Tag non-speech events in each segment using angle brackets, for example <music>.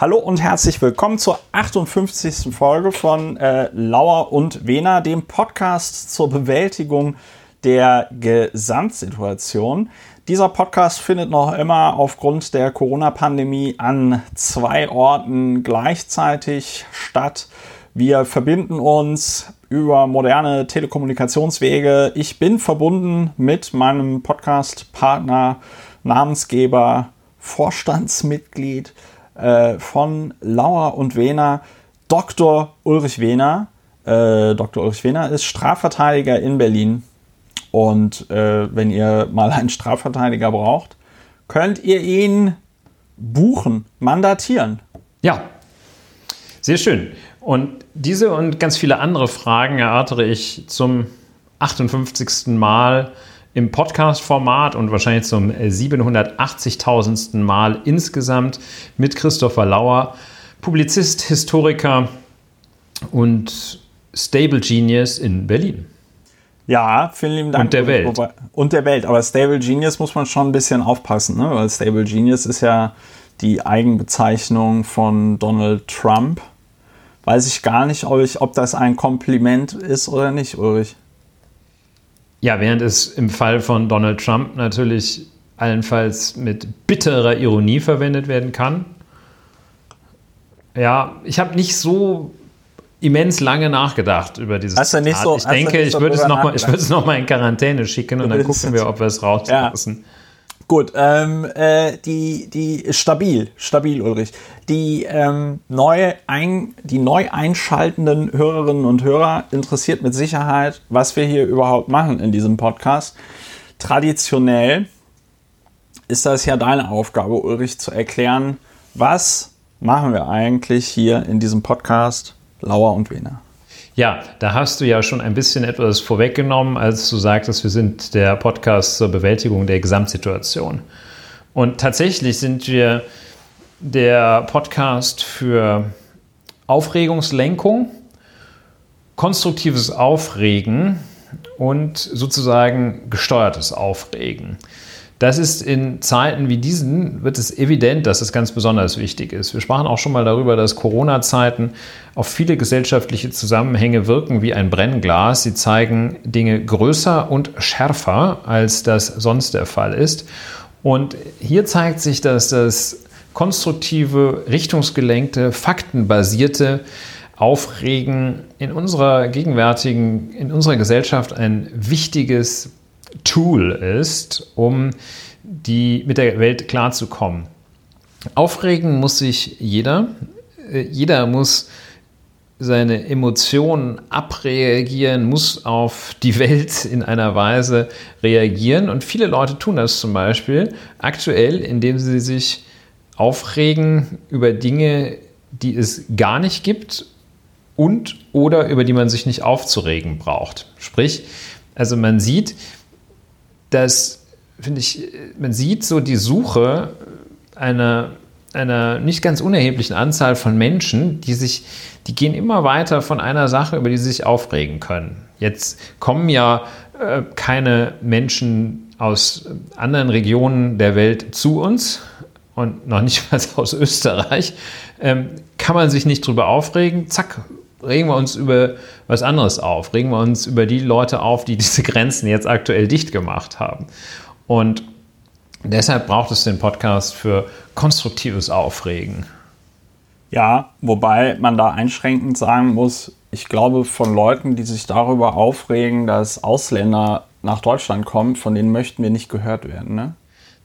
Hallo und herzlich willkommen zur 58. Folge von äh, Lauer und Wena, dem Podcast zur Bewältigung der Gesamtsituation. Dieser Podcast findet noch immer aufgrund der Corona-Pandemie an zwei Orten gleichzeitig statt. Wir verbinden uns über moderne Telekommunikationswege. Ich bin verbunden mit meinem Podcast-Partner, Namensgeber, Vorstandsmitglied äh, von Lauer und Wehner, Dr. Ulrich Wehner. Äh, Dr. Ulrich Wehner ist Strafverteidiger in Berlin. Und äh, wenn ihr mal einen Strafverteidiger braucht, könnt ihr ihn buchen, mandatieren. Ja, sehr schön. Und diese und ganz viele andere Fragen erörtere ich zum 58. Mal im Podcast-Format und wahrscheinlich zum 780.000. Mal insgesamt mit Christopher Lauer, Publizist, Historiker und Stable Genius in Berlin. Ja, vielen lieben Dank. Und der Welt. Und der Welt. Aber Stable Genius muss man schon ein bisschen aufpassen, ne? weil Stable Genius ist ja die Eigenbezeichnung von Donald Trump. Weiß ich gar nicht, ob, ich, ob das ein Kompliment ist oder nicht, Ulrich. Ja, während es im Fall von Donald Trump natürlich allenfalls mit bitterer Ironie verwendet werden kann. Ja, ich habe nicht so immens lange nachgedacht über dieses hast du nicht so, Ich denke, ich würde es nochmal noch in Quarantäne schicken und dann gucken wir, ob wir es rauslassen. Ja. Gut, ähm, äh, die, die stabil, stabil, Ulrich. Die, ähm, neue ein, die neu einschaltenden Hörerinnen und Hörer interessiert mit Sicherheit, was wir hier überhaupt machen in diesem Podcast. Traditionell ist das ja deine Aufgabe, Ulrich, zu erklären, was machen wir eigentlich hier in diesem Podcast Lauer und Wiener. Ja, da hast du ja schon ein bisschen etwas vorweggenommen, als du sagtest, wir sind der Podcast zur Bewältigung der Gesamtsituation. Und tatsächlich sind wir der Podcast für Aufregungslenkung, konstruktives Aufregen und sozusagen gesteuertes Aufregen. Das ist in Zeiten wie diesen, wird es evident, dass es ganz besonders wichtig ist. Wir sprachen auch schon mal darüber, dass Corona-Zeiten auf viele gesellschaftliche Zusammenhänge wirken wie ein Brennglas. Sie zeigen Dinge größer und schärfer, als das sonst der Fall ist. Und hier zeigt sich, dass das konstruktive, richtungsgelenkte, faktenbasierte Aufregen in unserer gegenwärtigen, in unserer Gesellschaft ein wichtiges Tool ist, um die, mit der Welt klarzukommen. Aufregen muss sich jeder. Äh, jeder muss seine Emotionen abreagieren, muss auf die Welt in einer Weise reagieren. Und viele Leute tun das zum Beispiel aktuell, indem sie sich aufregen über Dinge, die es gar nicht gibt und oder über die man sich nicht aufzuregen braucht. Sprich, also man sieht, dass, finde ich, man sieht so die Suche einer, einer nicht ganz unerheblichen Anzahl von Menschen, die sich, die gehen immer weiter von einer Sache, über die sie sich aufregen können. Jetzt kommen ja äh, keine Menschen aus anderen Regionen der Welt zu uns und noch nicht <laughs> mal aus Österreich. Ähm, kann man sich nicht drüber aufregen? Zack, regen wir uns über was anderes auf. Regen wir uns über die Leute auf, die diese Grenzen jetzt aktuell dicht gemacht haben. Und deshalb braucht es den Podcast für konstruktives Aufregen. Ja, wobei man da einschränkend sagen muss, ich glaube, von Leuten, die sich darüber aufregen, dass Ausländer nach Deutschland kommen, von denen möchten wir nicht gehört werden. Ne?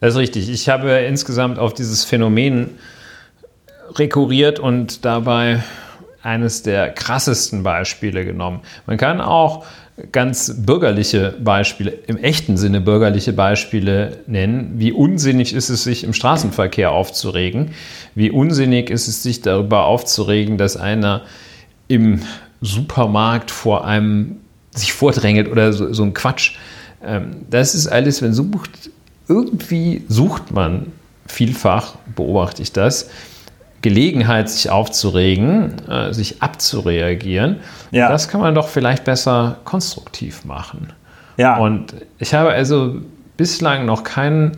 Das ist richtig. Ich habe insgesamt auf dieses Phänomen rekurriert und dabei eines der krassesten Beispiele genommen. Man kann auch ganz bürgerliche Beispiele, im echten Sinne bürgerliche Beispiele nennen. Wie unsinnig ist es, sich im Straßenverkehr aufzuregen? Wie unsinnig ist es, sich darüber aufzuregen, dass einer im Supermarkt vor einem sich vordrängelt oder so, so ein Quatsch. Ähm, das ist alles, wenn sucht, irgendwie sucht man vielfach, beobachte ich das, Gelegenheit, sich aufzuregen, äh, sich abzureagieren, ja. das kann man doch vielleicht besser konstruktiv machen. Ja. Und ich habe also bislang noch keinen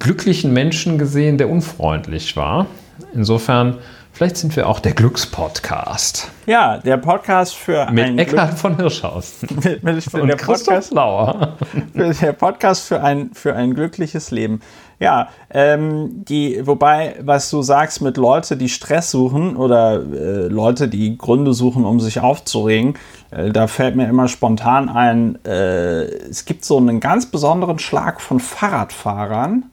glücklichen Menschen gesehen, der unfreundlich war. Insofern Vielleicht sind wir auch der Glückspodcast. Ja, der Podcast für Mit Eckhard von Hirschhausen. <laughs> Glück, mit, mit, Und der Christoph Podcast, Lauer. <laughs> der Podcast für ein, für ein glückliches Leben. Ja, ähm, die, wobei, was du sagst mit Leute, die Stress suchen oder äh, Leute, die Gründe suchen, um sich aufzuregen, äh, da fällt mir immer spontan ein, äh, es gibt so einen ganz besonderen Schlag von Fahrradfahrern,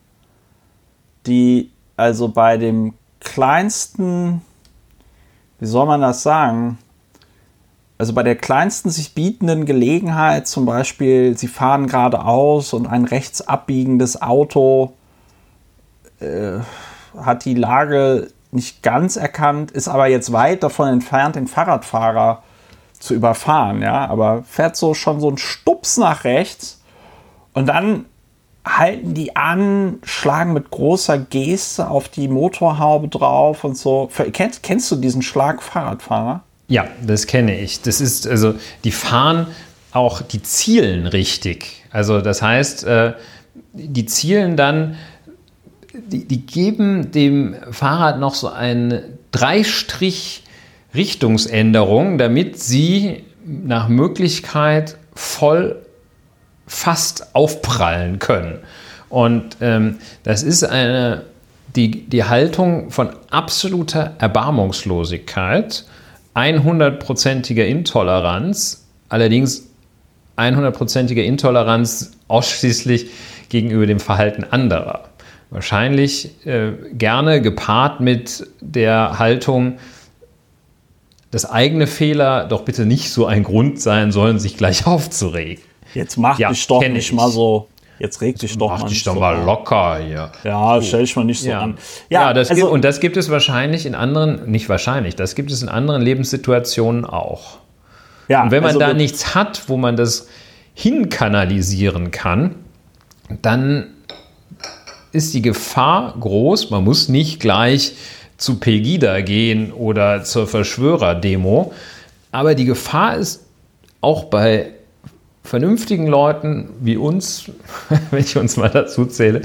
die also bei dem kleinsten, wie soll man das sagen? Also bei der kleinsten sich bietenden Gelegenheit, zum Beispiel, sie fahren geradeaus und ein rechts abbiegendes Auto äh, hat die Lage nicht ganz erkannt, ist aber jetzt weit davon entfernt, den Fahrradfahrer zu überfahren, ja, aber fährt so schon so ein Stups nach rechts und dann halten die an, schlagen mit großer Geste auf die Motorhaube drauf und so. Kennst, kennst du diesen Schlag Fahrradfahrer? Ja, das kenne ich. Das ist, also, die fahren auch, die zielen richtig. Also, das heißt, äh, die zielen dann, die, die geben dem Fahrrad noch so einen Dreistrich Richtungsänderung, damit sie nach Möglichkeit voll fast aufprallen können. Und ähm, das ist eine, die, die Haltung von absoluter Erbarmungslosigkeit, 100%iger Intoleranz, allerdings 100%iger Intoleranz ausschließlich gegenüber dem Verhalten anderer. Wahrscheinlich äh, gerne gepaart mit der Haltung, dass eigene Fehler doch bitte nicht so ein Grund sein sollen, sich gleich <laughs> aufzuregen. Jetzt mach Ja, dich doch nicht ich. mal so. Jetzt reg dich doch Mach mal dich nicht doch so mal locker hier. Ja, stell dich mal nicht so Ja, an. ja, das also, gibt, und das gibt es wahrscheinlich in anderen, nicht wahrscheinlich, das gibt es in anderen Lebenssituationen auch. ja, Und wenn man also da nichts hat, wo man das hinkanalisieren kann, dann ist die Gefahr groß. Man muss nicht gleich zu Pegida gehen oder zur Verschwörerdemo, aber die Gefahr ist auch bei vernünftigen Leuten wie uns, <laughs> wenn ich uns mal dazu zähle,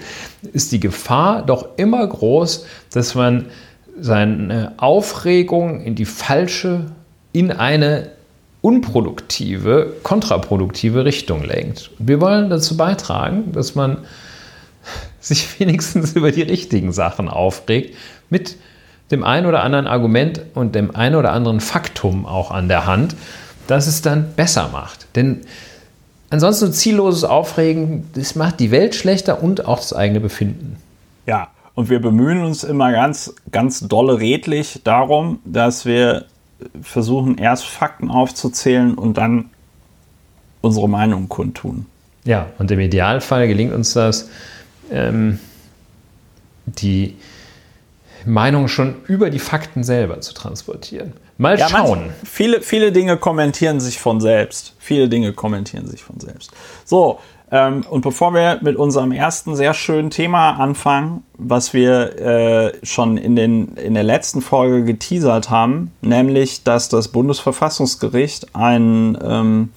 ist die Gefahr doch immer groß, dass man seine Aufregung in die falsche, in eine unproduktive, kontraproduktive Richtung lenkt. Wir wollen dazu beitragen, dass man sich <laughs> wenigstens über die richtigen Sachen aufregt, mit dem einen oder anderen Argument und dem einen oder anderen Faktum auch an der Hand, das es dann besser macht. Denn ansonsten so zielloses Aufregen, das macht die Welt schlechter und auch das eigene Befinden. Ja, und wir bemühen uns immer ganz, ganz dolle redlich darum, dass wir versuchen, erst Fakten aufzuzählen und dann unsere Meinung kundtun. Ja, und im Idealfall gelingt uns das, ähm, die Meinung schon über die Fakten selber zu transportieren. Mal Ja, schauen. viele, viele Dinge kommentieren sich von selbst. Viele Dinge kommentieren sich von selbst. So, ähm, und bevor wir mit unserem ersten sehr schönen Thema anfangen, was wir äh, schon in, den, in der letzten Folge geteasert haben, nämlich, dass das Bundesverfassungsgericht ein, ähm,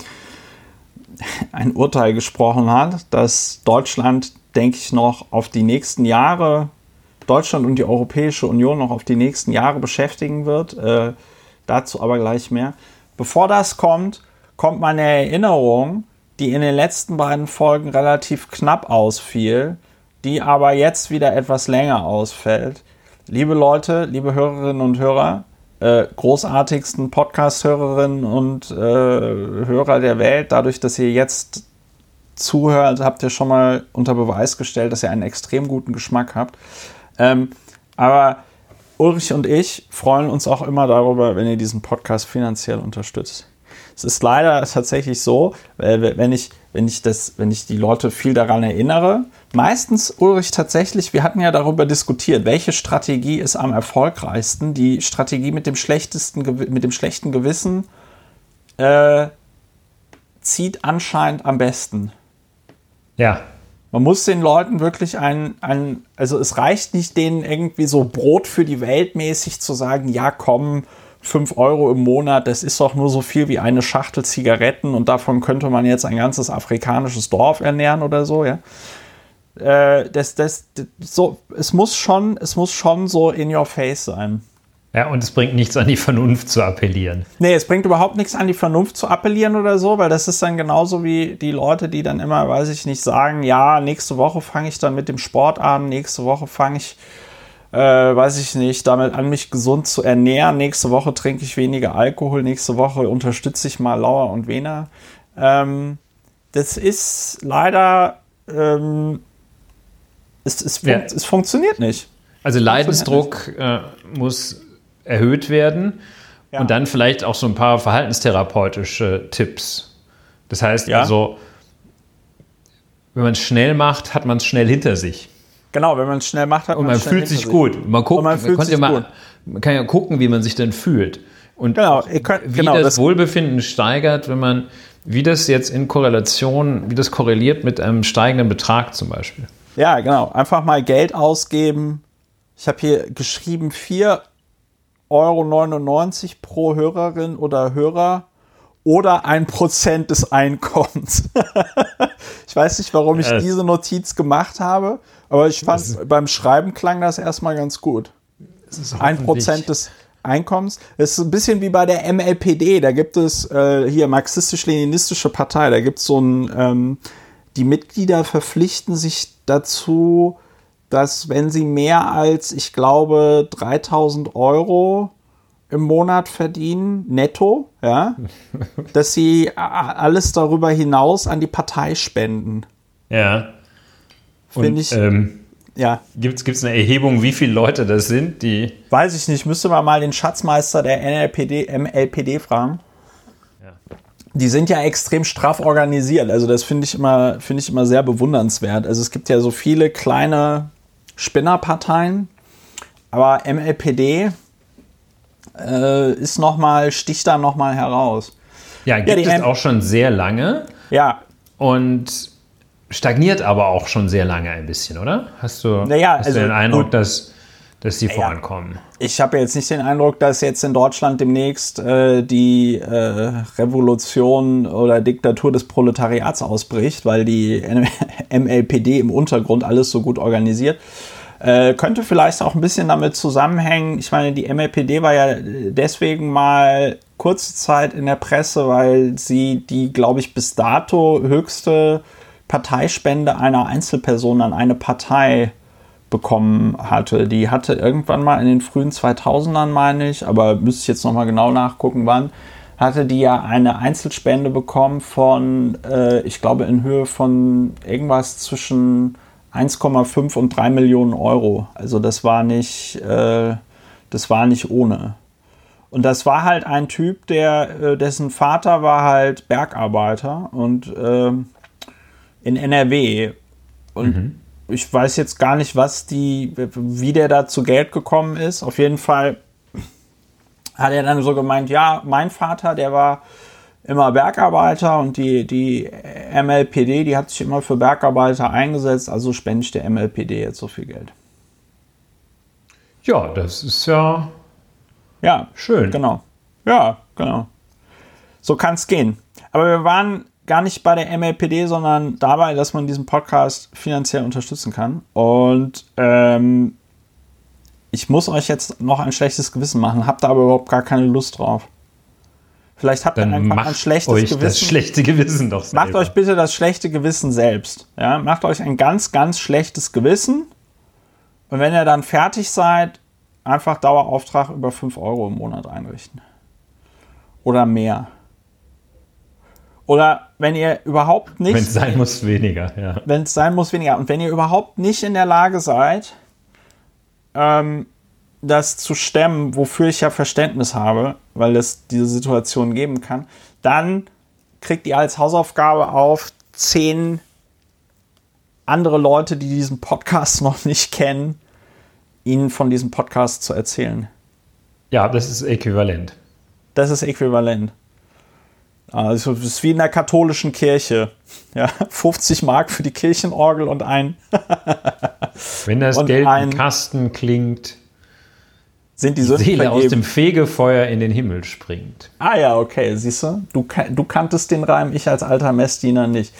<laughs> ein Urteil gesprochen hat, dass Deutschland, denke ich, noch auf die nächsten Jahre Deutschland und die Europäische Union noch auf die nächsten Jahre beschäftigen wird. Äh, dazu aber gleich mehr. Bevor das kommt, kommt meine Erinnerung, die in den letzten beiden Folgen relativ knapp ausfiel, die aber jetzt wieder etwas länger ausfällt. Liebe Leute, liebe Hörerinnen und Hörer, äh, großartigsten Podcast-Hörerinnen und äh, Hörer der Welt, dadurch, dass ihr jetzt zuhört, habt ihr schon mal unter Beweis gestellt, dass ihr einen extrem guten Geschmack habt. Ähm, aber Ulrich und ich freuen uns auch immer darüber, wenn ihr diesen Podcast finanziell unterstützt. Es ist leider tatsächlich so, äh, wenn ich, wenn ich das, wenn ich die Leute viel daran erinnere, meistens Ulrich tatsächlich, wir hatten ja darüber diskutiert, welche Strategie ist am erfolgreichsten. Die Strategie mit dem schlechtesten, mit dem schlechten Gewissen äh, zieht anscheinend am besten. Ja, Man muss den Leuten wirklich ein, ein, also es reicht nicht denen irgendwie so Brot für die Welt mäßig zu sagen, ja komm, 5 Euro im Monat, das ist doch nur so viel wie eine Schachtel Zigaretten und davon könnte man jetzt ein ganzes afrikanisches Dorf ernähren oder so, ja. Äh, das, das, das, so, es muss schon, es muss schon so in your face sein. Ja, und es bringt nichts an die Vernunft zu appellieren. Nee, es bringt überhaupt nichts an die Vernunft zu appellieren oder so, weil das ist dann genauso wie die Leute, die dann immer, weiß ich nicht, sagen, ja, nächste Woche fange ich dann mit dem Sport an, nächste Woche fange ich, äh, weiß ich nicht, damit an, mich gesund zu ernähren, nächste Woche trinke ich weniger Alkohol, nächste Woche unterstütze ich mal Lauer und Wena. Ähm, das ist leider, ähm, es, es, fun Ja. es funktioniert nicht. Also Leidensdruck äh, muss erhöht werden Ja. und dann vielleicht auch so ein paar verhaltenstherapeutische Tipps. Das heißt Ja. also, wenn man es schnell macht, hat man es schnell hinter sich. Genau, wenn man es schnell macht, hat Und man schnell fühlt hinter sich gut. Man, guckt, Und man fühlt konnte sich ja mal, gut. man kann ja gucken, wie man sich denn fühlt. Und Genau, könnt- wie genau, das, das- Wohlbefinden steigert, wenn man, wie das jetzt in Korrelation, wie das korreliert mit einem steigenden Betrag zum Beispiel. Ja, genau. Einfach mal Geld ausgeben. Ich habe hier geschrieben 4,99 Euro pro Hörerin oder Hörer oder ein Prozent des Einkommens. <laughs> ich weiß nicht, warum ich diese Notiz gemacht habe, aber ich fand, beim Schreiben klang das erstmal ganz gut. Ein Prozent des Einkommens. Das ist ein bisschen wie bei der MLPD. Da gibt es äh, hier marxistisch-leninistische Partei. Da gibt es so ein, ähm, die Mitglieder verpflichten sich dazu, dass wenn sie mehr als, ich glaube, 3000 Euro im Monat verdienen, netto, ja, <laughs> dass sie alles darüber hinaus an die Partei spenden. Ja. Finde ich- ähm, Ja, gibt es eine Erhebung, wie viele Leute das sind, die. weiß ich nicht. Müsste man mal den Schatzmeister der NLPD, MLPD fragen. Die sind ja extrem straff organisiert. Also das finde ich immer, finde ich immer sehr bewundernswert. Also es gibt ja so viele kleine Spinnerparteien, aber MLPD äh, ist noch mal, sticht da noch mal heraus. Ja, gibt die es M- auch schon sehr lange Ja, und stagniert aber auch schon sehr lange ein bisschen, oder? Hast du, Naja, hast also, du den Eindruck, gut. dass, dass sie vorankommen? ich habe jetzt nicht den Eindruck, dass jetzt in Deutschland demnächst äh, die äh, Revolution oder Diktatur des Proletariats ausbricht, weil die <laughs> MLPD im Untergrund alles so gut organisiert. Äh, könnte vielleicht auch ein bisschen damit zusammenhängen. Ich meine, die MLPD war ja deswegen mal kurze Zeit in der Presse, weil sie die, glaube ich, bis dato höchste Parteispende einer Einzelperson an eine Partei bekommen hatte. Die hatte irgendwann mal in den frühen 2000ern, meine ich, aber müsste ich jetzt nochmal genau nachgucken, wann, hatte die ja eine Einzelspende bekommen von, äh, ich glaube, in Höhe von irgendwas zwischen 1,5 und 3 Millionen Euro. Also das war nicht, äh, das war nicht ohne. Und das war halt ein Typ, der, äh, dessen Vater war halt Bergarbeiter und ähm, in NRW. Und ich weiß jetzt gar nicht, was die, wie der da zu Geld gekommen ist. Auf jeden Fall hat er dann so gemeint, ja, mein Vater, der war immer Bergarbeiter und die, die MLPD, die hat sich immer für Bergarbeiter eingesetzt, also spende ich der MLPD jetzt so viel Geld. Ja, das ist ja Ja, schön. Genau. Ja, genau. So kann es gehen. Aber wir waren gar nicht bei der MLPD, sondern dabei, dass man diesen Podcast finanziell unterstützen kann. Und ähm, ich muss euch jetzt noch ein schlechtes Gewissen machen, habt da aber überhaupt gar keine Lust drauf. Vielleicht habt ihr Dann einfach ein schlechtes euch das Gewissen. schlechte Gewissen doch selber. Macht euch bitte das schlechte Gewissen selbst. Ja? Macht euch ein ganz, ganz schlechtes Gewissen. Und wenn ihr dann fertig seid, einfach Dauerauftrag über 5 Euro im Monat einrichten. Oder mehr. Oder wenn ihr überhaupt Wenn es nicht, sein muss, weniger, ja. wenn es sein muss, weniger. Und wenn ihr überhaupt nicht in der Lage seid, ähm, das zu stemmen, wofür ich ja Verständnis habe, weil es diese Situation geben kann, dann kriegt ihr als Hausaufgabe auf, zehn andere Leute, die diesen Podcast <laughs> noch nicht kennen, ihnen von diesem Podcast zu erzählen. Ja, das ist äquivalent. Das ist äquivalent. Also es ist wie in der katholischen Kirche. Ja, <laughs> 50 Mark für die Kirchenorgel und ein <laughs> Wenn das Geld im Kasten klingt, sind die die Sünden Seele aus dem Fegefeuer in den Himmel springt. Ah ja, okay, siehst du? Du kanntest den Reim, ich als alter Messdiener nicht.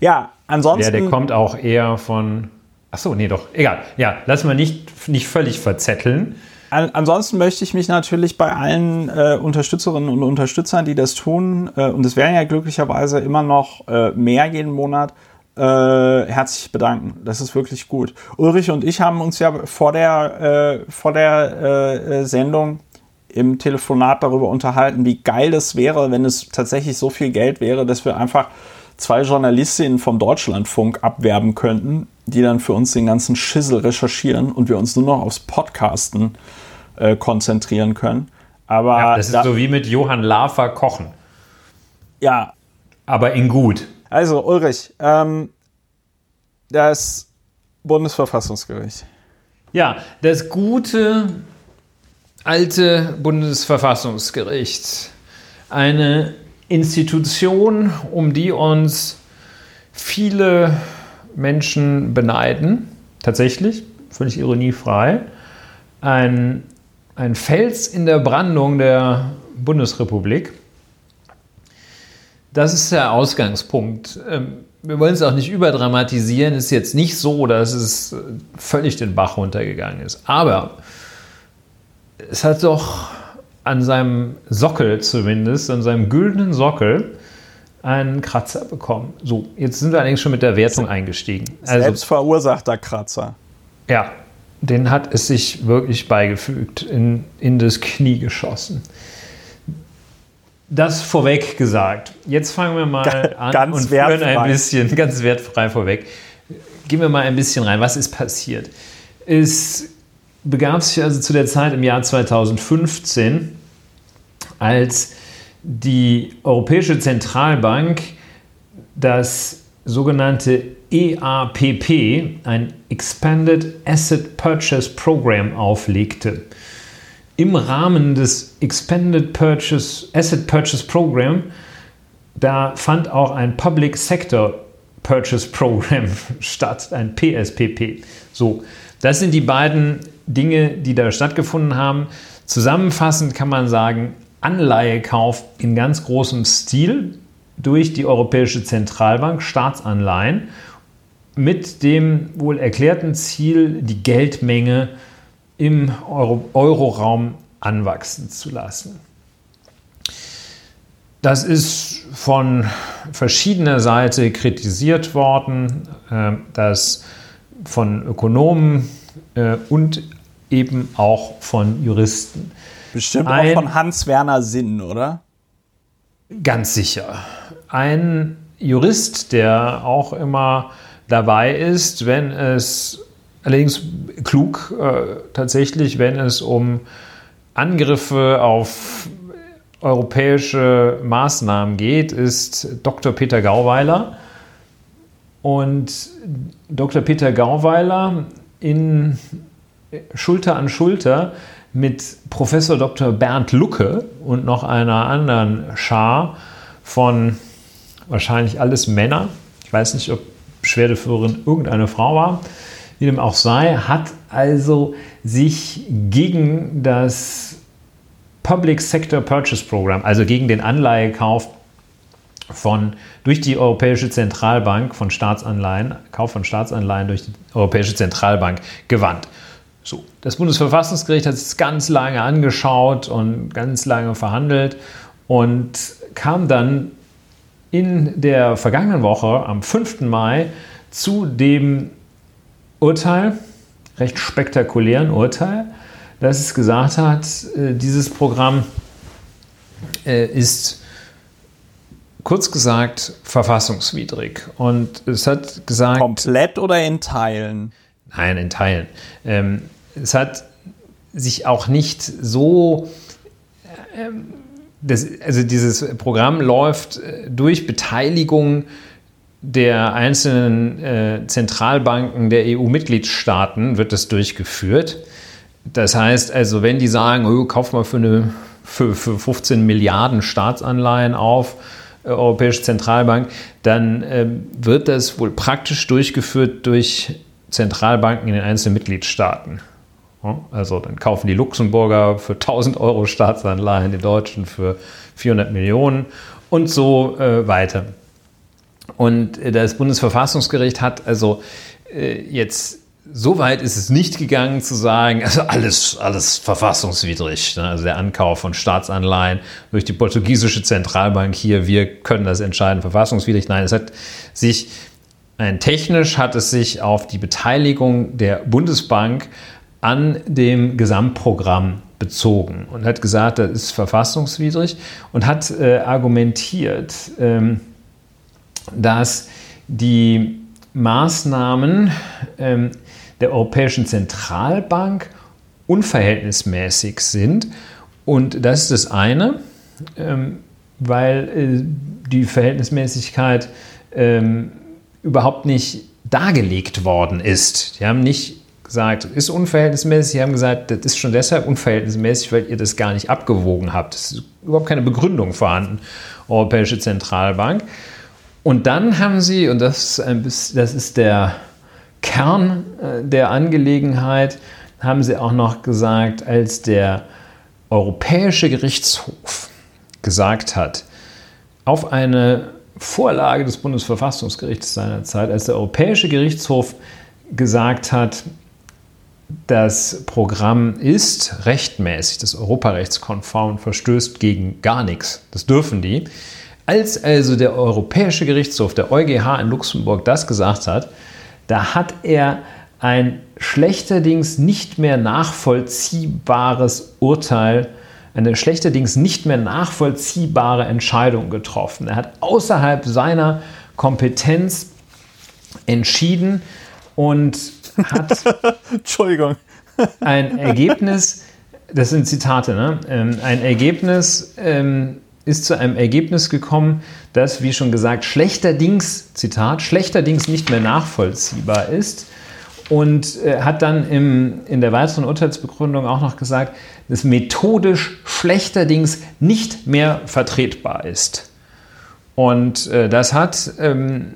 Ja, ansonsten. Ja, der kommt auch eher von. Ach so, nee, doch, egal. Ja, lass mal nicht, nicht völlig verzetteln. An, ansonsten möchte ich mich natürlich bei allen äh, Unterstützerinnen und Unterstützern, die das tun, äh, und es werden ja glücklicherweise immer noch äh, mehr jeden Monat, äh, herzlich bedanken. Das ist wirklich gut. Ulrich und ich haben uns ja vor der, äh, vor der äh, Sendung im Telefonat darüber unterhalten, wie geil das wäre, wenn es tatsächlich so viel Geld wäre, dass wir einfach zwei Journalistinnen vom Deutschlandfunk abwerben könnten, die dann für uns den ganzen Schissel recherchieren und wir uns nur noch aufs Podcasten äh, konzentrieren können. Aber ja, das ist da, so wie mit Johann Lafer kochen. Ja. Aber in gut. Also, Ulrich, ähm, das Bundesverfassungsgericht. Ja, das gute alte Bundesverfassungsgericht. Eine Institution, um die uns viele Menschen beneiden, tatsächlich, völlig ironiefrei, ein, ein Fels in der Brandung der Bundesrepublik. Das ist der Ausgangspunkt. Ähm, wir wollen es auch nicht überdramatisieren. Es ist jetzt nicht so, dass es völlig den Bach runtergegangen ist. Aber es hat doch an seinem Sockel zumindest, an seinem güldenen Sockel, einen Kratzer bekommen. So, jetzt sind wir allerdings schon mit der Wertung eingestiegen. Also, Selbstverursachter Kratzer. Ja, den hat es sich wirklich beigefügt, in, in das Knie geschossen. Das vorweg gesagt. Jetzt fangen wir mal an ganz und führen ein bisschen, ganz wertfrei vorweg. Gehen wir mal ein bisschen rein. Was ist passiert? Es begab sich also zu der Zeit im Jahr 2015, als die Europäische Zentralbank das sogenannte EAPP, ein Expanded Asset Purchase Program, auflegte. Im Rahmen des Expanded Purchase, Asset Purchase Program, da fand auch ein Public Sector Purchase Program <laughs> statt, ein PSPP. So, das sind die beiden Dinge, die da stattgefunden haben. Zusammenfassend kann man sagen, Anleihekauf in ganz großem Stil durch die Europäische Zentralbank, Staatsanleihen, mit dem wohl erklärten Ziel, die Geldmenge im Euro Euroraum anwachsen zu lassen. Das ist von verschiedener Seite kritisiert worden, äh, dass von Ökonomen äh, und eben auch von Juristen. Bestimmt Ein, auch von Hans-Werner Sinn, oder? Ganz sicher. Ein Jurist, der auch immer dabei ist, wenn es allerdings klug äh, tatsächlich, wenn es um Angriffe auf europäische Maßnahmen geht, ist Dr. Peter Gauweiler. Und Dr. Peter Gauweiler in Schulter an Schulter mit Professor Dr. Bernd Lucke und noch einer anderen Schar von wahrscheinlich alles Männer. Ich weiß nicht, ob Beschwerdeführerin irgendeine Frau war. Wie dem auch sei, hat also sich gegen das Public Sector Purchase Program, also gegen den Anleihekauf von, durch die Europäische Zentralbank von Staatsanleihen, Kauf von Staatsanleihen durch die Europäische Zentralbank gewandt. So, das Bundesverfassungsgericht hat es ganz lange angeschaut und ganz lange verhandelt und kam dann in der vergangenen Woche am 5. Mai zu dem Urteil, recht spektakulären Urteil, dass es gesagt hat, äh, dieses Programm äh, ist kurz gesagt verfassungswidrig. Und es hat gesagt. Komplett oder in Teilen? Nein, in Teilen. Ähm, es hat sich auch nicht so. Ähm, das, also dieses Programm läuft äh, durch Beteiligung der einzelnen äh, Zentralbanken der EU-Mitgliedstaaten wird das durchgeführt. Das heißt also, wenn die sagen, oh, kauf mal für, eine, für, für 15 Milliarden Staatsanleihen auf, äh, Europäische Zentralbank, dann äh, wird das wohl praktisch durchgeführt durch Zentralbanken in den einzelnen Mitgliedstaaten. Also dann kaufen die Luxemburger für 1000 Euro Staatsanleihen, die Deutschen für 400 Millionen und so äh, weiter. Und das Bundesverfassungsgericht hat also äh, jetzt so weit ist es nicht gegangen zu sagen, also alles, alles verfassungswidrig. Ne? Also der Ankauf von Staatsanleihen durch die portugiesische Zentralbank hier, wir können das entscheiden, verfassungswidrig. Nein, es hat sich, technisch hat es sich auf die Beteiligung der Bundesbank an dem Gesamtprogramm bezogen und hat gesagt, das ist verfassungswidrig und hat äh, argumentiert, ähm, dass die Maßnahmen ähm, der Europäischen Zentralbank unverhältnismäßig sind. Und das ist das eine, ähm, weil äh, die Verhältnismäßigkeit ähm, überhaupt nicht dargelegt worden ist. Die haben nicht gesagt, ist unverhältnismäßig. Sie haben gesagt, das ist schon deshalb unverhältnismäßig, weil ihr das gar nicht abgewogen habt. Es ist überhaupt keine Begründung vorhanden, Europäische Zentralbank. Und dann haben sie, und das, das ist der Kern äh, der Angelegenheit, haben sie auch noch gesagt, als der Europäische Gerichtshof gesagt hat, auf eine Vorlage des Bundesverfassungsgerichts seinerzeit, als der Europäische Gerichtshof gesagt hat, das Programm ist rechtmäßig, das europarechtskonform verstößt gegen gar nichts. Das dürfen die. Als also der Europäische Gerichtshof, der EuGH in Luxemburg, das gesagt hat, da hat er ein schlechterdings nicht mehr nachvollziehbares Urteil, eine schlechterdings nicht mehr nachvollziehbare Entscheidung getroffen. Er hat außerhalb seiner Kompetenz entschieden und hat <laughs> Entschuldigung. ein Ergebnis, das sind Zitate, ne? Ähm, ein Ergebnis ähm, ist zu einem Ergebnis gekommen, das, wie schon gesagt, schlechterdings, Zitat, schlechterdings nicht mehr nachvollziehbar ist und äh, hat dann im, in der weiteren Urteilsbegründung auch noch gesagt, dass methodisch schlechterdings nicht mehr vertretbar ist. Und äh, das hat ähm,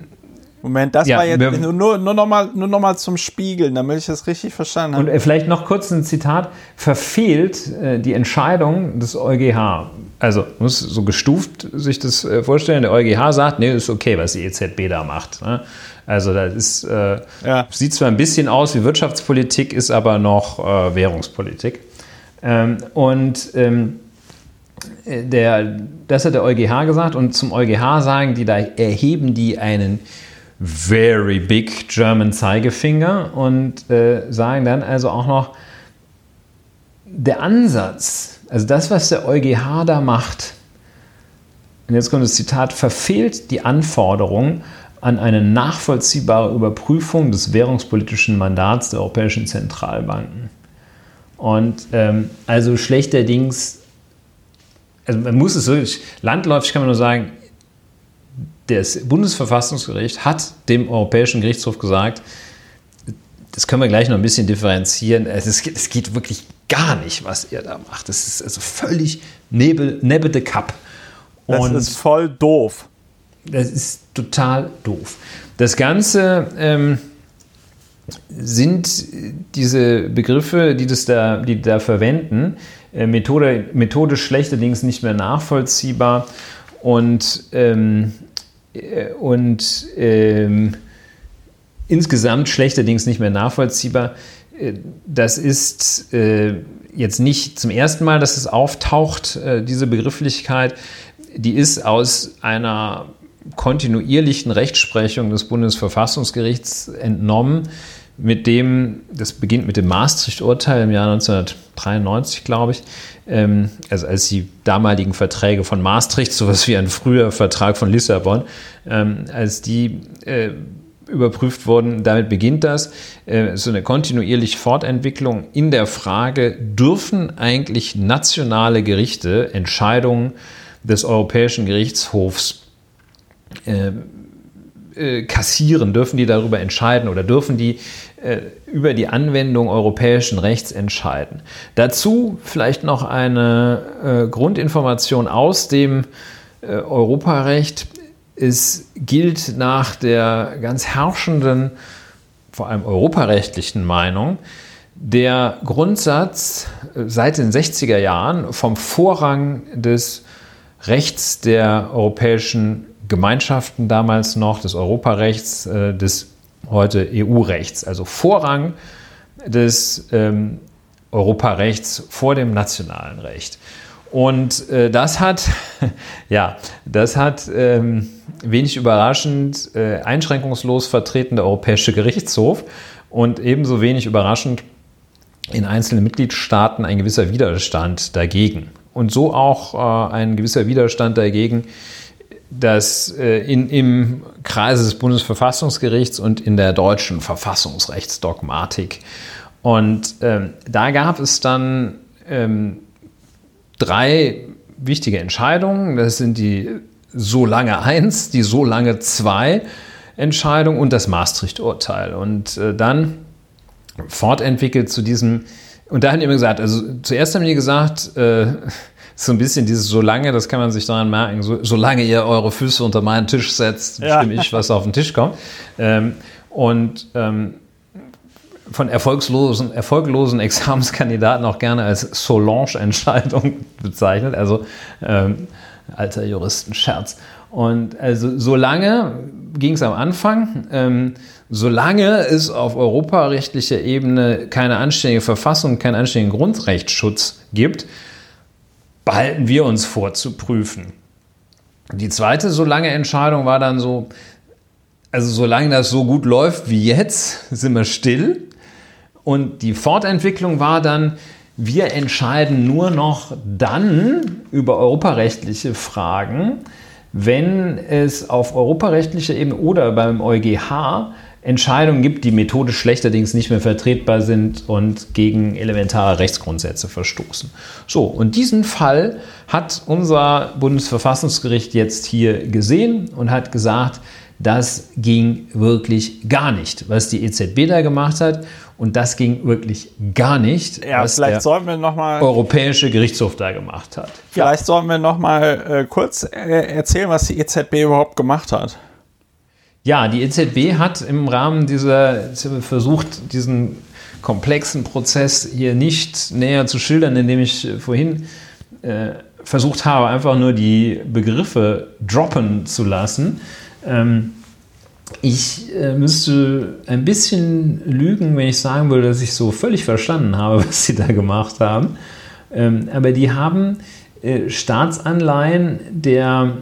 Moment, das ja, war jetzt nur, nur, nur nochmal nur noch mal zum Spiegeln, damit ich das richtig verstanden habe. Und äh, vielleicht noch kurz ein Zitat. Verfehlt äh, die Entscheidung des EuGH. Also muss so gestuft sich das äh, vorstellen. Der EuGH sagt, nee, ist okay, was die EZB da macht. Ne? Also das ist, äh, ja. sieht zwar ein bisschen aus wie Wirtschaftspolitik, ist aber noch äh, Währungspolitik. Ähm, und ähm, der, das hat der EuGH gesagt und zum EuGH sagen die, da erheben die einen very big German Zeigefinger und äh, sagen dann also auch noch, der Ansatz, also das, was der EuGH da macht, und jetzt kommt das Zitat, verfehlt die Anforderung an eine nachvollziehbare Überprüfung des währungspolitischen Mandats der europäischen Zentralbanken. Und ähm, also schlechterdings, also man muss es wirklich, landläufig kann man nur sagen, das Bundesverfassungsgericht hat dem Europäischen Gerichtshof gesagt, das können wir gleich noch ein bisschen differenzieren. Es geht, es geht wirklich gar nicht, was er da macht. Das ist also völlig nebel, nebel de Cup. Und das ist voll doof. Das ist total doof. Das Ganze ähm, sind diese Begriffe, die, das da, die da verwenden, äh, Methode, methodisch schlechterdings nicht mehr nachvollziehbar und ähm, äh, und ähm, insgesamt schlechterdings nicht mehr nachvollziehbar. Äh, das ist äh, jetzt nicht zum ersten Mal, dass es auftaucht, äh, diese Begrifflichkeit. Die ist aus einer kontinuierlichen Rechtsprechung des Bundesverfassungsgerichts entnommen, mit dem, das beginnt mit dem Maastricht-Urteil im Jahr 1993, glaube ich, ähm, also als die damaligen Verträge von Maastricht, sowas wie ein früher Vertrag von Lissabon, ähm, als die äh, überprüft wurden, damit beginnt das, äh, so eine kontinuierliche Fortentwicklung in der Frage, dürfen eigentlich nationale Gerichte Entscheidungen des Europäischen Gerichtshofs äh, äh, kassieren? Dürfen die darüber entscheiden oder dürfen die äh, über die Anwendung europäischen Rechts entscheiden? Dazu vielleicht noch eine äh, Grundinformation aus dem äh, Europarecht. Es gilt nach der ganz herrschenden, vor allem europarechtlichen Meinung, der Grundsatz äh, seit den 60er Jahren vom Vorrang des Rechts der europäischen Gemeinschaften damals noch, des Europarechts, äh, des heute EU-Rechts, also Vorrang des ähm, Europarechts vor dem nationalen Recht. Und äh, das hat, <laughs> ja, das hat ähm, wenig überraschend äh, einschränkungslos vertreten der Europäische Gerichtshof und ebenso wenig überraschend in einzelnen Mitgliedstaaten ein gewisser Widerstand dagegen. Und so auch äh, ein gewisser Widerstand dagegen, dass äh, in, im Kreise des Bundesverfassungsgerichts und in der deutschen Verfassungsrechtsdogmatik. Und ähm, da gab es dann ähm, drei wichtige Entscheidungen. Das sind die so lange 1, die so lange 2 Entscheidung und das Maastricht-Urteil. Und äh, dann fortentwickelt zu diesem, und da haben die immer gesagt, also zuerst haben die gesagt, äh, so ein bisschen dieses solange, das kann man sich daran merken, so, solange ihr eure Füße unter meinen Tisch setzt, bestimme ja. ich, was auf den Tisch kommt. Ähm, und ähm, von erfolgslosen, erfolglosen Examenskandidaten auch gerne als Solange-Entscheidung <laughs> bezeichnet, also ähm, alter Juristenscherz. Und also solange ging es am Anfang, ähm, solange es auf europarechtlicher Ebene keine anständige Verfassung, keinen anständigen Grundrechtsschutz gibt, behalten wir uns vor zu prüfen. Die zweite solange Entscheidung war dann so, also solange das so gut läuft wie jetzt, <laughs> sind wir still. Und die Fortentwicklung war dann, wir entscheiden nur noch dann über europarechtliche Fragen, wenn es auf europarechtlicher Ebene oder beim EuGH Entscheidungen gibt, die methodisch schlechterdings nicht mehr vertretbar sind und gegen elementare Rechtsgrundsätze verstoßen. So, und diesen Fall hat unser Bundesverfassungsgericht jetzt hier gesehen und hat gesagt, das ging wirklich gar nicht, was die EZB da gemacht hat. Und das ging wirklich gar nicht, ja, was vielleicht der sollten wir noch mal, Europäische Gerichtshof da gemacht hat. Vielleicht ja. sollten wir noch mal äh, kurz äh, erzählen, was die EZB überhaupt gemacht hat. Ja, die EZB hat im Rahmen dieser versucht, diesen komplexen Prozess hier nicht näher zu schildern, indem ich vorhin äh, versucht habe, einfach nur die Begriffe droppen zu lassen. Ähm, ich äh, müsste ein bisschen lügen, wenn ich sagen würde, dass ich so völlig verstanden habe, <laughs> was sie da gemacht haben. Ähm, aber die haben äh, Staatsanleihen der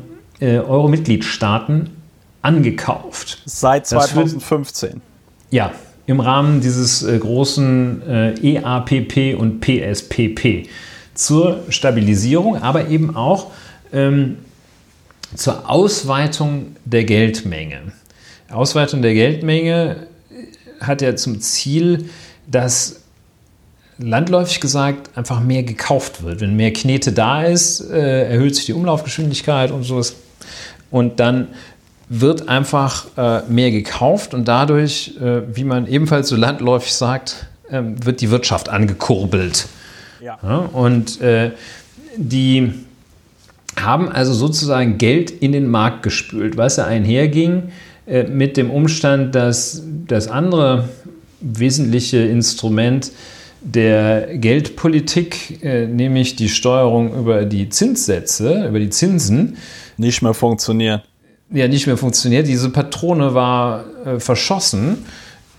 äh, Euro-Mitgliedstaaten angekauft. Seit 2015. Wird, ja, im Rahmen dieses äh, großen äh, EAPP und PSPP zur Stabilisierung, aber eben auch ähm, zur Ausweitung der Geldmenge. Ausweitung der Geldmenge hat ja zum Ziel, dass landläufig gesagt einfach mehr gekauft wird. Wenn mehr Knete da ist, äh, erhöht sich die Umlaufgeschwindigkeit und sowas. Und dann wird einfach äh, mehr gekauft und dadurch, äh, wie man ebenfalls so landläufig sagt, ähm, wird die Wirtschaft angekurbelt. Ja. ja und äh, die haben also sozusagen Geld in den Markt gespült, was ja einherging äh, mit dem Umstand, dass das andere wesentliche Instrument der Geldpolitik, äh, nämlich die Steuerung über die Zinssätze, über die Zinsen, nicht mehr funktioniert. Ja, nicht mehr funktioniert. Diese Patrone war äh, verschossen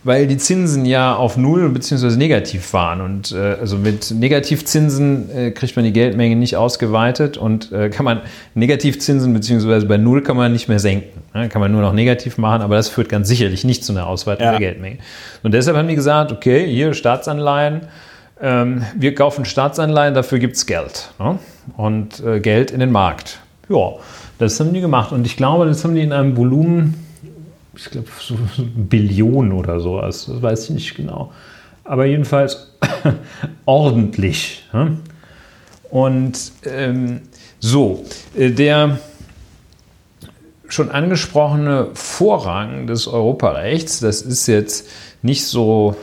weil die Zinsen ja auf Null bzw. negativ waren. Und äh, also mit Negativzinsen äh, kriegt man die Geldmenge nicht ausgeweitet und äh, kann man Negativzinsen bzw. bei Null kann man nicht mehr senken. Ne? Kann man nur noch negativ machen, aber das führt ganz sicherlich nicht zu einer Ausweitung ja. der Geldmenge. Und deshalb haben die gesagt, okay, hier Staatsanleihen, ähm, wir kaufen Staatsanleihen, dafür gibt es Geld. Ne? Und äh, Geld in den Markt. Ja, das haben die gemacht. Und ich glaube, das haben die in einem Volumen ich glaube, so <laughs> Billionen oder so, also, das weiß ich nicht genau. Aber jedenfalls <coughs> ordentlich. Und ähm, so, äh, der schon angesprochene Vorrang des Europarechts, das ist jetzt nicht so,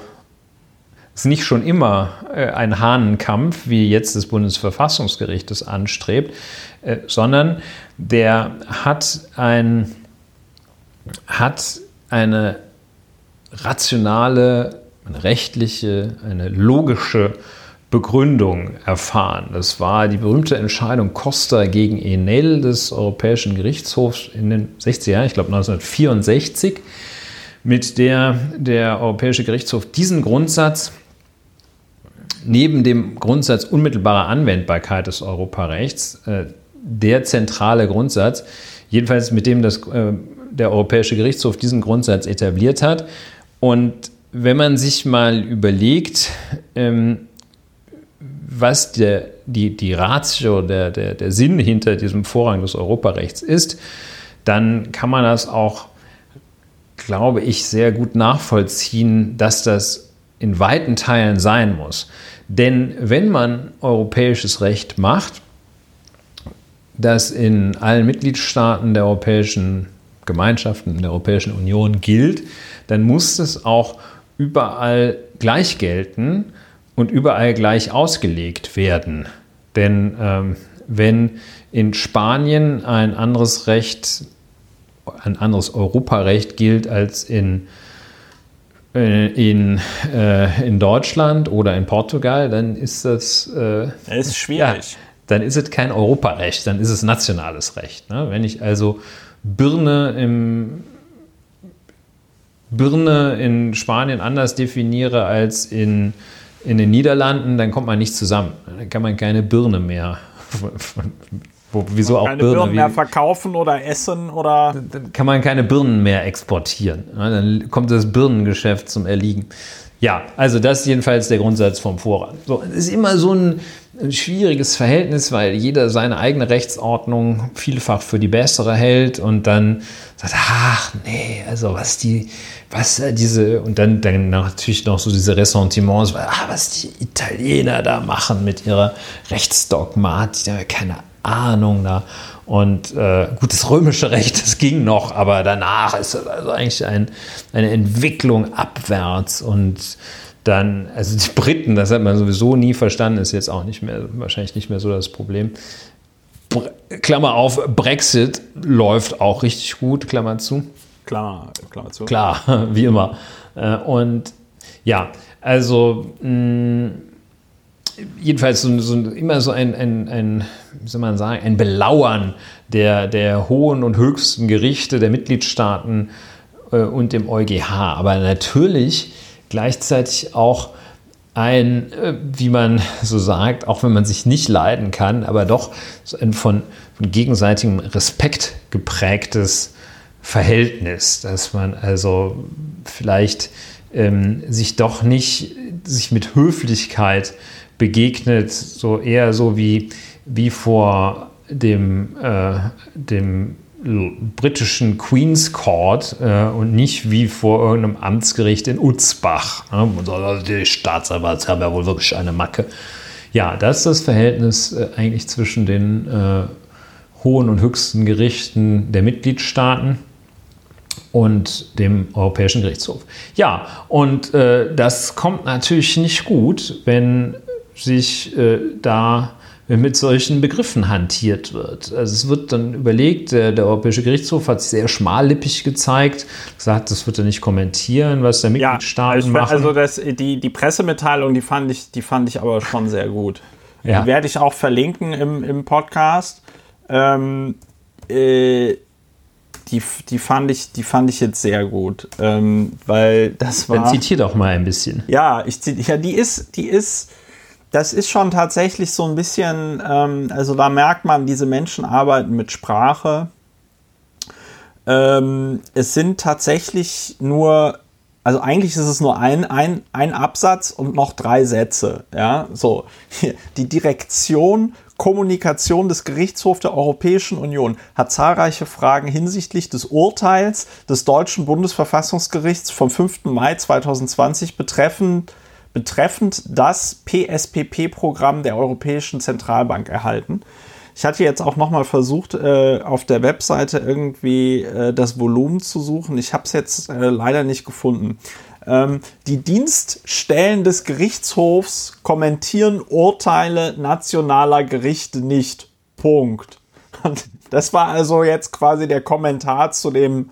ist nicht schon immer äh, ein Hahnenkampf, wie jetzt das Bundesverfassungsgericht es anstrebt, äh, sondern der hat ein hat eine rationale, eine rechtliche, eine logische Begründung erfahren. Das war die berühmte Entscheidung Costa gegen Enel des Europäischen Gerichtshofs in den 60er Jahren, ich glaube 1964, mit der der Europäische Gerichtshof diesen Grundsatz neben dem Grundsatz unmittelbarer Anwendbarkeit des Europarechts äh, der zentrale Grundsatz, jedenfalls mit dem das, äh, der Europäische Gerichtshof diesen Grundsatz etabliert hat. Und wenn man sich mal überlegt, ähm, was der, die, die Ratio, der, der, der Sinn hinter diesem Vorrang des Europarechts ist, dann kann man das auch, glaube ich, sehr gut nachvollziehen, dass das in weiten Teilen sein muss. Denn wenn man europäisches Recht macht, das in allen Mitgliedstaaten der Europäischen Gemeinschaften, der Europäischen Union gilt, dann muss es auch überall gleich gelten und überall gleich ausgelegt werden. Denn ähm, wenn in Spanien ein anderes Recht, ein anderes Europarecht gilt als in in, äh, in Deutschland oder in Portugal, dann ist das. Äh, das ist schwierig. Ja, dann ist es kein Europarecht, dann ist es nationales Recht. Ne? Wenn ich also Birne im Birne in Spanien anders definiere als in, in den Niederlanden, dann kommt man nicht zusammen. Dann kann man keine Birne mehr <laughs> wo, wieso auch keine Birnen, Birnen mehr verkaufen oder essen oder. Dann kann man keine Birnen mehr exportieren. Dann kommt das Birnengeschäft zum Erliegen. Ja, also das ist jedenfalls der Grundsatz vom Vorrang. So, es ist immer so ein schwieriges Verhältnis, weil jeder seine eigene Rechtsordnung vielfach für die bessere hält und dann sagt, ach nee, also was die, was diese, und dann, dann natürlich noch so diese Ressentiments, ah, was die Italiener da machen mit ihrer Rechtsdogmat, die haben keine Ahnung da. Und äh, gut, das römische <laughs> Recht, das ging noch, aber danach ist das also eigentlich ein, eine Entwicklung abwärts und dann, also die Briten, das hat man sowieso nie verstanden, ist jetzt auch nicht mehr, wahrscheinlich nicht mehr so das Problem. Klammer auf, Brexit läuft auch richtig gut, Klammer zu. Klar, Klammer zu. Klar, <laughs> wie immer. Äh, und ja, also mh, jedenfalls so, so, immer so ein, ein, ein, wie soll man sagen, ein Belauern der, der hohen und höchsten Gerichte der Mitgliedstaaten äh, und dem EuGH. Aber natürlich gleichzeitig auch ein, äh, wie man so sagt, auch wenn man sich nicht leiden kann, aber doch so ein von, von gegenseitigem Respekt geprägtes Verhältnis, dass man also vielleicht ähm, sich doch nicht sich mit Höflichkeit begegnet, so eher so wie, wie vor dem, äh, dem britischen Queen's Court äh, und nicht wie vor irgendeinem Amtsgericht in Utzbach. Ne? Die Staatsanwälte haben ja wohl wirklich eine Macke. Ja, das ist das Verhältnis äh, eigentlich zwischen den äh, hohen und höchsten Gerichten der Mitgliedstaaten und dem Europäischen Gerichtshof. Ja, und äh, das kommt natürlich nicht gut, wenn sich äh, da mit solchen Begriffen hantiert wird. Also es wird dann überlegt, der, der, Europäische Gerichtshof hat sehr schmallippig gezeigt, gesagt, das wird er nicht kommentieren, was der Mitgliedstaaten ja, machen. Also das, die, die Pressemitteilung, die fand, ich, die fand ich aber schon sehr gut. Ja. Die werde ich auch verlinken im, im Podcast. Ähm, äh, die, die, fand ich, die fand ich jetzt sehr gut, ähm, weil das war. Dann zitier doch mal ein bisschen. Ja, ich, ja, die ist, die ist das ist schon tatsächlich so ein bisschen, ähm, also da merkt man, diese Menschen arbeiten mit Sprache. Ähm, es sind tatsächlich nur, also eigentlich ist es nur ein, ein, ein Absatz und noch drei Sätze. Ja, so. <laughs> Die Direktion Kommunikation des Gerichtshofs der Europäischen Union hat zahlreiche Fragen hinsichtlich des Urteils des deutschen Bundesverfassungsgerichts vom 5. Mai 2020 betreffend betreffend das PSPP-Programm der Europäischen Zentralbank erhalten. Ich hatte jetzt auch noch mal versucht, äh, auf der Webseite irgendwie äh, das Volumen zu suchen. Ich habe es jetzt äh, leider nicht gefunden. Ähm, die Dienststellen des Gerichtshofs kommentieren Urteile nationaler Gerichte nicht. Punkt. <laughs> Das war also jetzt quasi der Kommentar zu dem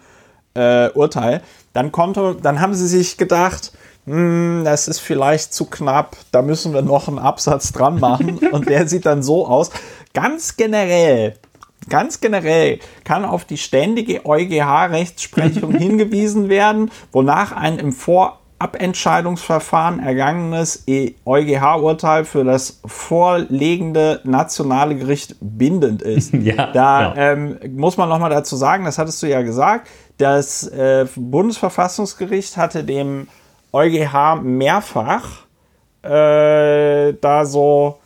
Urteil. Dann, konnte, dann haben sie sich gedacht, das ist vielleicht zu knapp, da müssen wir noch einen Absatz dran machen. <laughs> Und der sieht dann so aus. Ganz generell, ganz generell kann auf die ständige EuGH-Rechtsprechung <laughs> hingewiesen werden, wonach ein im Vorabentscheidungsverfahren ergangenes EuGH-Urteil für das vorlegende nationale Gericht bindend ist. <laughs> Ja, da ja. Ähm, muss man nochmal dazu sagen, das hattest du ja gesagt, das äh, Bundesverfassungsgericht hatte dem EuGH mehrfach äh, da so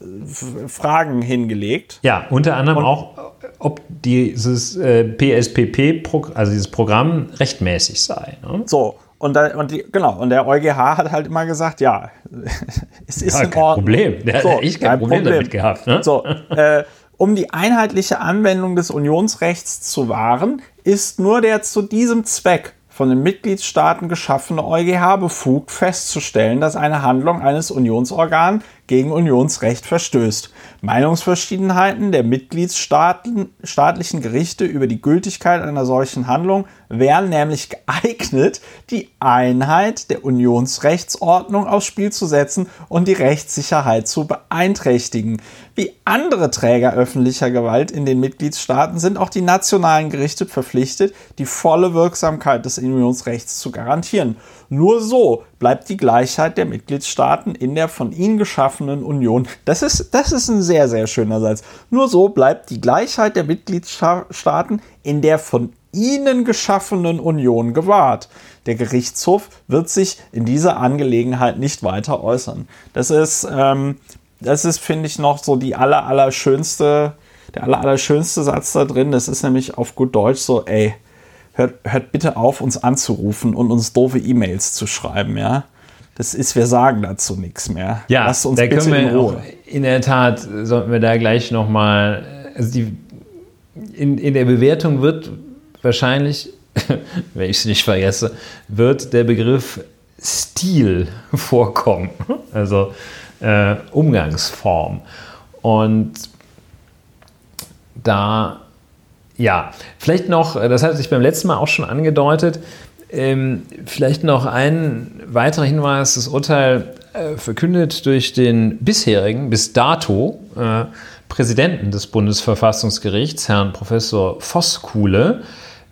äh, Fragen hingelegt. Ja, unter anderem auch, ob dieses äh, PSPP, also dieses Programm, rechtmäßig sei. Ne? So, und, da, und die, genau, und der EuGH hat halt immer gesagt, ja, <laughs> es ist Ja, in kein. Problem. Der So, hat echt kein, Problem, damit gehabt. Ne? So, äh, um die einheitliche Anwendung des Unionsrechts zu wahren, ist nur der zu diesem Zweck von den Mitgliedstaaten geschaffene EuGH befugt festzustellen, dass eine Handlung eines Unionsorgans gegen Unionsrecht verstößt. Meinungsverschiedenheiten der Mitgliedstaaten staatlichen Gerichte über die Gültigkeit einer solchen Handlung wären nämlich geeignet, die Einheit der Unionsrechtsordnung aufs Spiel zu setzen und die Rechtssicherheit zu beeinträchtigen. Wie andere Träger öffentlicher Gewalt in den Mitgliedstaaten sind auch die nationalen Gerichte verpflichtet, die volle Wirksamkeit des Unionsrechts zu garantieren. Nur so bleibt die Gleichheit der Mitgliedstaaten in der von ihnen geschaffenen Union. Das ist, das ist ein sehr, sehr schöner Satz. Nur so bleibt die Gleichheit der Mitgliedstaaten in der von ihnen geschaffenen Union gewahrt. Der Gerichtshof wird sich in dieser Angelegenheit nicht weiter äußern. Das ist, ähm, das ist, finde ich, noch so die aller, aller schönste, der aller, aller schönste Satz da drin. Das ist nämlich auf gut Deutsch so, ey, hört, hört bitte auf, uns anzurufen und uns doofe E-Mails zu schreiben, ja. Das ist, wir sagen dazu nichts mehr. Ja, Lasst uns da bitte können in wir auch, Ruhe. in der Tat sollten wir da gleich nochmal, also die, in, in der Bewertung wird wahrscheinlich, <laughs> wenn ich es nicht vergesse, wird der Begriff Stil <laughs> vorkommen, also äh, Umgangsform. Und da, ja, vielleicht noch, das hat sich beim letzten Mal auch schon angedeutet, ähm, vielleicht noch ein weiterer Hinweis, das Urteil äh, verkündet durch den bisherigen, bis dato, äh, Präsidenten des Bundesverfassungsgerichts, Herrn Professor Voskuhle.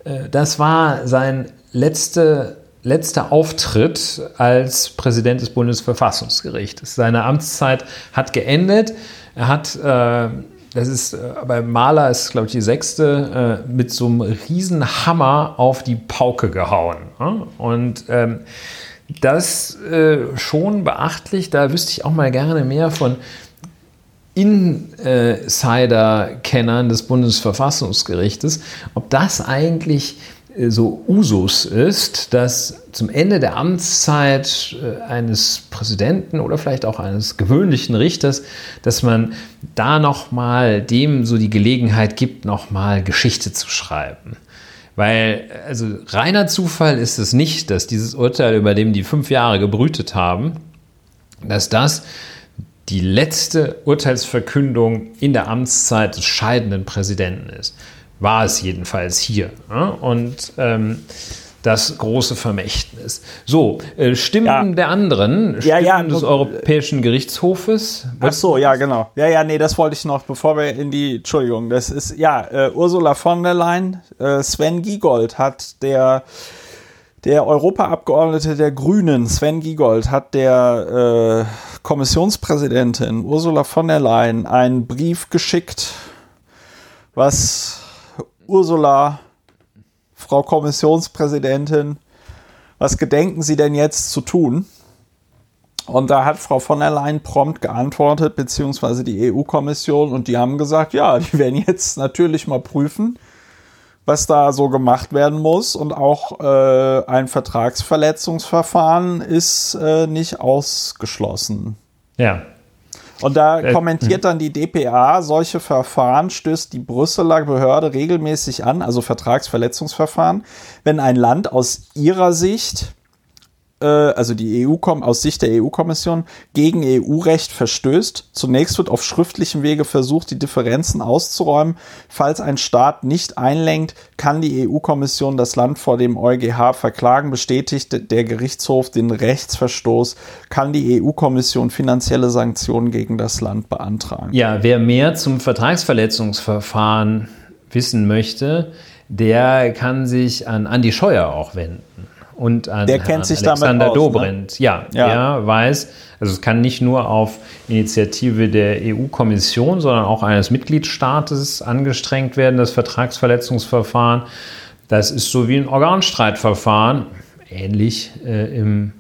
Äh, das war sein letzte, letzter Auftritt als Präsident des Bundesverfassungsgerichts. Seine Amtszeit hat geendet. Er hat äh, das ist äh, bei Mahler ist, glaube ich, die sechste, äh, mit so einem riesen Hammer auf die Pauke gehauen. Ne? Und ähm, das äh, schon beachtlich, da wüsste ich auch mal gerne mehr von Insider-Kennern des Bundesverfassungsgerichtes, ob das eigentlich so Usus ist, dass zum Ende der Amtszeit äh, eines Präsidenten oder vielleicht auch eines gewöhnlichen Richters, dass man da nochmal dem so die Gelegenheit gibt, nochmal Geschichte zu schreiben. Weil, also reiner Zufall ist es nicht, dass dieses Urteil, über dem die fünf Jahre gebrütet haben, dass das die letzte Urteilsverkündung in der Amtszeit des scheidenden Präsidenten ist. War es jedenfalls hier. ne? Und ähm, das große Vermächtnis. So, äh, Stimmen Ja. der anderen, Stimmen Ja, ja, des nur- Europäischen Gerichtshofes. Ach so, ja, genau. Ja, ja, nee, das wollte ich noch, bevor wir in die, Entschuldigung, das ist, ja, äh, Ursula von der Leyen, äh, Sven Giegold hat der, der Europaabgeordnete der Grünen, Sven Giegold, hat der äh, Kommissionspräsidentin Ursula von der Leyen einen Brief geschickt, was Ursula, Frau Kommissionspräsidentin, was gedenken Sie denn jetzt zu tun? Und da hat Frau von der Leyen prompt geantwortet, beziehungsweise die EU-Kommission, und die haben gesagt, ja, die werden jetzt natürlich mal prüfen, was da so gemacht werden muss. Und auch äh, ein Vertragsverletzungsverfahren ist äh, nicht ausgeschlossen. Ja. Und da Äh, kommentiert dann die DPA, solche Verfahren stößt die Brüsseler Behörde regelmäßig an, also Vertragsverletzungsverfahren, wenn ein Land aus ihrer Sicht also die EU aus Sicht der EU-Kommission gegen EU-Recht verstößt. Zunächst wird auf schriftlichem Wege versucht, die Differenzen auszuräumen. Falls ein Staat nicht einlenkt, kann die EU-Kommission das Land vor dem EuGH verklagen. Bestätigt der Gerichtshof den Rechtsverstoß, kann die EU-Kommission finanzielle Sanktionen gegen das Land beantragen. Ja, wer mehr zum Vertragsverletzungsverfahren wissen möchte, der kann sich an Andi Scheuer auch wenden und an der kennt sich Alexander damit aus, ne? Dobrindt. Ne? Ja, ja, er weiß, also es kann nicht nur auf Initiative der EU-Kommission, sondern auch eines Mitgliedstaates angestrengt werden, das Vertragsverletzungsverfahren. Das ist so wie ein Organstreitverfahren, ähnlich äh, im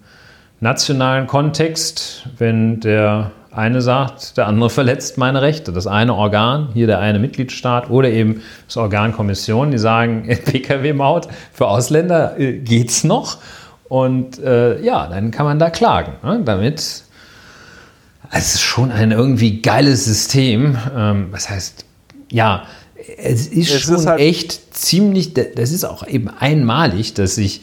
nationalen Kontext, wenn der eine sagt, der andere verletzt meine Rechte. Das eine Organ, hier der eine Mitgliedstaat oder eben das Organ Kommission, die sagen, <laughs> Pkw-Maut für Ausländer äh, geht's noch. Und äh, ja, dann kann man da klagen. Ne? Damit es ist schon ein irgendwie geiles System. Ähm, was heißt, ja, es ist es schon ist halt echt ziemlich, das ist auch eben einmalig, dass sich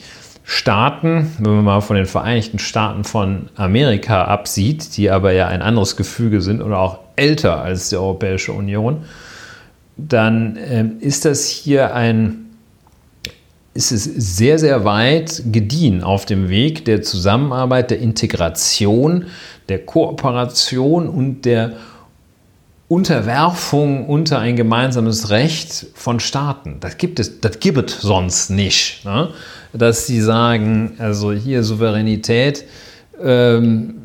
Staaten, wenn man mal von den Vereinigten Staaten von Amerika absieht, die aber ja ein anderes Gefüge sind oder auch älter als die Europäische Union, dann äh, ist das hier ein, ist es sehr, sehr weit gediehen auf dem Weg der Zusammenarbeit, der Integration, der Kooperation und der Unterwerfung unter ein gemeinsames Recht von Staaten. Das gibt es, das gibt es sonst nicht. Ne? Dass sie sagen, also hier Souveränität, ähm,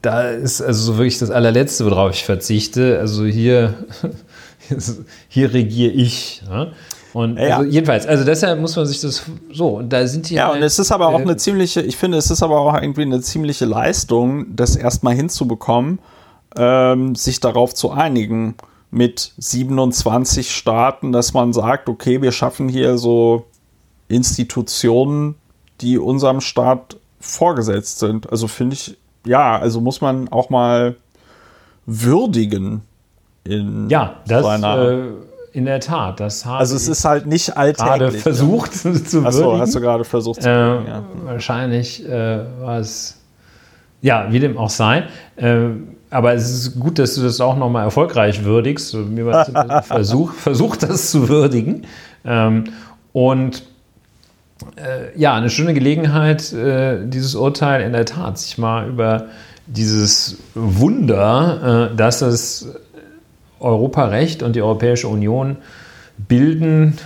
da ist also wirklich das allerletzte, worauf ich verzichte. Also hier, <laughs> hier regiere ich. Ne? Und ja. also jedenfalls, also deshalb muss man sich das so, und da sind die. Ja, halt, und es ist aber auch äh, eine ziemliche, ich finde, es ist aber auch irgendwie eine ziemliche Leistung, das erstmal hinzubekommen ähm, sich darauf zu einigen mit 27 Staaten, dass man sagt, okay, wir schaffen hier so Institutionen, die unserem Staat vorgesetzt sind. Also finde ich, ja, also muss man auch mal würdigen in ja, das, äh, in der Tat. Das also es ist halt nicht alltäglich. Gerade versucht ja. <laughs> zu würdigen. hast du gerade versucht zu würdigen, äh, ja. Wahrscheinlich äh, war es, ja, wie dem auch sei. Äh, aber es ist gut, dass du das auch nochmal erfolgreich würdigst. Mir war <laughs> Versuch, versuch das zu würdigen. Ähm, und äh, ja, eine schöne Gelegenheit, äh, dieses Urteil in der Tat, sich mal über dieses Wunder, äh, dass das Europarecht und die Europäische Union bilden,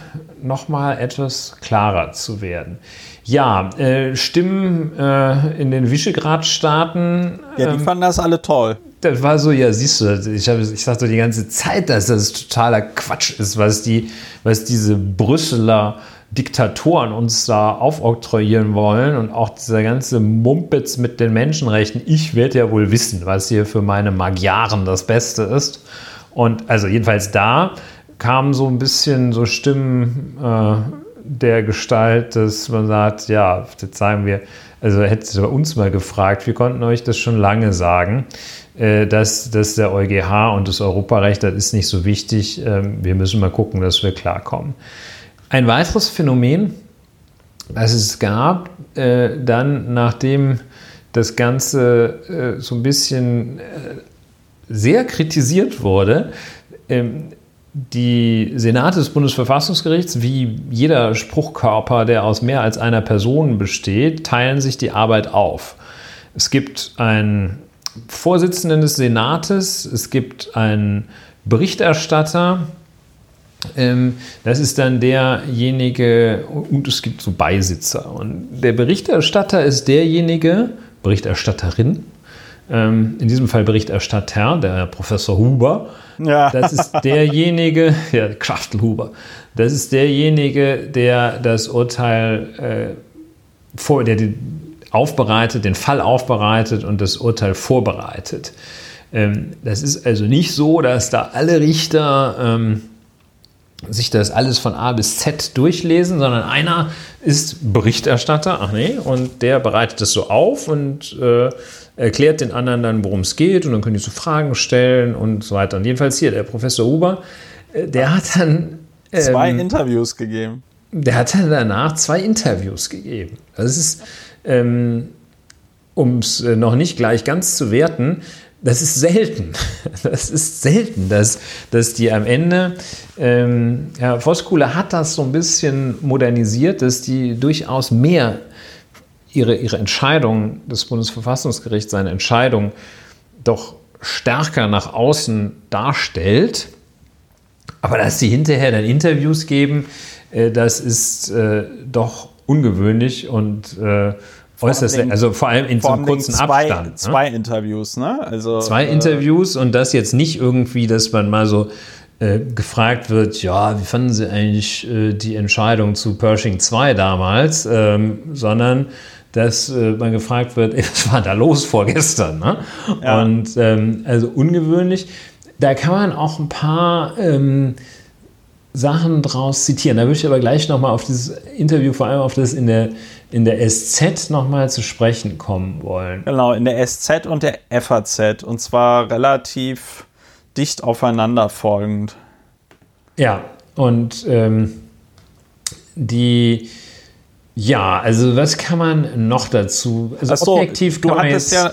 nochmal etwas klarer zu werden. Ja, äh, Stimmen äh, in den Visegrad-Staaten. Ja, die ähm, fanden das alle toll. Das war so, ja, siehst du, ich, hab, ich sagte die ganze Zeit, dass das totaler Quatsch ist, was, die, was diese Brüsseler Diktatoren uns da aufoktroyieren wollen und auch dieser ganze Mumpitz mit den Menschenrechten. Ich werde ja wohl wissen, was hier für meine Magyaren das Beste ist. Und also jedenfalls da kamen so ein bisschen so Stimmen äh, der Gestalt, dass man sagt, ja, jetzt sagen wir, also hätte ihr uns mal gefragt, wir konnten euch das schon lange sagen. Äh, dass, dass der EuGH und das Europarecht, das ist nicht so wichtig. Ähm, wir müssen mal gucken, dass wir klarkommen. Ein weiteres Phänomen, das es gab, äh, dann nachdem das Ganze äh, so ein bisschen sehr kritisiert wurde, ähm, die Senate des Bundesverfassungsgerichts, wie jeder Spruchkörper, der aus mehr als einer Person besteht, teilen sich die Arbeit auf. Es gibt ein Vorsitzenden des Senates, es gibt einen Berichterstatter, das ist dann derjenige, und es gibt so Beisitzer. Und der Berichterstatter ist derjenige, Berichterstatterin, ähm, in diesem Fall Berichterstatter, der Professor Huber. Ja. Das ist derjenige, <laughs> ja, Kraftelhuber, das ist derjenige, der das Urteil äh, vor, der die aufbereitet, den Fall aufbereitet und das Urteil vorbereitet. Ähm, das ist also nicht so, dass da alle Richter ähm, sich das alles von A bis Z durchlesen, sondern einer ist Berichterstatter, ach nee, und der bereitet das so auf und äh, erklärt den anderen dann, worum es geht und dann können die so Fragen stellen und so weiter. Und jedenfalls hier, der Professor Huber, äh, der hat dann ähm, zwei Interviews gegeben. Der hat dann danach zwei Interviews gegeben. Das ist ähm, um es äh, noch nicht gleich ganz zu werten, das ist selten. <laughs> Das ist selten, dass, dass die am Ende, ähm, Herr Voskuhle hat das so ein bisschen modernisiert, dass die durchaus mehr ihre, ihre Entscheidung des Bundesverfassungsgerichts, seine Entscheidung doch stärker nach außen darstellt. Aber dass sie hinterher dann Interviews geben, äh, das ist äh, doch ungewöhnlich und äh, äußerst, also vor allem in so einem kurzen zwei, Abstand. Ne? Zwei Interviews, ne? Also, zwei äh, Interviews und das jetzt nicht irgendwie, dass man mal so äh, gefragt wird, ja, wie fanden Sie eigentlich äh, die Entscheidung zu Pershing 2 damals, ähm, sondern dass äh, man gefragt wird, <laughs> was war da los vorgestern? Ne? Ja. Und ähm, also ungewöhnlich. Da kann man auch ein paar ähm, Sachen draus zitieren. Da würde ich aber gleich nochmal auf dieses Interview, vor allem auf das in der, in der SZ nochmal zu sprechen kommen wollen. Genau, in der SZ und der FAZ. Und zwar relativ dicht aufeinander folgend. Ja, und ähm, die ja, also was kann man noch dazu? Also so, objektiv du hattest ja,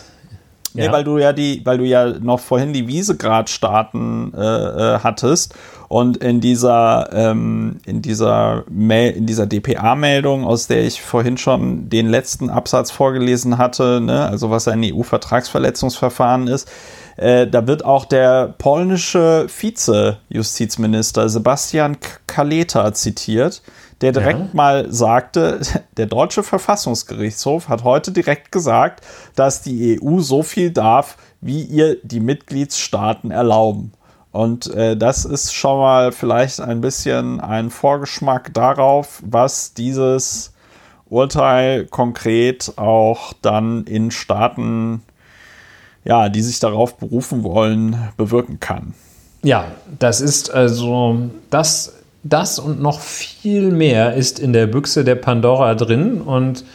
Nee, ja. weil du ja die, weil du ja noch vorhin die Wiesegrad-Staaten äh, äh, hattest und in dieser ähm, in dieser Mail, in dieser DPA-Meldung, aus der ich vorhin schon den letzten Absatz vorgelesen hatte, ne, also was ein EU-Vertragsverletzungsverfahren ist, äh, da wird auch der polnische Vize-Justizminister Sebastian Kaleta zitiert der direkt ja. mal sagte, <laughs> der deutsche Verfassungsgerichtshof hat heute direkt gesagt, dass die EU so viel darf, wie ihr die Mitgliedstaaten erlauben. Und äh, das ist schon mal vielleicht ein bisschen ein Vorgeschmack darauf, was dieses Urteil konkret auch dann in Staaten, ja, die sich darauf berufen wollen, bewirken kann. Ja, das ist also, das das und noch viel mehr ist in der Büchse der Pandora drin und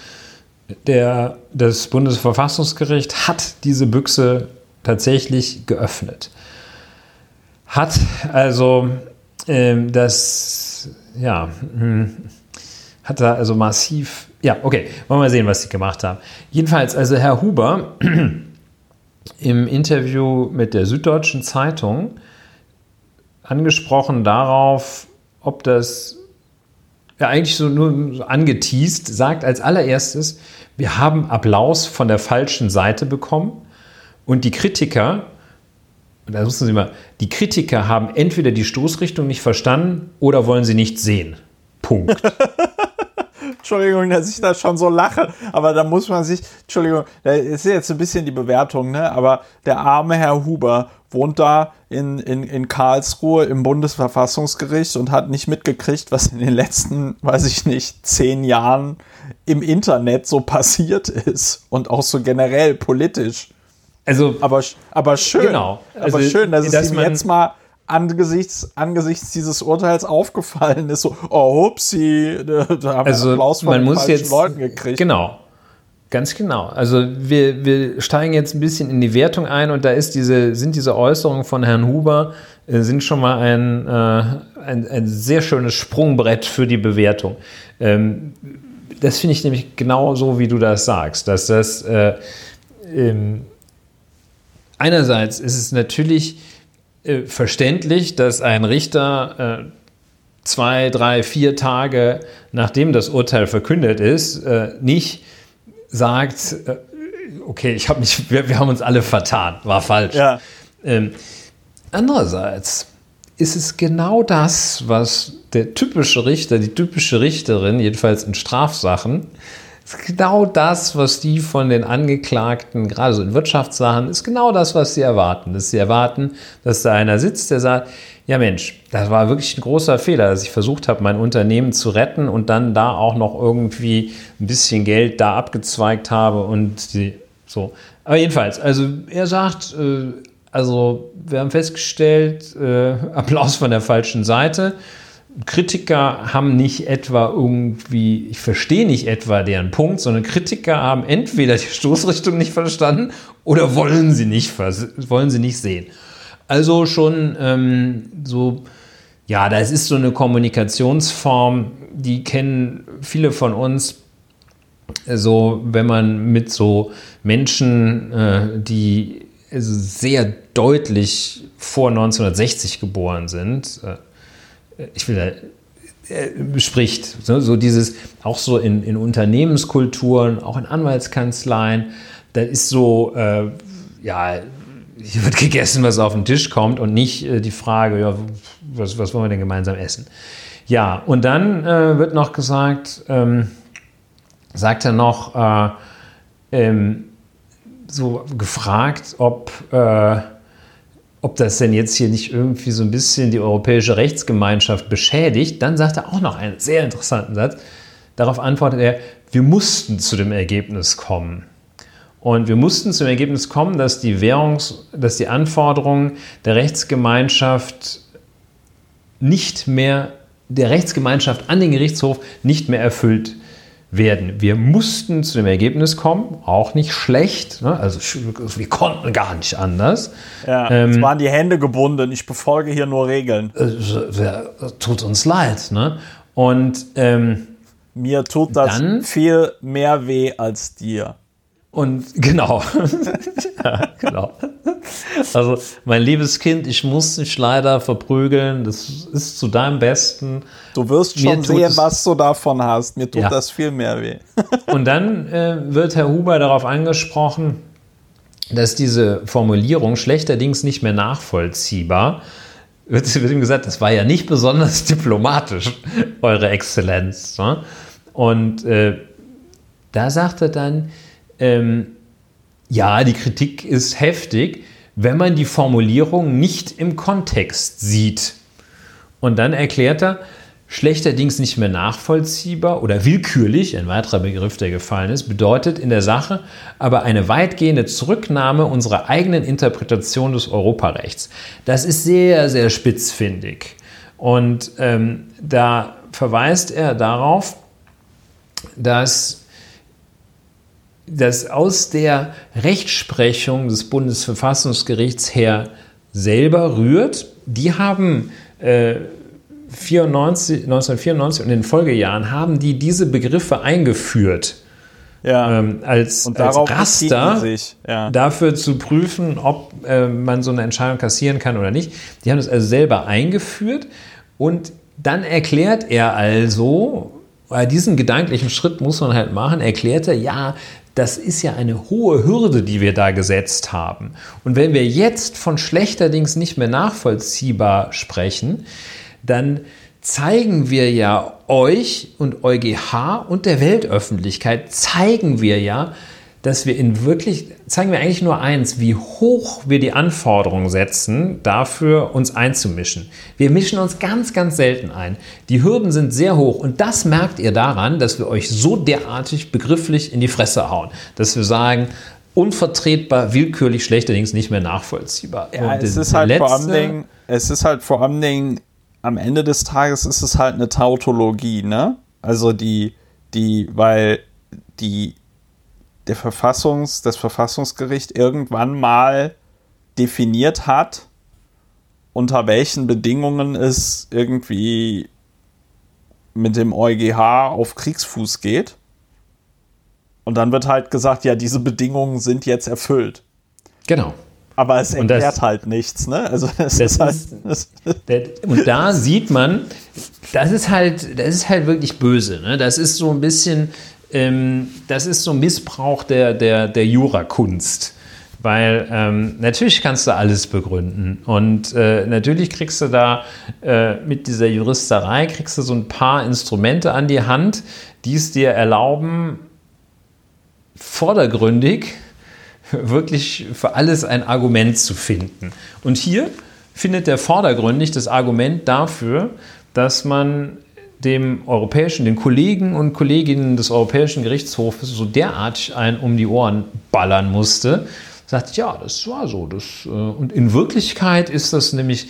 der, das Bundesverfassungsgericht hat diese Büchse tatsächlich geöffnet. Hat also ähm, das, ja, hm, hat da also massiv, ja, okay, wollen wir sehen, was sie gemacht haben. Jedenfalls, also Herr Huber <clears throat> im Interview mit der Süddeutschen Zeitung angesprochen darauf, ob das ja eigentlich so nur angeteased, sagt als allererstes, wir haben Applaus von der falschen Seite bekommen und die Kritiker, da müssen Sie mal, die Kritiker haben entweder die Stoßrichtung nicht verstanden oder wollen sie nicht sehen. Punkt. <laughs> Entschuldigung, dass ich da schon so lache, aber da muss man sich, Entschuldigung, das ist jetzt ein bisschen die Bewertung, ne? aber der arme Herr Huber wohnt da in, in, in Karlsruhe im Bundesverfassungsgericht und hat nicht mitgekriegt, was in den letzten, weiß ich nicht, zehn Jahren im Internet so passiert ist und auch so generell politisch. Also, aber, aber schön, genau. also, aber schön, dass, dass es ihm jetzt mal angesichts, angesichts dieses Urteils aufgefallen ist, so, oh, hupsi, <laughs> da haben also, wir Applaus von man muss jetzt, Leuten gekriegt. Genau, Ganz genau. Also wir, wir steigen jetzt ein bisschen in die Wertung ein und da ist diese, sind diese Äußerungen von Herrn Huber äh, sind schon mal ein, äh, ein, ein, sehr schönes Sprungbrett für die Bewertung. Ähm, das finde ich nämlich genau so, wie du das sagst, dass das äh, ähm, einerseits ist es natürlich äh, verständlich, dass ein Richter äh, zwei, drei, vier Tage nachdem das Urteil verkündet ist, nicht sagt, äh, okay, ich habe mich, wir, wir, haben uns alle vertan, war falsch. Ja. Ähm, andererseits ist es genau das, was der typische Richter, die typische Richterin, jedenfalls in Strafsachen, ist genau das, was die von den Angeklagten, gerade so in Wirtschaftssachen, ist genau das, was sie erwarten. Dass sie erwarten, dass da einer sitzt, der sagt, ja Mensch, das war wirklich ein großer Fehler, dass ich versucht habe, mein Unternehmen zu retten und dann da auch noch irgendwie ein bisschen Geld da abgezweigt habe und die, so. Aber jedenfalls, also er sagt, äh, also wir haben festgestellt, äh, <laughs> Applaus von der falschen Seite. Kritiker haben nicht etwa irgendwie, ich verstehe nicht etwa deren Punkt, sondern Kritiker haben entweder die Stoßrichtung nicht verstanden oder wollen sie nicht, wollen sie nicht sehen. Also schon ähm, so, ja, das ist so eine Kommunikationsform, die kennen viele von uns so, wenn man mit so Menschen, äh, die sehr deutlich vor 1960 geboren sind, äh, ich will da, äh, spricht, so, dieses, auch so in, in, Unternehmenskulturen, auch in Anwaltskanzleien, da ist so, äh, ja, hier wird gegessen, was auf den Tisch kommt und nicht äh, die Frage, ja, was, was wollen wir denn gemeinsam essen? Ja, und dann äh, wird noch gesagt, ähm, sagt er noch, äh, ähm, so gefragt, ob, äh, ob das denn jetzt hier nicht irgendwie so ein bisschen die europäische Rechtsgemeinschaft beschädigt. Dann sagt er auch noch einen sehr interessanten Satz. Darauf antwortet er, wir mussten zu dem Ergebnis kommen. Und wir mussten zum Ergebnis kommen, dass die Währungs-, dass die Anforderungen der Rechtsgemeinschaft nicht mehr, der Rechtsgemeinschaft an den Gerichtshof nicht mehr erfüllt werden. Wir mussten zu dem Ergebnis kommen, auch nicht schlecht, ne? also wir konnten gar nicht anders. Ja, ähm, es waren die Hände gebunden, ich befolge hier nur Regeln. Äh, tut uns leid. Ne? Und ähm, mir tut das dann, viel mehr weh als dir. Und <laughs> genau. ja, genau. Also, mein liebes Kind, ich muss dich leider verprügeln. Das ist zu deinem Besten. Du wirst schon sehen, was du davon hast. Mir tut ja. das viel mehr weh. <laughs> Und dann äh, wird Herr Huber darauf angesprochen, dass diese Formulierung schlechterdings nicht mehr nachvollziehbar wird, wird ihm gesagt, das war ja nicht besonders diplomatisch, Eure Exzellenz. Ne? Und äh, da sagt er dann, ähm, ja, die Kritik ist heftig, wenn man die Formulierung nicht im Kontext sieht. Und dann erklärt er, schlechterdings nicht mehr nachvollziehbar oder willkürlich, ein weiterer Begriff, der gefallen ist, bedeutet in der Sache aber eine weitgehende Zurücknahme unserer eigenen Interpretation des Europarechts. Das ist sehr, sehr spitzfindig. Und ähm, da verweist er darauf, dass das aus der Rechtsprechung des Bundesverfassungsgerichts her selber rührt. Die haben äh, 94, 1994 und in den Folgejahren haben die diese Begriffe eingeführt. Ja. Ähm, als, als Raster ja. dafür zu prüfen, ob äh, man so eine Entscheidung kassieren kann oder nicht. Die haben das also selber eingeführt und dann erklärt er also, bei diesem gedanklichen Schritt muss man halt machen, erklärt er, ja, das ist ja eine hohe Hürde, die wir da gesetzt haben. Und wenn wir jetzt von schlechterdings nicht mehr nachvollziehbar sprechen, dann zeigen wir ja euch und EuGH und der Weltöffentlichkeit, zeigen wir ja, dass wir in wirklich, zeigen wir eigentlich nur eins, wie hoch wir die Anforderungen setzen, dafür uns einzumischen. Wir mischen uns ganz, ganz selten ein. Die Hürden sind sehr hoch und das merkt ihr daran, dass wir euch so derartig begrifflich in die Fresse hauen, dass wir sagen, unvertretbar, willkürlich, schlechterdings nicht mehr nachvollziehbar. Ja, es ist, halt letzte, vor allem Dingen, es ist halt vor allem Dingen, am Ende des Tages ist es halt eine Tautologie, ne? Also die, die, weil die der Verfassungs, das Verfassungsgericht irgendwann mal definiert hat, unter welchen Bedingungen es irgendwie mit dem EuGH auf Kriegsfuß geht. Und dann wird halt gesagt, ja, diese Bedingungen sind jetzt erfüllt. Genau. Aber es erklärt das, halt nichts, ne? Also das, das ist halt. Das und da sieht man, das ist halt, das ist halt wirklich böse. Ne? Das ist so ein bisschen ähm, das ist so Missbrauch der, der, der Jurakunst. Weil ähm, natürlich kannst du alles begründen. Und äh, natürlich kriegst du da äh, mit dieser Juristerei kriegst du so ein paar Instrumente an die Hand, die es dir erlauben, vordergründig wirklich für alles ein Argument zu finden. Und hier findet der vordergründig das Argument dafür, dass man dem europäischen, den Kollegen und Kolleginnen des Europäischen Gerichtshofes so derartig ein um die Ohren ballern musste, sagt, ja, das war so. Das, äh, und in Wirklichkeit ist das nämlich,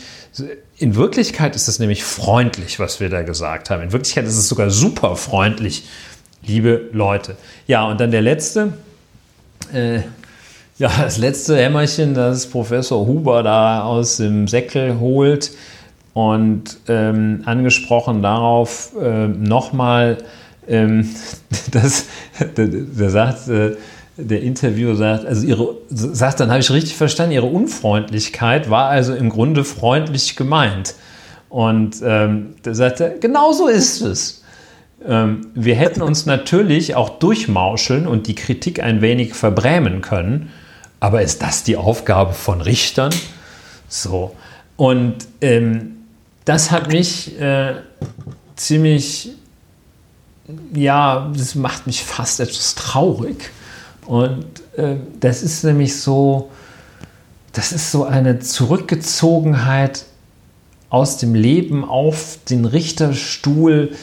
in Wirklichkeit ist das nämlich freundlich, was wir da gesagt haben. In Wirklichkeit ist es sogar super freundlich, liebe Leute. Ja, und dann der letzte, äh, ja, das letzte Hämmerchen, das Professor Huber da aus dem Säckel holt, und ähm, angesprochen darauf äh, nochmal ähm, <laughs> das, da, da sagt äh, der Interviewer sagt, also ihre, sagt, dann habe ich richtig verstanden, ihre Unfreundlichkeit war also im Grunde freundlich gemeint. Und ähm, da sagt er, genau so ist es. Ähm, wir hätten uns natürlich auch durchmauscheln und die Kritik ein wenig verbrämen können, aber ist das die Aufgabe von Richtern? So. Und ähm, das hat mich äh, ziemlich, ja, das macht mich fast etwas traurig. Und äh, das ist nämlich so, das ist so eine Zurückgezogenheit aus dem Leben auf den Richterstuhl,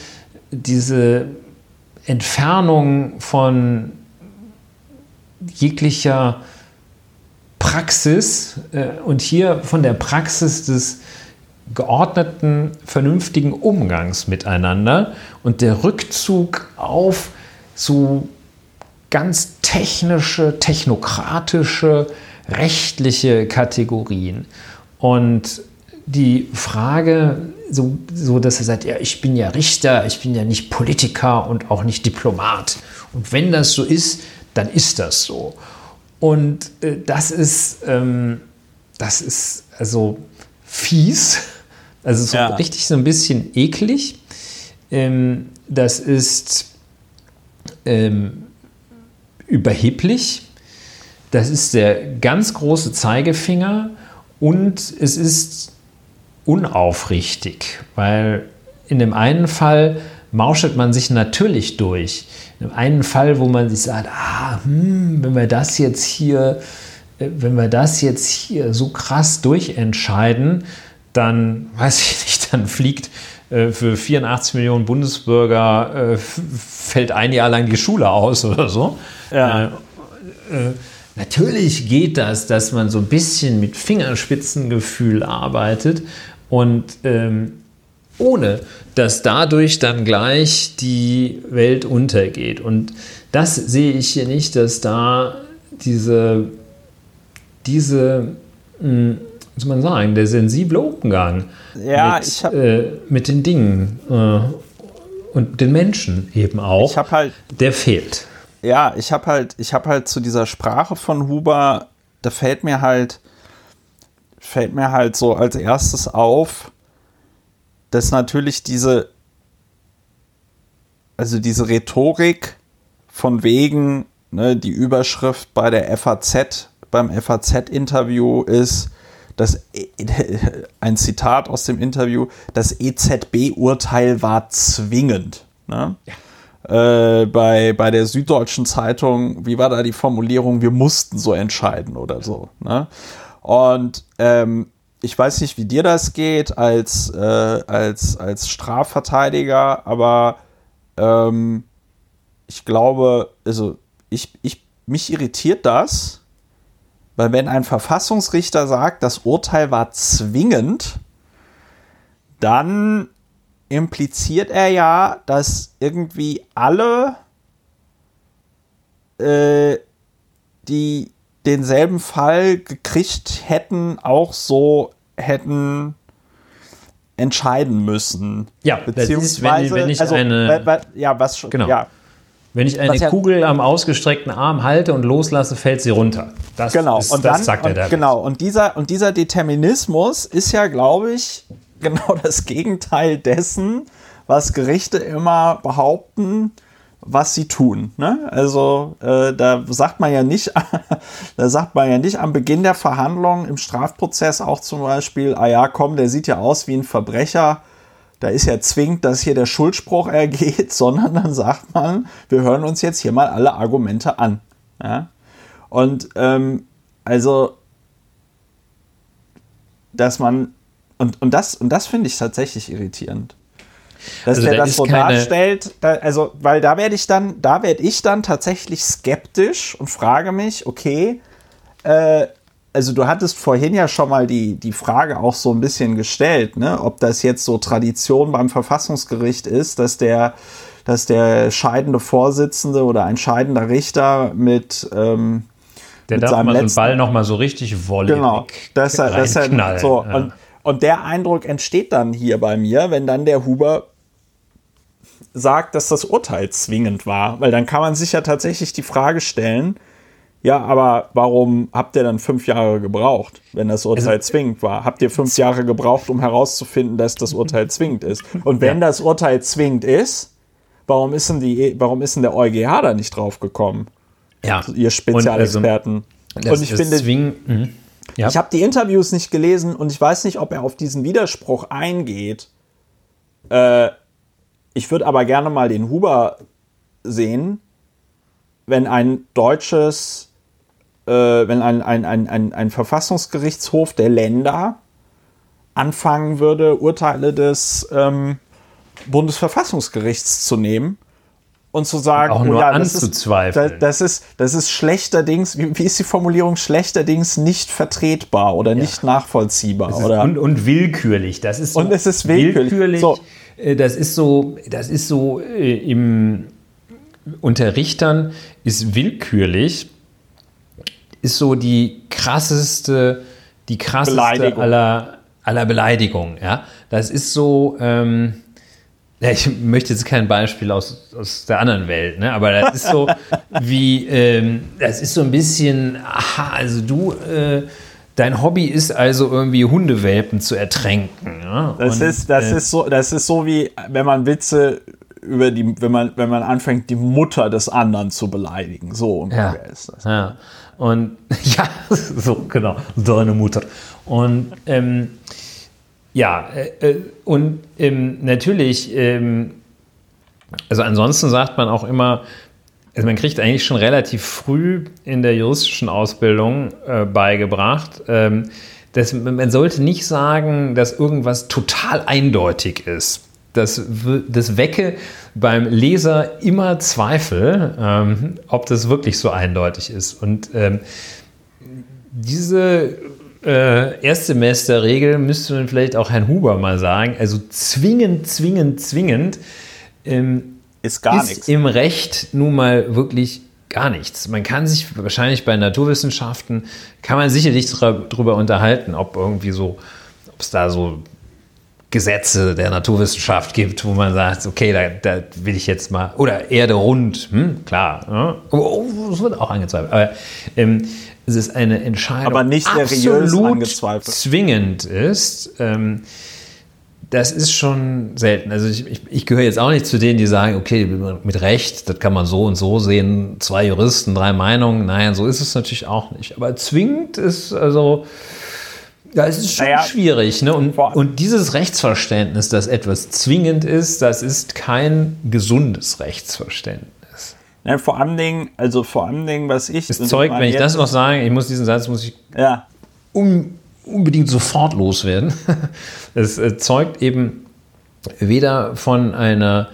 diese Entfernung von jeglicher Praxis äh, und hier von der Praxis des geordneten, vernünftigen Umgangs miteinander und der Rückzug auf so ganz technische, technokratische, rechtliche Kategorien. Und die Frage, so, so dass er sagt, ja, ich bin ja Richter, ich bin ja nicht Politiker und auch nicht Diplomat. Und wenn das so ist, dann ist das so. Und äh, das ist, ähm, das ist also fies, also so ja. richtig so ein bisschen eklig. Ähm, das ist ähm, überheblich. Das ist der ganz große Zeigefinger und es ist unaufrichtig, weil in dem einen Fall mauschelt man sich natürlich durch. In dem einen Fall, wo man sich sagt, ah, hm, wenn wir das jetzt hier, äh, wenn wir das jetzt hier so krass durchentscheiden, dann weiß ich nicht, dann fliegt äh, für 84 Millionen Bundesbürger äh, fällt ein Jahr lang die Schule aus <laughs> oder so. Ja. Äh, äh, natürlich geht das, dass man so ein bisschen mit Fingerspitzengefühl arbeitet und ähm, ohne dass dadurch dann gleich die Welt untergeht. Und das sehe ich hier nicht, dass da diese, diese mh, hm, muss man sagen, der sensible Umgang ja, mit, hab, äh, mit den Dingen äh, und den Menschen eben auch, halt, der fehlt. Ja, ich habe halt, ich habe halt zu dieser Sprache von Huber, da fällt mir halt, fällt mir halt so als erstes auf, dass natürlich diese, also diese Rhetorik von wegen, ne, die Überschrift bei der FAZ, beim FAZ-Interview ist, das, ein Zitat aus dem Interview, das EZB-Urteil war zwingend. Ne? Ja. Äh, bei, bei der Süddeutschen Zeitung, wie war da die Formulierung, wir mussten so entscheiden oder so. Ne? Und ähm, ich weiß nicht, wie dir das geht als, äh, als, als Strafverteidiger, aber ähm, ich glaube, also ich, ich, mich irritiert das, weil wenn ein Verfassungsrichter sagt, das Urteil war zwingend, dann impliziert er ja, dass irgendwie alle, äh, die denselben Fall gekriegt hätten, auch so hätten entscheiden müssen. Ja, beziehungsweise, ist, wenn, wenn ich also, eine, ja, was genau. ja, wenn ich eine Kugel am ausgestreckten Arm halte und loslasse, fällt sie runter. Das genau. Ist, und das dann, sagt er da. Genau. Und dieser, und dieser Determinismus ist ja, glaube ich, genau das Gegenteil dessen, was Gerichte immer behaupten, was sie tun. Ne? Also äh, da sagt man ja nicht, <laughs> da sagt man ja nicht am Beginn der Verhandlung im Strafprozess auch zum Beispiel, ah ja, komm, der sieht ja aus wie ein Verbrecher da ist ja zwingend, dass hier der Schuldspruch ergeht, <laughs> sondern dann sagt man, wir hören uns jetzt hier mal alle Argumente an. Ja? Und ähm, also, dass man, und, und das, und das finde ich tatsächlich irritierend. Dass also der da das so darstellt, da, also, weil da werde ich dann, da werde ich dann tatsächlich skeptisch und frage mich, okay, äh, also du hattest vorhin ja schon mal die, die Frage auch so ein bisschen gestellt, ne? ob das jetzt so Tradition beim Verfassungsgericht ist, dass der, dass der scheidende Vorsitzende oder ein scheidender Richter mit ähm, der mit darf seinem mal letzten, so einen Ball noch mal so richtig wollen. Genau, dass er, dass er so ja. und, und der Eindruck entsteht dann hier bei mir, wenn dann der Huber sagt, dass das Urteil zwingend war, weil dann kann man sich ja tatsächlich die Frage stellen, ja, aber warum habt ihr dann fünf Jahre gebraucht, wenn das Urteil also, zwingend war? Habt ihr fünf Jahre gebraucht, um herauszufinden, dass das Urteil zwingend ist? Und wenn ja. das Urteil zwingend ist, warum ist denn, die, warum ist denn der EuGH da nicht drauf gekommen? Ja. Ihr Spezialexperten. Und, also, und ich finde, mhm. ja. ich habe die Interviews nicht gelesen und ich weiß nicht, ob er auf diesen Widerspruch eingeht. Äh, ich würde aber gerne mal den Huber sehen, wenn ein deutsches äh, wenn ein, ein, ein, ein, ein Verfassungsgerichtshof der Länder anfangen würde, Urteile des ähm, Bundesverfassungsgerichts zu nehmen und zu sagen, auch oh nur ja, anzuzweifeln. Das ist, das, ist, das ist schlechterdings, wie, wie ist die Formulierung, schlechterdings nicht vertretbar oder ja. nicht nachvollziehbar. Oder? Und, und willkürlich, das ist so Und es ist willkürlich. willkürlich so. Äh, das ist so, das ist so äh, im, unter Richtern ist willkürlich ist so die krasseste, die krasseste Beleidigung. aller, aller Beleidigungen. Ja? Das ist so, ähm, ja, ich möchte jetzt kein Beispiel aus, aus der anderen Welt, ne? aber das ist so <laughs> wie, ähm, das ist so ein bisschen, aha, also du, äh, dein Hobby ist also irgendwie Hundewelpen zu ertränken. Ja? Das, Und, ist, das, äh, ist so, das ist so wie, wenn man Witze über die, wenn man, wenn man anfängt, die Mutter des anderen zu beleidigen. So ungefähr ja, ist das. Ja. Und <laughs> ja, <laughs> so genau, deine Mutter. Und ähm, ja, äh, äh, und ähm, natürlich, ähm, also ansonsten sagt man auch immer, also man kriegt eigentlich schon relativ früh in der juristischen Ausbildung äh, beigebracht, ähm, dass man sollte nicht sagen, dass irgendwas total eindeutig ist. Das, das wecke beim Leser immer Zweifel, ähm, ob das wirklich so eindeutig ist. Und ähm, diese äh, Erstsemesterregel müsste man vielleicht auch Herrn Huber mal sagen. Also zwingend, zwingend, zwingend ähm, ist gar nichts. im Recht nun mal wirklich gar nichts. Man kann sich wahrscheinlich bei Naturwissenschaften, kann man sicherlich darüber unterhalten, ob irgendwie so, ob es da so Gesetze der Naturwissenschaft gibt, wo man sagt, okay, da, da will ich jetzt mal, oder Erde rund, hm, klar, ja. oh, oh, das wird auch angezweifelt, aber ähm, es ist eine Entscheidung, aber nicht absolut zwingend ist. Ähm, das ist schon selten. Also ich, ich, ich, gehöre jetzt auch nicht zu denen, die sagen, okay, mit Recht, das kann man so und so sehen, zwei Juristen, drei Meinungen. Nein, so ist es natürlich auch nicht. Aber zwingend ist also ja, es ist schon naja, schwierig. Ne? Und, und, dieses Rechtsverständnis, dass etwas zwingend ist, das ist kein gesundes Rechtsverständnis. Ja, vor allem Dingen, also vor allem Dingen, was ich. Das Zeug, wenn ich das noch sage, ich muss diesen Satz muss ich ja. un, unbedingt sofort loswerden. <laughs> Es äh, zeugt eben weder von einer,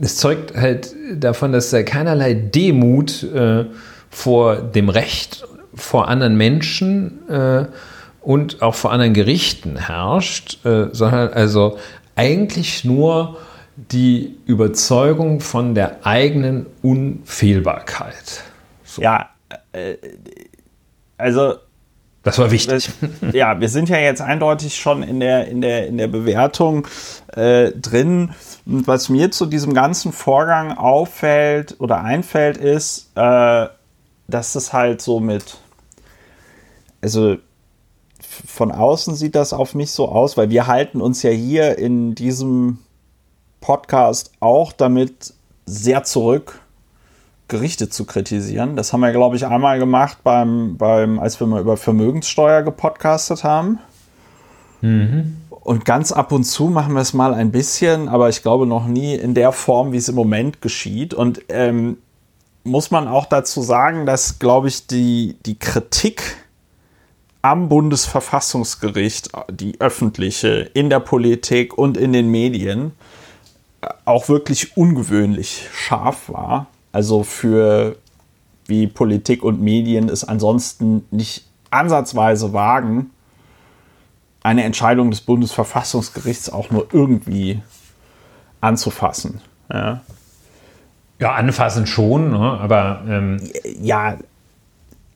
es zeugt halt davon, dass da keinerlei Demut äh, vor dem Recht, vor anderen Menschen äh, und auch vor anderen Gerichten herrscht, äh, sondern also eigentlich nur die Überzeugung von der eigenen Unfehlbarkeit. So. Ja, äh, also das war wichtig. Ja, wir sind ja jetzt eindeutig schon in der, in der, in der Bewertung äh, drin. Und was mir zu diesem ganzen Vorgang auffällt oder einfällt, ist, äh, dass es halt so mit, also von außen sieht das auf mich so aus, weil wir halten uns ja hier in diesem Podcast auch damit sehr zurück, Gerichte zu kritisieren. Das haben wir, glaube ich, einmal gemacht, beim, beim, als wir mal über Vermögenssteuer gepodcastet haben. Mhm. Und ganz ab und zu machen wir es mal ein bisschen, aber ich glaube noch nie in der Form, wie es im Moment geschieht. Und ähm, muss man auch dazu sagen, dass, glaube ich, die, die Kritik am Bundesverfassungsgericht, die öffentliche, in der Politik und in den Medien, auch wirklich ungewöhnlich scharf war. Also für wie Politik und Medien es ansonsten nicht ansatzweise wagen, eine Entscheidung des Bundesverfassungsgerichts auch nur irgendwie anzufassen. Ja, ja anfassen schon, ne? aber. Ähm ja,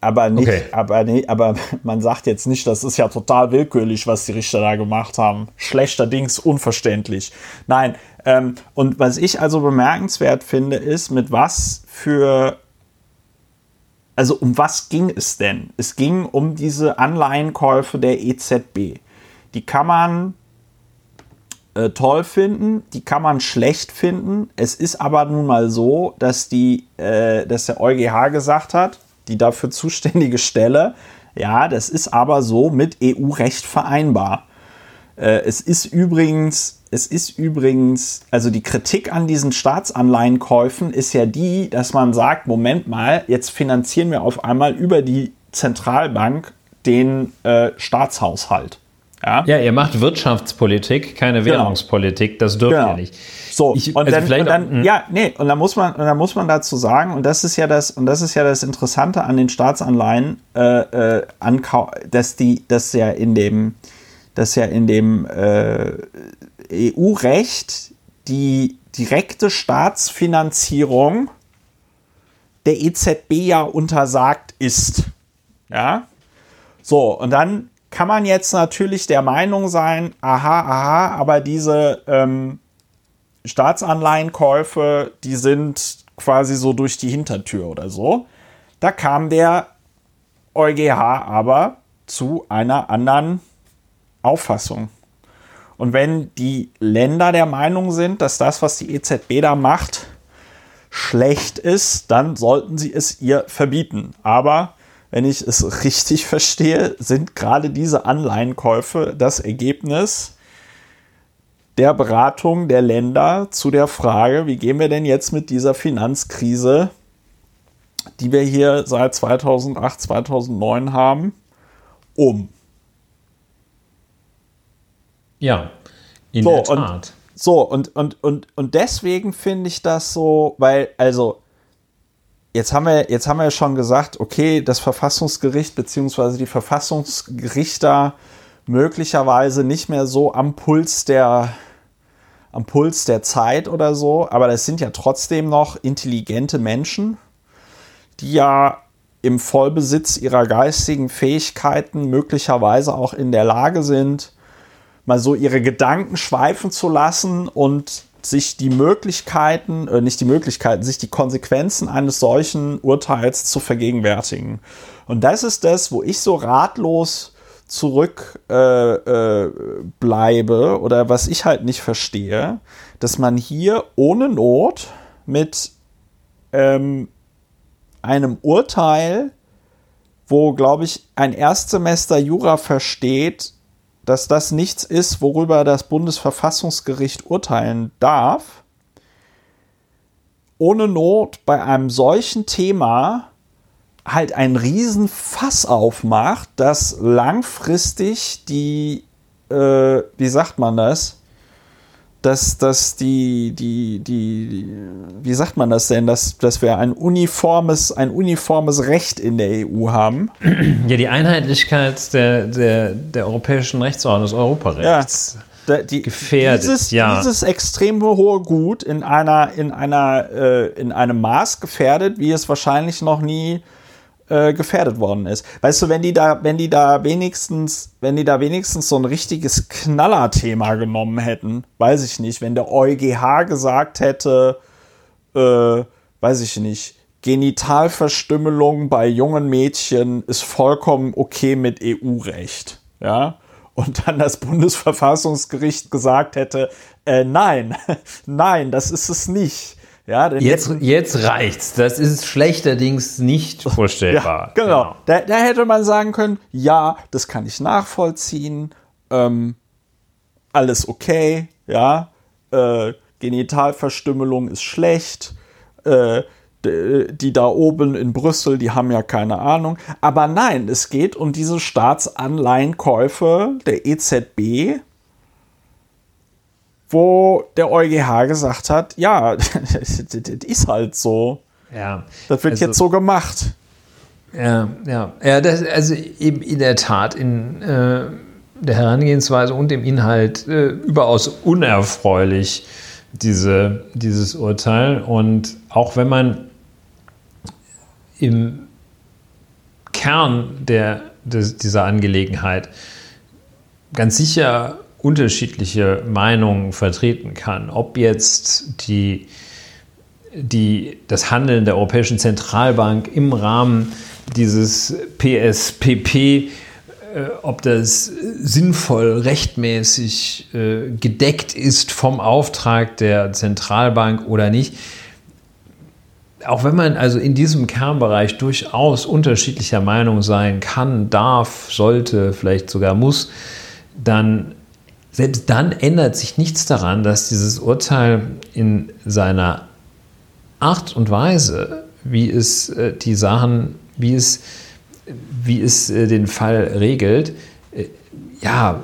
aber nicht, okay. aber nee, aber <laughs> man sagt jetzt nicht, das ist ja total willkürlich, was die Richter da gemacht haben. Schlechterdings unverständlich. Nein, ähm, und was ich also bemerkenswert finde, ist, mit was für also um was ging es denn? Es ging um diese Anleihenkäufe der EZB. Die kann man äh, toll finden, die kann man schlecht finden. Es ist aber nun mal so, dass, die, äh, dass der EuGH gesagt hat, die dafür zuständige Stelle, ja, das ist aber so mit EU-Recht vereinbar. Äh, es ist übrigens, es ist übrigens, also die Kritik an diesen Staatsanleihenkäufen ist ja die, dass man sagt, Moment mal, jetzt finanzieren wir auf einmal über die Zentralbank den äh, Staatshaushalt. Ja? ja, ihr macht Wirtschaftspolitik, keine genau. Währungspolitik, das dürft genau. ihr nicht. So, ich, und, also dann, und dann, auch, ja, nee, und dann muss man, und dann muss man dazu sagen, und das ist ja das, und das ist ja das Interessante an den Staatsanleihen, äh, äh, dass die, dass ja in dem, dass ja in dem äh, EU-Recht die direkte Staatsfinanzierung der EZB ja untersagt ist. Ja. So, und dann kann man jetzt natürlich der Meinung sein, aha, aha, aber diese ähm, Staatsanleihenkäufe, die sind quasi so durch die Hintertür oder so. Da kam der EuGH aber zu einer anderen Auffassung. Und wenn die Länder der Meinung sind, dass das, was die EZB da macht, schlecht ist, dann sollten sie es ihr verbieten. Aber wenn ich es richtig <laughs> verstehe, sind gerade diese Anleihenkäufe das Ergebnis der Beratung der Länder zu der Frage, wie gehen wir denn jetzt mit dieser Finanzkrise, die wir hier seit 2008, 2009 haben, um. Ja, in so, der Tat. Und, so, und, und, und, und deswegen finde ich das so, weil, also, Jetzt haben wir, jetzt haben wir schon gesagt, okay, das Verfassungsgericht bzw. die Verfassungsgerichter möglicherweise nicht mehr so am Puls der, am Puls der Zeit oder so, aber das sind ja trotzdem noch intelligente Menschen, die ja im Vollbesitz ihrer geistigen Fähigkeiten möglicherweise auch in der Lage sind, mal so ihre Gedanken schweifen zu lassen und sich die Möglichkeiten, äh, nicht die Möglichkeiten, sich die Konsequenzen eines solchen Urteils zu vergegenwärtigen. Und das ist das, wo ich so ratlos zurück äh, äh, oder was ich halt nicht verstehe, dass man hier ohne Not mit ähm, einem Urteil, wo, glaube ich, ein Erstsemester Jura versteht, dass das nichts ist, worüber das Bundesverfassungsgericht urteilen darf, ohne Not bei einem solchen Thema halt ein Riesenfass aufmacht, das langfristig die, äh, wie sagt man das, dass, dass die, die, die, wie sagt man das denn, dass, dass wir ein uniformes, ein uniformes Recht in der EU haben? <clears throat> Ja, die Einheitlichkeit der, der, der europäischen Rechtsordnung, des Europarechts. Ja. Die, gefährdet. Dieses, ja. dieses extrem hohe Gut in einer in einer äh, in einem Maß gefährdet, wie es wahrscheinlich noch nie äh, gefährdet worden ist. Weißt du, wenn die da, wenn die da wenigstens, wenn die da wenigstens so ein richtiges Knallerthema genommen hätten, weiß ich nicht, wenn der EuGH gesagt hätte, äh, weiß ich nicht, Genitalverstümmelung bei jungen Mädchen ist vollkommen okay mit EU-Recht, ja, und dann das Bundesverfassungsgericht gesagt hätte, äh, nein, <laughs> nein, das ist es nicht ja, jetzt, jetzt reicht's. Das ist schlechterdings nicht <laughs> vorstellbar. Ja, genau. genau. Da, da, hätte man sagen können, ja, das kann ich nachvollziehen. Ähm, alles okay, ja. Äh, Genitalverstümmelung ist schlecht. Äh, die da oben in Brüssel, die haben ja keine Ahnung. Aber nein, es geht um diese Staatsanleihenkäufe der EZB wo der EuGH gesagt hat, ja, <laughs> das ist halt so. Ja. Das wird also, jetzt so gemacht. Ja, ja. ja das, also eben in der Tat in äh, der Herangehensweise und dem Inhalt äh, überaus unerfreulich, diese, dieses Urteil. Und auch wenn man im Kern der, des, dieser Angelegenheit ganz sicher unterschiedliche Meinungen vertreten kann. Ob jetzt die, die, das Handeln der Europäischen Zentralbank im Rahmen dieses PSPP, äh, ob das sinnvoll, rechtmäßig äh, gedeckt ist vom Auftrag der Zentralbank oder nicht. Auch wenn man also in diesem Kernbereich durchaus unterschiedlicher Meinung sein kann, darf, sollte, vielleicht sogar muss, dann selbst dann ändert sich nichts daran, dass dieses Urteil in seiner Art und Weise, wie es äh, die Sachen, wie es, wie es äh, den Fall regelt, äh, ja,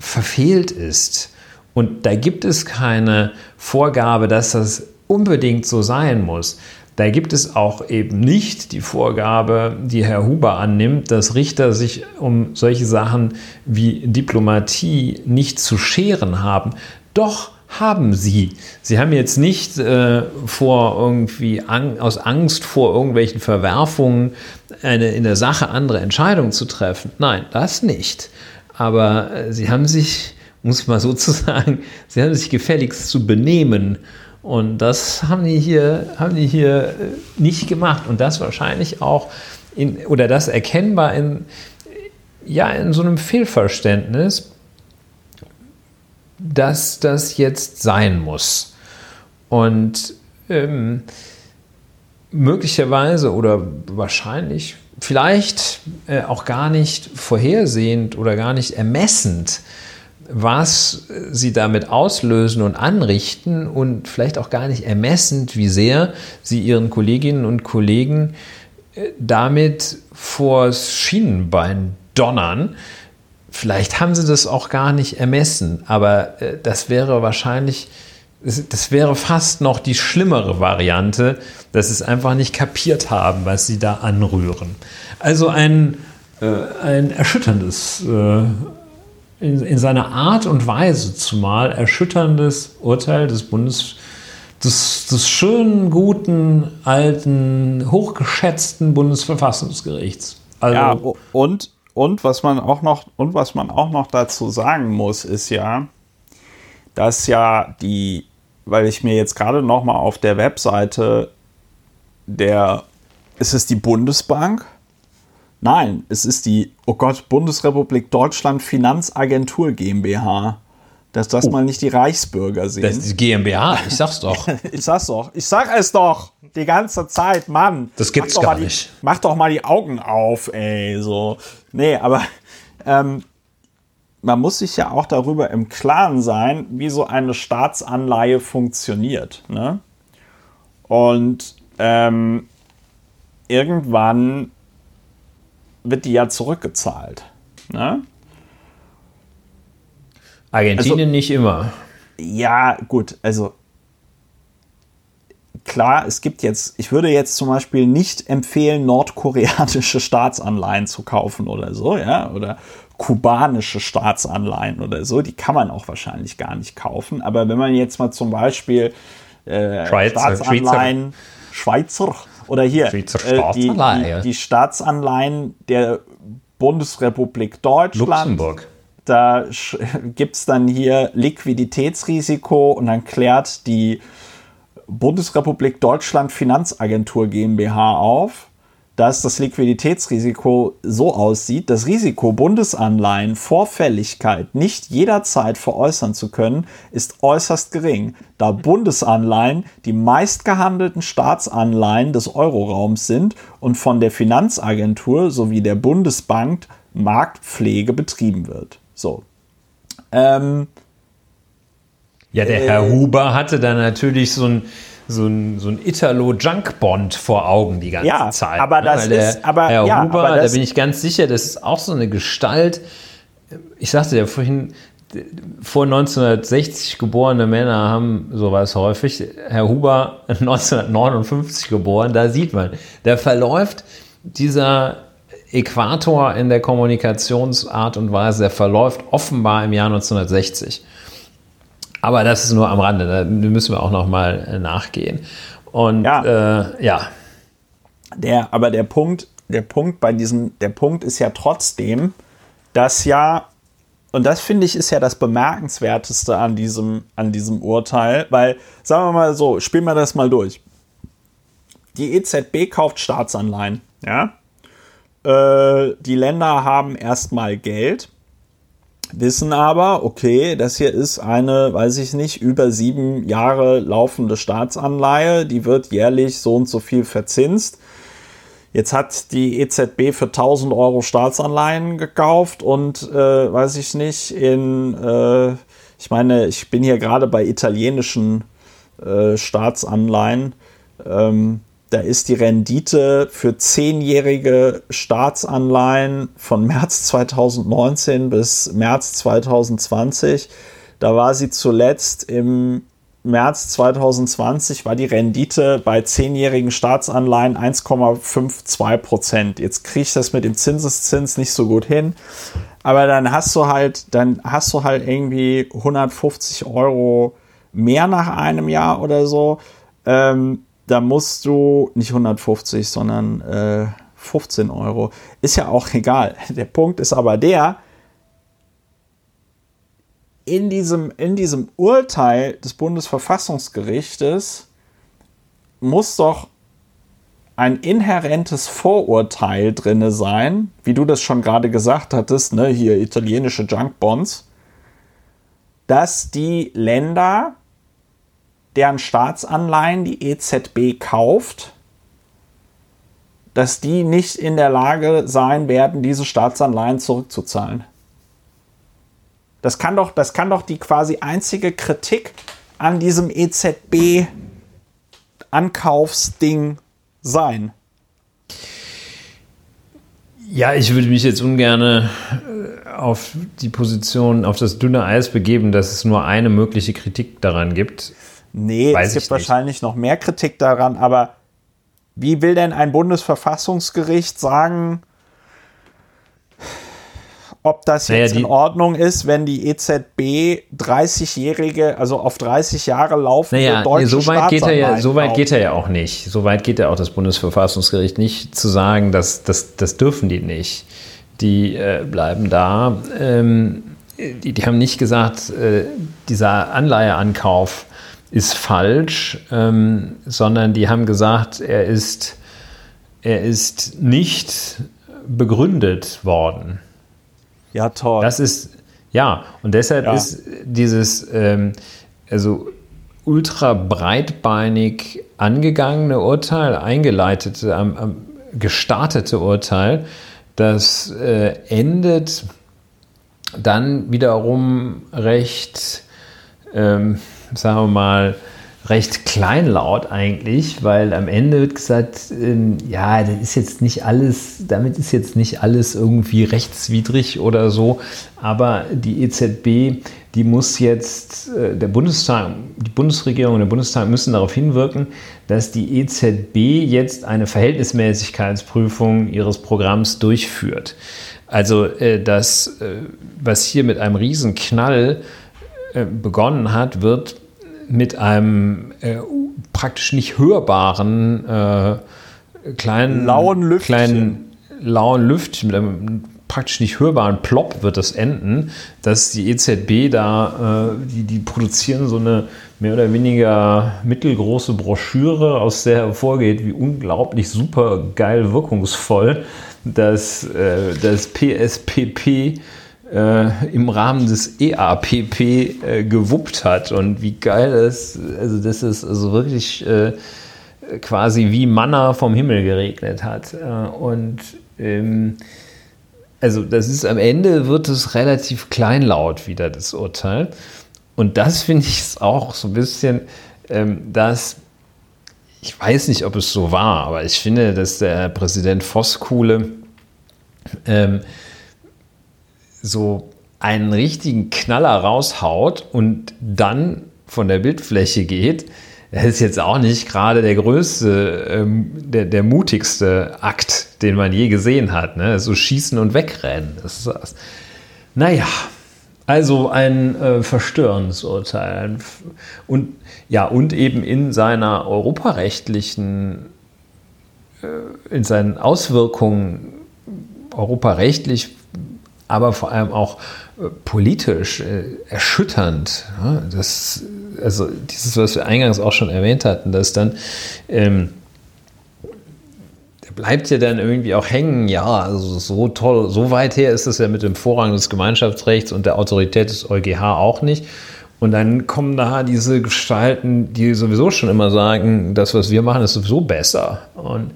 verfehlt ist. Und da gibt es keine Vorgabe, dass das unbedingt so sein muss. Da gibt es auch eben nicht die Vorgabe, die Herr Huber annimmt, dass Richter sich um solche Sachen wie Diplomatie nicht zu scheren haben. Doch haben sie. Sie haben jetzt nicht äh, vor irgendwie an, aus Angst vor irgendwelchen Verwerfungen eine in der Sache andere Entscheidung zu treffen. Nein, das nicht. Aber äh, sie haben sich, muss man sozusagen, sie haben sich gefälligst zu benehmen und das haben die hier, haben die hier äh, nicht gemacht. Und das wahrscheinlich auch in, oder das erkennbar in, ja, in so einem Fehlverständnis, dass das jetzt sein muss. Und ähm, möglicherweise oder wahrscheinlich, vielleicht äh, auch gar nicht vorhersehend oder gar nicht ermessend was sie damit auslösen und anrichten und vielleicht auch gar nicht ermessend, wie sehr sie ihren Kolleginnen und Kollegen äh, damit vors Schienenbein donnern. Vielleicht haben sie das auch gar nicht ermessen, aber äh, das wäre wahrscheinlich, das wäre fast noch die schlimmere Variante, dass sie es einfach nicht kapiert haben, was sie da anrühren. Also ein, äh, ein erschütterndes in, in seiner Art und Weise zumal erschütterndes Urteil des Bundes des, des schönen, guten, alten, hochgeschätzten Bundesverfassungsgerichts. Also ja, und, und, was man auch noch, und was man auch noch dazu sagen muss, ist ja, dass ja die, weil ich mir jetzt gerade noch mal auf der Webseite der, ist es die Bundesbank? Nein, es ist die, oh Gott, Bundesrepublik Deutschland Finanzagentur GmbH. Dass das oh. mal nicht die Reichsbürger sehen. Das ist die GmbH, ich sag's doch. <laughs> ich sag's doch. Ich sag es doch. Die ganze Zeit, Mann. Das gibt's gar nicht. Die, mach doch mal die Augen auf, ey. So. Nee, aber ähm, man muss sich ja auch darüber im Klaren sein, wie so eine Staatsanleihe funktioniert. Ne? Und ähm, irgendwann wird die ja zurückgezahlt. Ne? Argentinien also, nicht immer. Ja, gut, also klar, es gibt jetzt, ich würde jetzt zum Beispiel nicht empfehlen, nordkoreanische Staatsanleihen zu kaufen oder so, ja, oder kubanische Staatsanleihen oder so, die kann man auch wahrscheinlich gar nicht kaufen. Aber wenn man jetzt mal zum Beispiel äh, Schweizer, Staatsanleihen, Schweizer, Schweizer oder hier, äh, die, die, die, Staatsanleihen der Bundesrepublik Deutschland. Luxemburg. Da <laughs> gibt es dann hier Liquiditätsrisiko und dann klärt die Bundesrepublik Deutschland Finanzagentur GmbH auf dass das Liquiditätsrisiko so aussieht, das Risiko, Bundesanleihen vor Fälligkeit nicht jederzeit veräußern zu können, ist äußerst gering, da Bundesanleihen die meistgehandelten Staatsanleihen des Euroraums sind und von der Finanzagentur sowie der Bundesbank Marktpflege betrieben wird. So. Ähm, ja, der Herr äh, Huber hatte da natürlich so ein so ein, so ein Italo-Junk-Bond vor Augen die ganze ja, Zeit. Aber ne? das der, ist, aber, Herr ja, Huber, aber da bin ich ganz sicher, das ist auch so eine Gestalt. Ich sagte ja vorhin, vor 1960 geborene Männer haben sowas häufig. Herr Huber <laughs> 1959 geboren, da sieht man, da verläuft dieser Äquator in der Kommunikationsart und Weise, der verläuft offenbar im Jahr 1960. Aber das ist nur am Rande, da müssen wir auch noch mal äh, nachgehen. Und ja. Äh, ja. Der, aber der Punkt, der Punkt bei diesem, der Punkt ist ja trotzdem, dass ja, und das finde ich ist ja das Bemerkenswerteste an diesem, an diesem Urteil, weil, sagen wir mal so, spielen wir das mal durch. Die EZB kauft Staatsanleihen, ja. Äh, die Länder haben erstmal Geld, wissen aber, okay, das hier ist eine, weiß ich nicht, über sieben Jahre laufende Staatsanleihe, die wird jährlich so und so viel verzinst. Jetzt hat die EZB für 1000 Euro Staatsanleihen gekauft und äh, weiß ich nicht, in, äh, ich meine, ich bin hier gerade bei italienischen äh, Staatsanleihen. Ähm, da ist die Rendite für zehnjährige Staatsanleihen von März 2019 bis März 2020. Da war sie zuletzt im März 2020 war die Rendite bei zehnjährigen Staatsanleihen 1,52 Prozent. Jetzt kriege ich das mit dem Zinseszins nicht so gut hin, aber dann hast du halt, dann hast du halt irgendwie 150 Euro mehr nach einem Jahr oder so. Ähm, da musst du nicht 150, sondern äh, 15 Euro. Ist ja auch egal. <laughs> Der Punkt ist aber der, in diesem, in diesem Urteil des Bundesverfassungsgerichtes muss doch ein inhärentes Vorurteil drinne sein, wie du das schon gerade gesagt hattest, ne, hier italienische Junkbonds, dass die Länder deren Staatsanleihen die EZB kauft, dass die nicht in der Lage sein werden, diese Staatsanleihen zurückzuzahlen. Das kann doch, das kann doch die quasi einzige Kritik an diesem EZB-Ankaufsding sein. Ja, ich würde mich jetzt ungern äh, auf die Position, auf das dünne Eis begeben, dass es nur eine mögliche Kritik daran gibt. Nee, Weiß es gibt wahrscheinlich noch mehr Kritik daran, aber wie will denn ein Bundesverfassungsgericht sagen, ob das jetzt naja, in Ordnung ist, wenn die EZB 30-jährige, also auf 30 Jahre laufende naja, deutsche so weit geht er ja, So weit geht er ja auch nicht. So weit geht ja auch das Bundesverfassungsgericht nicht zu sagen, dass das, das dürfen die nicht. Die äh, bleiben da. Ähm, die, die, haben nicht gesagt, äh, dieser Anleiheankauf ist falsch, ähm, sondern die haben gesagt, er ist, er ist nicht begründet worden. Ja, toll. Das ist, ja, und deshalb ja. ist dieses, ähm, also ultra breitbeinig angegangene Urteil, eingeleitete, ähm, ähm, gestartete Urteil, das äh, endet dann wiederum recht ähm, sagen wir mal, recht kleinlaut eigentlich, weil am Ende wird gesagt, ähm, ja, das ist jetzt nicht alles, damit ist jetzt nicht alles irgendwie rechtswidrig oder so, aber die EZB, die muss jetzt, äh, der Bundestag, die Bundesregierung und der Bundestag müssen darauf hinwirken, dass die EZB jetzt eine Verhältnismäßigkeitsprüfung ihres Programms durchführt. Also äh, das, äh, was hier mit einem riesen Knall äh, begonnen hat, wird mit einem äh, praktisch nicht hörbaren äh, kleinen lauen Lüftchen. kleinen lauen Lüftchen mit einem praktisch nicht hörbaren Plop wird das enden, dass die EZB da, äh, die, die produzieren so eine mehr oder weniger mittelgroße Broschüre, aus der hervorgeht, wie unglaublich super geil wirkungsvoll das, äh, das PSPP äh, im Rahmen des EAPP äh, gewuppt hat und wie geil das, also das ist also wirklich äh, quasi wie Manna vom Himmel geregnet hat. Äh, und ähm, also das ist am Ende wird es relativ kleinlaut wieder, das Urteil. Und das finde ich auch so ein bisschen, ähm, dass ich weiß nicht, ob es so war, aber ich finde, dass der Präsident Voskuhle ähm, so einen richtigen Knaller raushaut und dann von der Bildfläche geht, das ist jetzt auch nicht gerade der größte, ähm, der, der mutigste Akt, den man je gesehen hat. Ne? So schießen und wegrennen. Das ist das. Naja, also ein äh, verstörendes Urteil. Und, ja, und eben in seiner europarechtlichen in seinen Auswirkungen europarechtlich, aber vor allem auch äh, politisch äh, erschütternd. Ja? Das, also dieses, was wir eingangs auch schon erwähnt hatten, dass dann ähm, bleibt ja dann irgendwie auch hängen, ja, also so toll, so weit her ist es ja mit dem Vorrang des Gemeinschaftsrechts und der Autorität des EuGH auch nicht. Und dann kommen da diese Gestalten, die sowieso schon immer sagen, das, was wir machen, ist sowieso besser. Und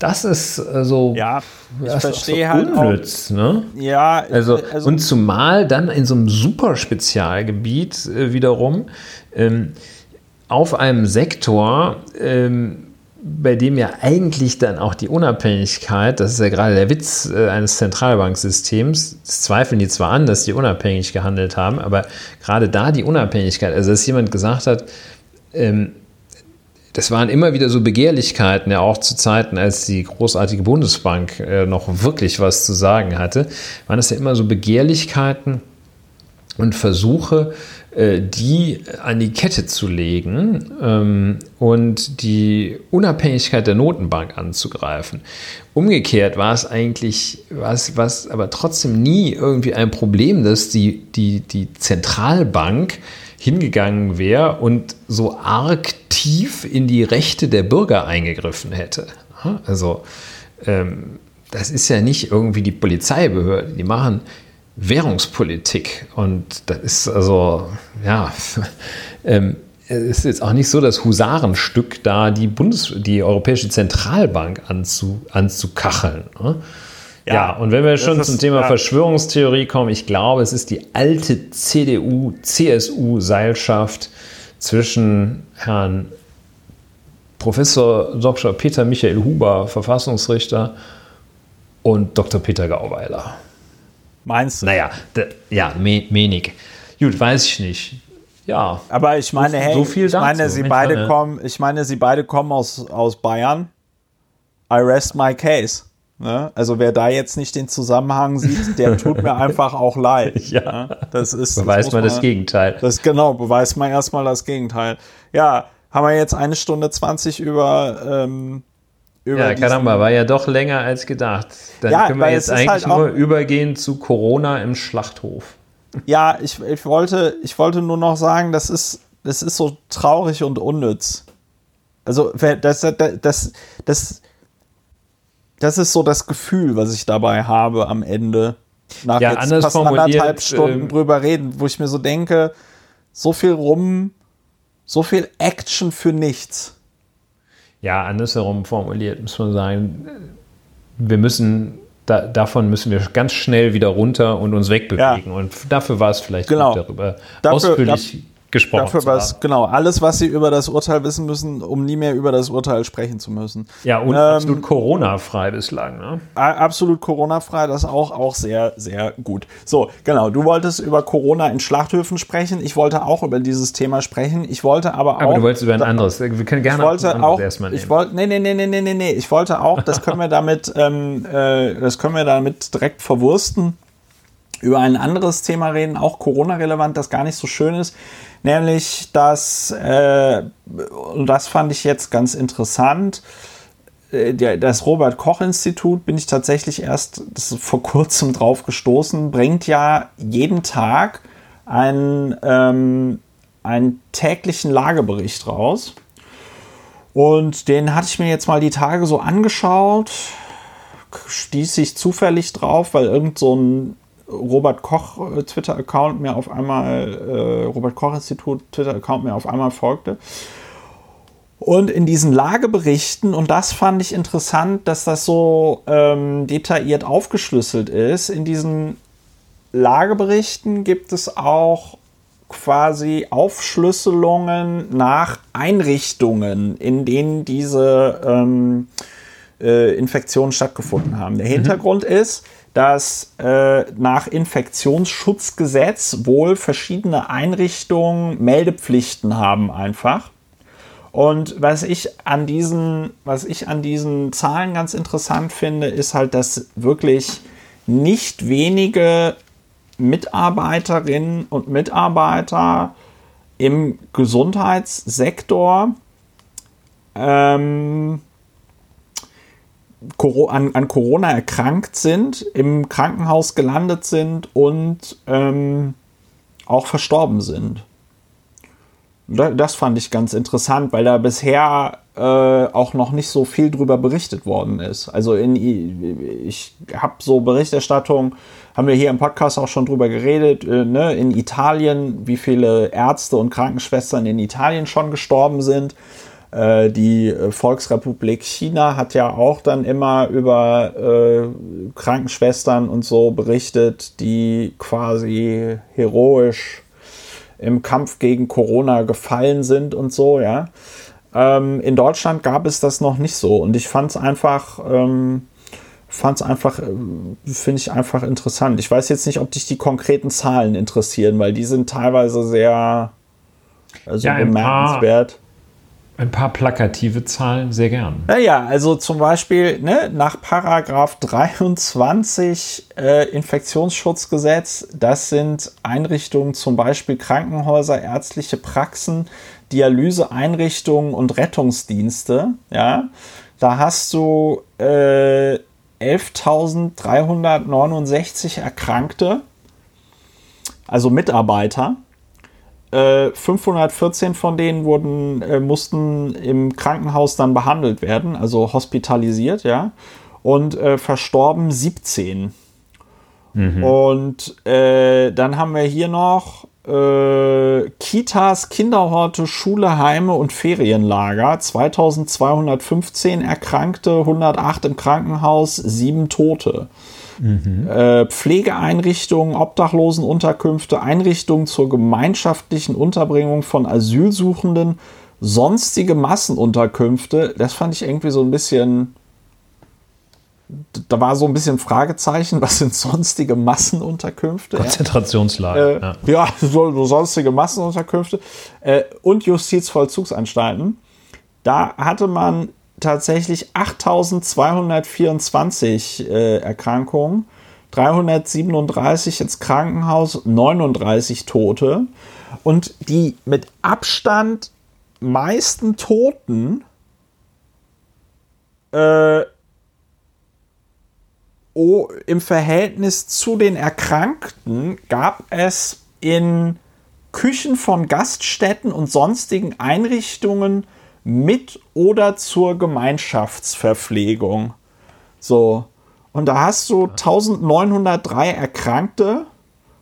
das ist so. Also, ja, ich verstehe so halt unnütz, auch, ne? Ja, also, also, und zumal dann in so einem super Spezialgebiet äh, wiederum ähm, auf einem Sektor, ähm, bei dem ja eigentlich dann auch die Unabhängigkeit, das ist ja gerade der Witz äh, eines Zentralbanksystems, das zweifeln die zwar an, dass die unabhängig gehandelt haben, aber gerade da die Unabhängigkeit, also dass jemand gesagt hat, ähm, das waren immer wieder so Begehrlichkeiten, ja auch zu Zeiten, als die großartige Bundesbank äh, noch wirklich was zu sagen hatte, waren das ja immer so Begehrlichkeiten und Versuche, äh, die an die Kette zu legen ähm, und die Unabhängigkeit der Notenbank anzugreifen. Umgekehrt war es eigentlich, war es, war es aber trotzdem nie irgendwie ein Problem, dass die, die, die Zentralbank hingegangen wäre und so arg tief in die Rechte der Bürger eingegriffen hätte. Also ähm, das ist ja nicht irgendwie die Polizeibehörde, die machen Währungspolitik. Und das ist also, ja, <laughs> ähm, es ist jetzt auch nicht so das Husarenstück, da die, Bundes-, die Europäische Zentralbank anzu, anzukacheln. Ne? Ja, ja, und wenn wir schon ist, zum Thema ja. Verschwörungstheorie kommen, ich glaube, es ist die alte CDU-CSU-Seilschaft zwischen Herrn Professor Dr. Peter Michael Huber, Verfassungsrichter, und Dr. Peter Gauweiler. Meinst du? Naja, ja, wenig. Gut, weiß ich nicht. Ja. Aber ich meine, hey, so ich meine, sie beide kommen, ich meine, sie beide kommen aus, aus Bayern. I rest my case. Ne? Also wer da jetzt nicht den Zusammenhang sieht, der tut mir <laughs> einfach auch leid. Ja. Ne? Das ist. Beweist das man das Gegenteil. Das genau, beweist man erstmal das Gegenteil. Ja, haben wir jetzt eine Stunde 20 über ähm, ja, Karamba, war ja doch länger als gedacht. Dann ja, können wir jetzt eigentlich halt nur übergehen zu Corona im Schlachthof. Ja, ich, ich, wollte, ich wollte nur noch sagen, das ist, das ist so traurig und unnütz. Also, das, das, das, das, das ist so das Gefühl, was ich dabei habe am Ende. Nach ja, jetzt fast anderthalb Stunden äh, drüber reden, wo ich mir so denke, so viel rum, so viel Action für nichts ja, andersherum formuliert, muss man sagen, wir müssen, da, davon müssen wir ganz schnell wieder runter und uns wegbewegen. Ja. Und dafür war es vielleicht genau. gut, darüber dafür, ausführlich gesprochen Dafür was, genau, alles, was Sie über das Urteil wissen müssen, um nie mehr über das Urteil sprechen zu müssen. Ja, und ähm, absolut Corona-frei bislang. Ne? Absolut Corona-frei, das auch, auch sehr, sehr gut. So, genau, du wolltest über Corona in Schlachthöfen sprechen. Ich wollte auch über dieses Thema sprechen. Ich wollte aber auch. Aber du wolltest über ein anderes. Wir können gerne ich wollte auch, erstmal nehmen. Ich wollte, nee, nee, nee, nee, nee, nee, Ich wollte auch, das können wir damit, <laughs> ähm, äh, das können wir damit direkt verwursten über ein anderes Thema reden, auch Corona-relevant, das gar nicht so schön ist nämlich dass, äh, und das fand ich jetzt ganz interessant, äh, das Robert Koch Institut bin ich tatsächlich erst vor kurzem drauf gestoßen, bringt ja jeden Tag einen, ähm, einen täglichen Lagebericht raus. Und den hatte ich mir jetzt mal die Tage so angeschaut, stieß ich zufällig drauf, weil irgend so ein Robert Koch äh, Twitter-Account mir auf einmal, äh, Robert Koch Institut Twitter-Account mir auf einmal folgte. Und in diesen Lageberichten, und das fand ich interessant, dass das so ähm, detailliert aufgeschlüsselt ist, in diesen Lageberichten gibt es auch quasi Aufschlüsselungen nach Einrichtungen, in denen diese ähm, äh, Infektionen stattgefunden haben. Der mhm. Hintergrund mhm. ist, dass äh, nach Infektionsschutzgesetz wohl verschiedene Einrichtungen Meldepflichten haben einfach. Und was ich an diesen, was ich an diesen Zahlen ganz interessant finde, ist halt, dass wirklich nicht wenige Mitarbeiterinnen und Mitarbeiter im Gesundheitssektor ähm, an, an, Corona erkrankt sind, im Krankenhaus gelandet sind und ähm, auch verstorben sind. Das fand ich ganz interessant, weil da bisher äh, auch noch nicht so viel drüber berichtet worden ist. Also in, ich habe so Berichterstattung, haben wir hier im Podcast auch schon drüber geredet, äh, ne, in Italien, wie viele Ärzte und Krankenschwestern in Italien schon gestorben sind. Äh, die Volksrepublik China hat ja auch dann immer über äh, Krankenschwestern und so berichtet, die quasi heroisch im Kampf gegen Corona gefallen sind und so, ja. Ähm, in Deutschland gab es das noch nicht so und ich fand es einfach, ähm, fand es einfach, äh, finde ich einfach interessant. Ich weiß jetzt nicht, ob dich die konkreten Zahlen interessieren, weil die sind teilweise sehr also ja, bemerkenswert. Ein paar plakative Zahlen sehr gern. Naja, also zum Beispiel ne, nach Paragraph 23 äh, Infektionsschutzgesetz, das sind Einrichtungen, zum Beispiel Krankenhäuser, ärztliche Praxen, Dialyseeinrichtungen und Rettungsdienste. Ja, da hast du äh, 11.369 Erkrankte, also Mitarbeiter. 514 äh, von denen wurden, äh, mussten im Krankenhaus dann behandelt werden, also hospitalisiert, ja. Und äh, verstorben 17. Mhm. Und äh, dann haben wir hier noch äh, Kitas, Kinderhorte, Schule, Heime und Ferienlager. 2215 Erkrankte, 108 im Krankenhaus, 7 Tote. Mhm. Äh, Pflegeeinrichtungen, Obdachlosenunterkünfte, Einrichtungen zur gemeinschaftlichen Unterbringung von Asylsuchenden, sonstige Massenunterkünfte. Das fand ich irgendwie so ein bisschen. Da war so ein bisschen Fragezeichen, was sind sonstige Massenunterkünfte? Konzentrationslager. Äh, ja, so, so, sonstige Massenunterkünfte. Äh, und Justizvollzugsanstalten. Da hatte man tatsächlich 8224 äh, Erkrankungen, 337 ins Krankenhaus, 39 Tote. Und die mit Abstand meisten Toten äh, oh, im Verhältnis zu den Erkrankten gab es in Küchen von Gaststätten und sonstigen Einrichtungen mit oder zur Gemeinschaftsverpflegung. So. Und da hast du 1903 Erkrankte,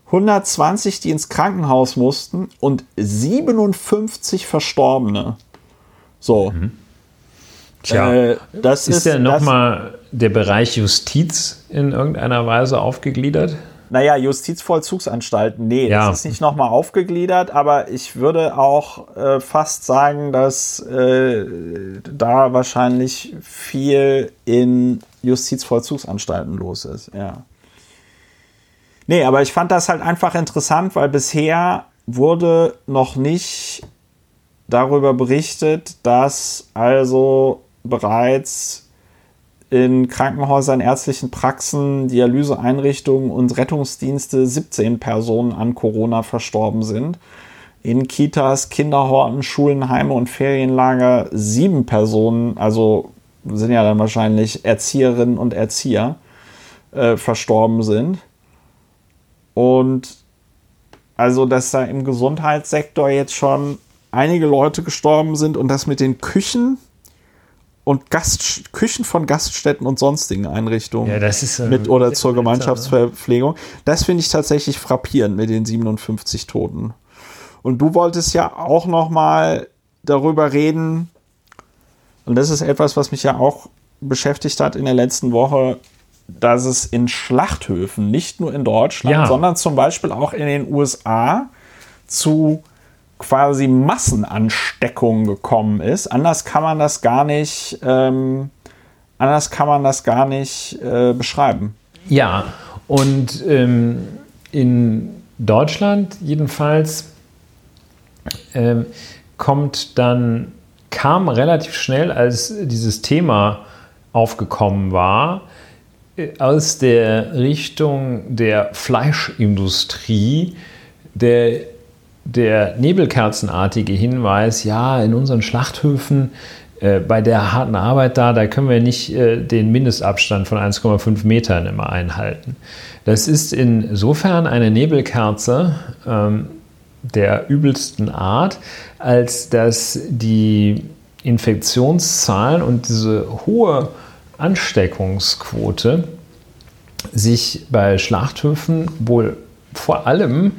120, die ins Krankenhaus mussten und 57 Verstorbene. So. Mhm. Tja, äh, das ist, ist ja nochmal der Bereich Justiz in irgendeiner Weise aufgegliedert? Naja, Justizvollzugsanstalten, nee, ja. das ist nicht nochmal aufgegliedert, aber ich würde auch äh, fast sagen, dass äh, da wahrscheinlich viel in Justizvollzugsanstalten los ist, ja. Nee, aber ich fand das halt einfach interessant, weil bisher wurde noch nicht darüber berichtet, dass also bereits in Krankenhäusern, ärztlichen Praxen, Dialyseeinrichtungen und Rettungsdienste 17 Personen an Corona verstorben sind. In Kitas, Kinderhorten, Schulen, Heime und Ferienlager sieben Personen, also sind ja dann wahrscheinlich Erzieherinnen und Erzieher, äh, verstorben sind. Und also, dass da im Gesundheitssektor jetzt schon einige Leute gestorben sind und das mit den Küchen und Gast, Küchen von Gaststätten und sonstigen Einrichtungen ja, das ist, äh, mit oder zur Gemeinschaftsverpflegung. Das finde ich tatsächlich frappierend mit den 57 Toten. Und du wolltest ja auch noch mal darüber reden, und das ist etwas, was mich ja auch beschäftigt hat in der letzten Woche, dass es in Schlachthöfen, nicht nur in Deutschland, ja. sondern zum Beispiel auch in den USA zu quasi Massenansteckung gekommen ist. Anders kann man das gar nicht, ähm, anders kann man das gar nicht äh, beschreiben. Ja, und ähm, in Deutschland jedenfalls ähm, kommt dann, kam relativ schnell, als dieses Thema aufgekommen war, äh, aus der Richtung der Fleischindustrie, der der nebelkerzenartige Hinweis, ja, in unseren Schlachthöfen Äh, bei der harten Arbeit da, da können wir nicht äh, den Mindestabstand von 1,5 Metern immer einhalten. Das ist insofern eine Nebelkerze ähm, der übelsten Art, als dass die Infektionszahlen und diese hohe Ansteckungsquote sich bei Schlachthöfen wohl vor allem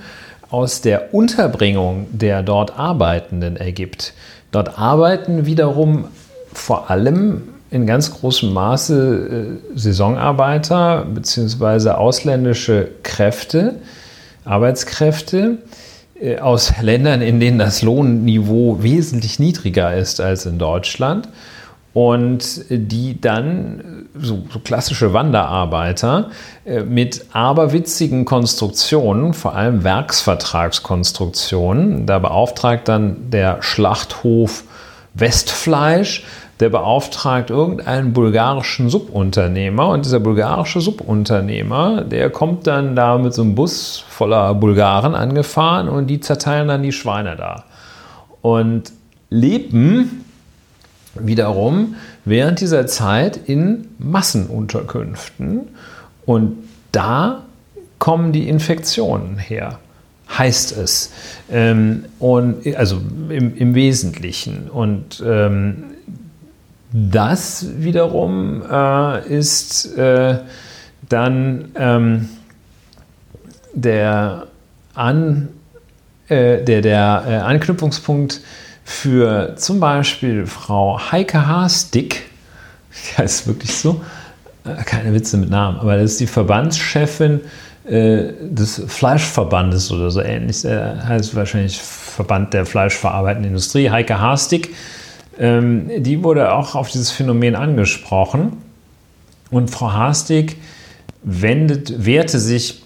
aus der Unterbringung der dort Arbeitenden ergibt. Dort arbeiten wiederum vor allem in ganz großem Maße äh, Saisonarbeiter bzw. ausländische Kräfte, Arbeitskräfte äh, aus Ländern, in denen das Lohnniveau wesentlich niedriger ist als in Deutschland und die dann, so, so klassische Wanderarbeiter, äh, mit aberwitzigen Konstruktionen, vor allem Werksvertragskonstruktionen, da beauftragt dann der Schlachthof Westfleisch, der beauftragt irgendeinen bulgarischen Subunternehmer und dieser bulgarische Subunternehmer, der kommt dann da mit so einem Bus voller Bulgaren angefahren und die zerteilen dann die Schweine da. Und leben wiederum während dieser Zeit in Massenunterkünften und da kommen die Infektionen her, heißt es. Ähm, und, also im, im Wesentlichen. Und ähm, das wiederum äh, ist äh, dann ähm, der, An, äh, der, der äh, Anknüpfungspunkt für zum Beispiel Frau Heike Haasdick, <laughs> die heißt wirklich so, äh, keine Witze mit Namen, aber das ist die Verbandschefin äh, des Fleischverbandes oder so ähnlich. Er heißt wahrscheinlich Verband der Fleischverarbeitenden Industrie, Heike Haasdick. Ähm, die wurde auch auf dieses Phänomen angesprochen. Und Frau Haastig wendet, wehrte sich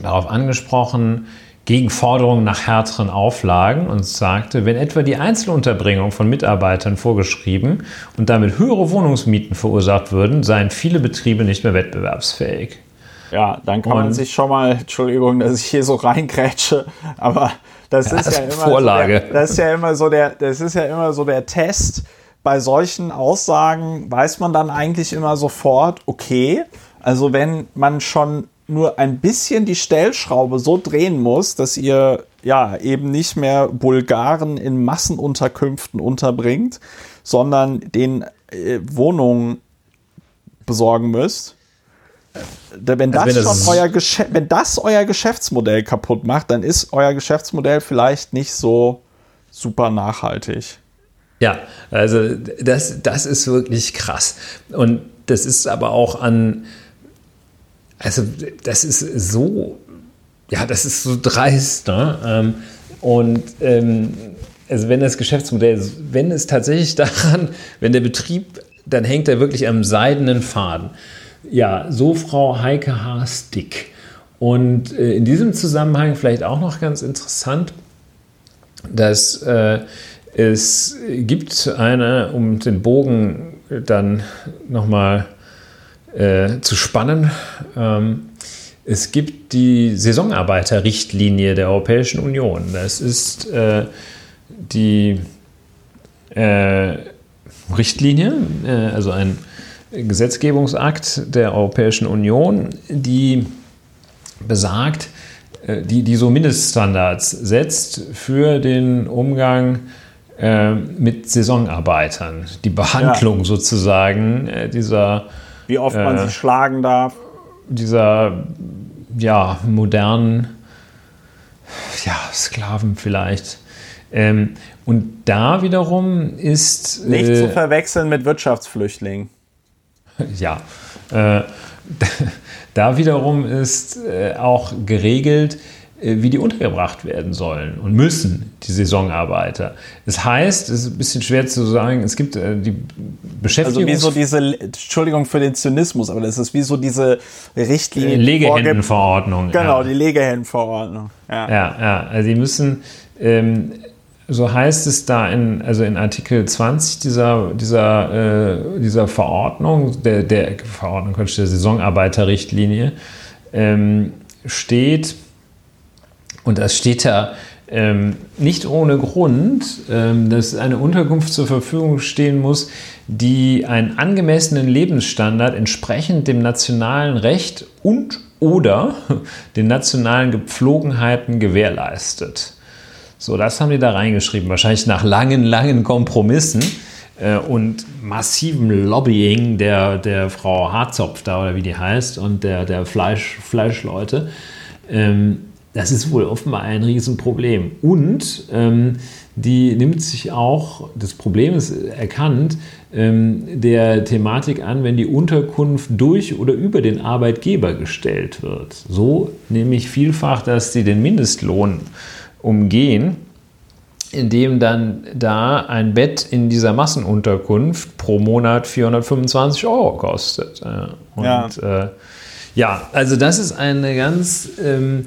darauf angesprochen, gegen Forderungen nach härteren Auflagen und sagte, wenn etwa die Einzelunterbringung von Mitarbeitern vorgeschrieben und damit höhere Wohnungsmieten verursacht würden, seien viele Betriebe nicht mehr wettbewerbsfähig. Ja, dann kann und man sich schon mal, Entschuldigung, dass ich hier so reingrätsche, aber das ist ja, ja immer Vorlage. So der, das ist ja immer so der, das ist ja immer so der Test. Bei solchen Aussagen weiß man dann eigentlich immer sofort, okay, also wenn man schon nur ein bisschen die Stellschraube so drehen muss, dass ihr ja eben nicht mehr Bulgaren in Massenunterkünften unterbringt, sondern den äh, Wohnungen besorgen müsst. Wenn, also das wenn, das euer wenn das euer Geschäftsmodell kaputt macht, dann ist euer Geschäftsmodell vielleicht nicht so super nachhaltig. Ja, also das, das ist wirklich krass. Und das ist aber auch an, also das ist so, ja, das ist so dreist. Ne? Ähm, und ähm, also wenn das Geschäftsmodell, wenn es tatsächlich <laughs> daran, wenn der Betrieb, dann hängt er wirklich am seidenen Faden. Ja, so Frau Heike Haas-Dick. Und äh, in diesem Zusammenhang vielleicht auch noch ganz interessant, dass äh, es gibt eine, um den Bogen dann nochmal äh, zu spannen. Ähm, es gibt die Saisonarbeiterrichtlinie der Europäischen Union. Das ist äh, die äh, Richtlinie, äh, also ein Gesetzgebungsakt der Europäischen Union, die besagt, äh, die, die so Mindeststandards setzt für den Umgang äh, mit Saisonarbeitern, die Behandlung ja. sozusagen dieser wie oft man äh, sich schlagen darf. Dieser, ja, modernen, ja, Sklaven vielleicht. Ähm, und da wiederum ist. Nicht äh, zu verwechseln mit Wirtschaftsflüchtlingen. <laughs> Ja. Äh, <laughs> da wiederum ist äh, auch geregelt, wie die untergebracht werden sollen und müssen, die Saisonarbeiter. Das heißt, es ist ein bisschen schwer zu sagen, es gibt äh, die Beschäftigung. Also wie so diese, Entschuldigung für den Zynismus, aber das ist wie so diese Richtlinie. Legehennenverordnung. Genau, ja. die Legehennenverordnung. Ja. ja, ja, also die müssen, ähm, so heißt es da in, also in Artikel 20 dieser, dieser, äh, dieser Verordnung, der, der Verordnung, der Saisonarbeiterrichtlinie, ähm, steht, und das steht da, ähm, nicht ohne Grund, ähm, dass eine Unterkunft zur Verfügung stehen muss, die einen angemessenen Lebensstandard entsprechend dem nationalen Recht und oder <laughs> den nationalen Gepflogenheiten gewährleistet. So, das haben die da reingeschrieben, wahrscheinlich nach langen, langen Kompromissen äh, und massivem Lobbying der, der Frau Harzopf da oder wie die heißt und der, der Fleisch, Fleischleute. Ähm, das ist wohl offenbar ein Riesenproblem. Und ähm, die nimmt sich auch, das Problem ist erkannt, ähm, der Thematik an, wenn die Unterkunft durch oder über den Arbeitgeber gestellt wird. So nämlich vielfach, dass sie den Mindestlohn umgehen, indem dann da ein Bett in dieser Massenunterkunft pro Monat 425 Euro kostet. Und ja, äh, ja also das ist eine ganz... Ähm,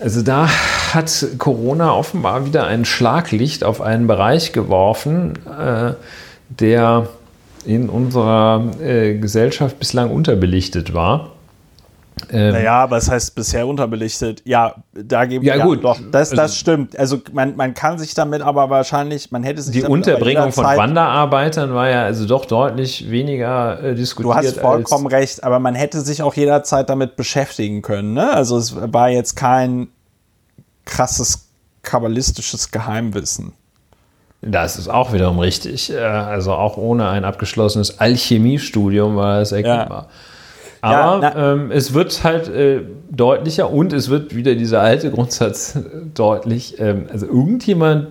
also da hat Corona offenbar wieder ein Schlaglicht auf einen Bereich geworfen, äh, der in unserer äh, Gesellschaft bislang unterbelichtet war. Ähm, naja, aber es heißt bisher unterbelichtet. Ja, da gebe ja, ja, gut. Doch, das, das also, stimmt. Also man, man kann sich damit aber wahrscheinlich, man hätte sich Die Unterbringung von Wanderarbeitern war ja also doch deutlich weniger äh, diskutiert. Du hast vollkommen recht, aber man hätte sich auch jederzeit damit beschäftigen können. Ne? Also es war jetzt kein krasses kabbalistisches Geheimwissen. Das ist auch wiederum richtig. Äh, also auch ohne ein abgeschlossenes Alchemiestudium war das erkennbar. Ja. Aber ja, ähm, es wird halt äh, deutlicher und es wird wieder dieser alte Grundsatz deutlich. Ähm, also irgendjemand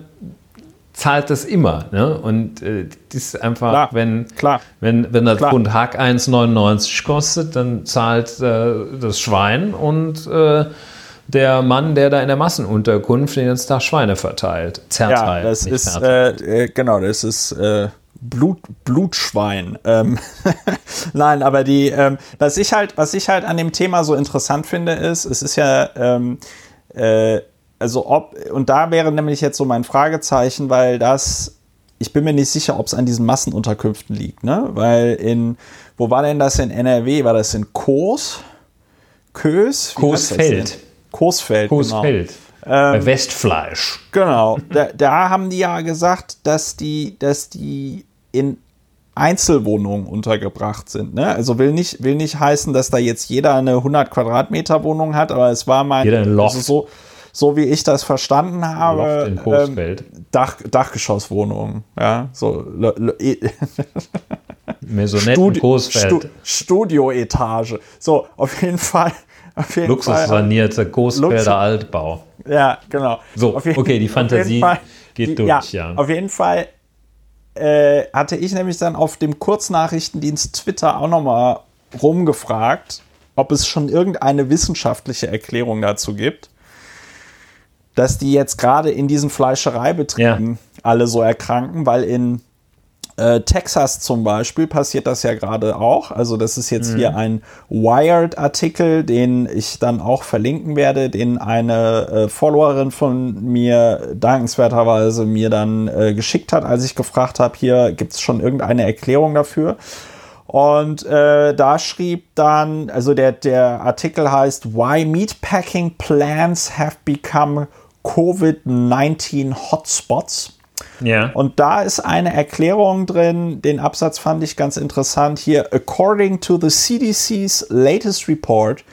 zahlt das immer. Ne? Und äh, das ist einfach, klar, wenn, klar, wenn, wenn das klar. Pfund Hack 1,99 kostet, dann zahlt äh, das Schwein und äh, der Mann, der da in der Massenunterkunft den ganzen Tag Schweine verteilt, zerteilt. Ja, das ist, äh, äh, genau, das ist äh, Blut, Blutschwein. Ähm <laughs> Nein, aber die, ähm, was ich halt, was ich halt an dem Thema so interessant finde, ist, es ist ja, ähm, äh, also ob, und da wäre nämlich jetzt so mein Fragezeichen, weil das, ich bin mir nicht sicher, ob es an diesen Massenunterkünften liegt, ne? Weil in, wo war denn das in NRW? War das in Kos? Kös? Coesfeld. Coesfeld. Coesfeld. Genau. Ähm, Westfleisch. Genau. Da, da, haben die ja gesagt, dass die, dass die in Einzelwohnungen untergebracht sind. Ne? Also will nicht, will nicht heißen, dass da jetzt jeder eine 100 Quadratmeter Wohnung hat, aber es war mal also so, so wie ich das verstanden habe, ähm, Dach, Dachgeschosswohnungen. Ja, so <laughs> Maisonette Studi Studioetage. So, auf jeden Fall Luxussanierte Großfelder Altbau. Ja, genau. So, okay, die Fantasie Fall, geht die, durch, ja, ja. Auf jeden Fall äh, hatte ich nämlich dann auf dem Kurznachrichtendienst Twitter auch nochmal rumgefragt, ob es schon irgendeine wissenschaftliche Erklärung dazu gibt, dass die jetzt gerade in diesen Fleischereibetrieben ja. alle so erkranken, weil in äh, Texas zum Beispiel passiert das ja gerade auch. Also das ist jetzt mhm. hier ein Wired-Artikel, den ich dann auch verlinken werde, den eine äh, Followerin von mir dankenswerterweise mir dann äh, geschickt hat, als ich gefragt habe, hier gibt es schon irgendeine Erklärung dafür. Und äh, da schrieb dann, also der, der Artikel heißt Why Meatpacking Plants Have Become COVID-19 Hotspots. Ja. Und da ist eine Erklärung drin, den Absatz fand ich ganz interessant hier. According to the CDC's latest report,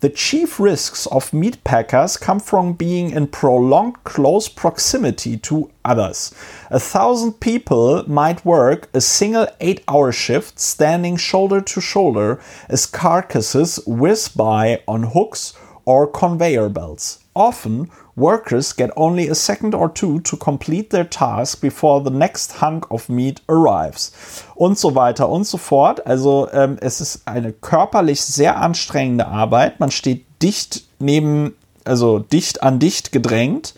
the chief risks of meat packers come from being in prolonged close proximity to others. A thousand people might work a single eight hour shift standing shoulder to shoulder as carcasses whiz by on hooks or conveyor belts. Often, workers get only a second or two to complete their task before the next hunk of meat arrives. Und so weiter und so fort. Also ähm, es ist eine körperlich sehr anstrengende Arbeit. Man steht dicht neben, also dicht an dicht gedrängt.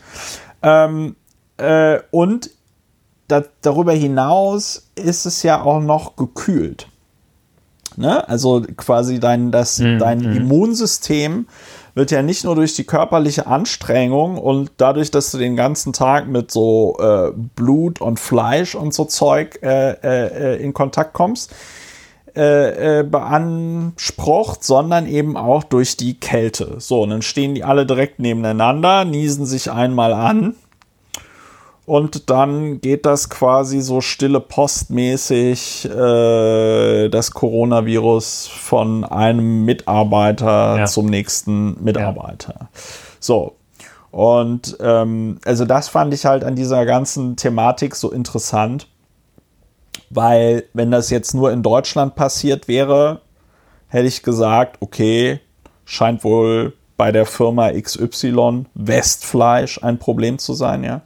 Ähm, äh, und da, darüber hinaus ist es ja auch noch gekühlt. Ne? Also quasi dein, das, mm, dein mm. Immunsystem wird ja nicht nur durch die körperliche Anstrengung und dadurch, dass du den ganzen Tag mit so äh, Blut und Fleisch und so Zeug äh, äh, in Kontakt kommst, äh, äh, beansprucht, sondern eben auch durch die Kälte. So, und dann stehen die alle direkt nebeneinander, niesen sich einmal an und dann geht das quasi so stille postmäßig äh, das Coronavirus von einem Mitarbeiter ja. zum nächsten Mitarbeiter. Ja. So. Und ähm, also das fand ich halt an dieser ganzen Thematik so interessant, weil wenn das jetzt nur in Deutschland passiert wäre, hätte ich gesagt, okay, scheint wohl bei der Firma XY Westfleisch ein Problem zu sein, ja.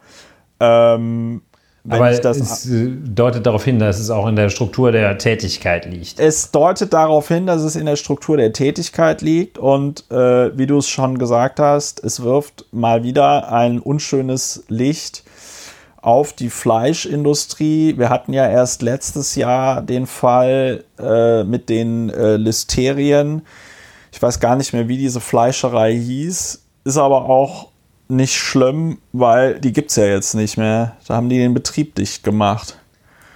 Ähm, Aber es deutet darauf hin, dass es auch in der Struktur der Tätigkeit liegt. Es deutet darauf hin, dass es in der Struktur der Tätigkeit liegt und äh, wie du es schon gesagt hast, es wirft mal wieder ein unschönes Licht auf die Fleischindustrie. Wir hatten ja erst letztes Jahr den Fall äh, mit den äh, Listerien. Ich weiß gar nicht mehr, wie diese Fleischerei hieß. Ist aber auch nicht schlimm, weil die gibt es ja jetzt nicht mehr. Da haben die den Betrieb dicht gemacht.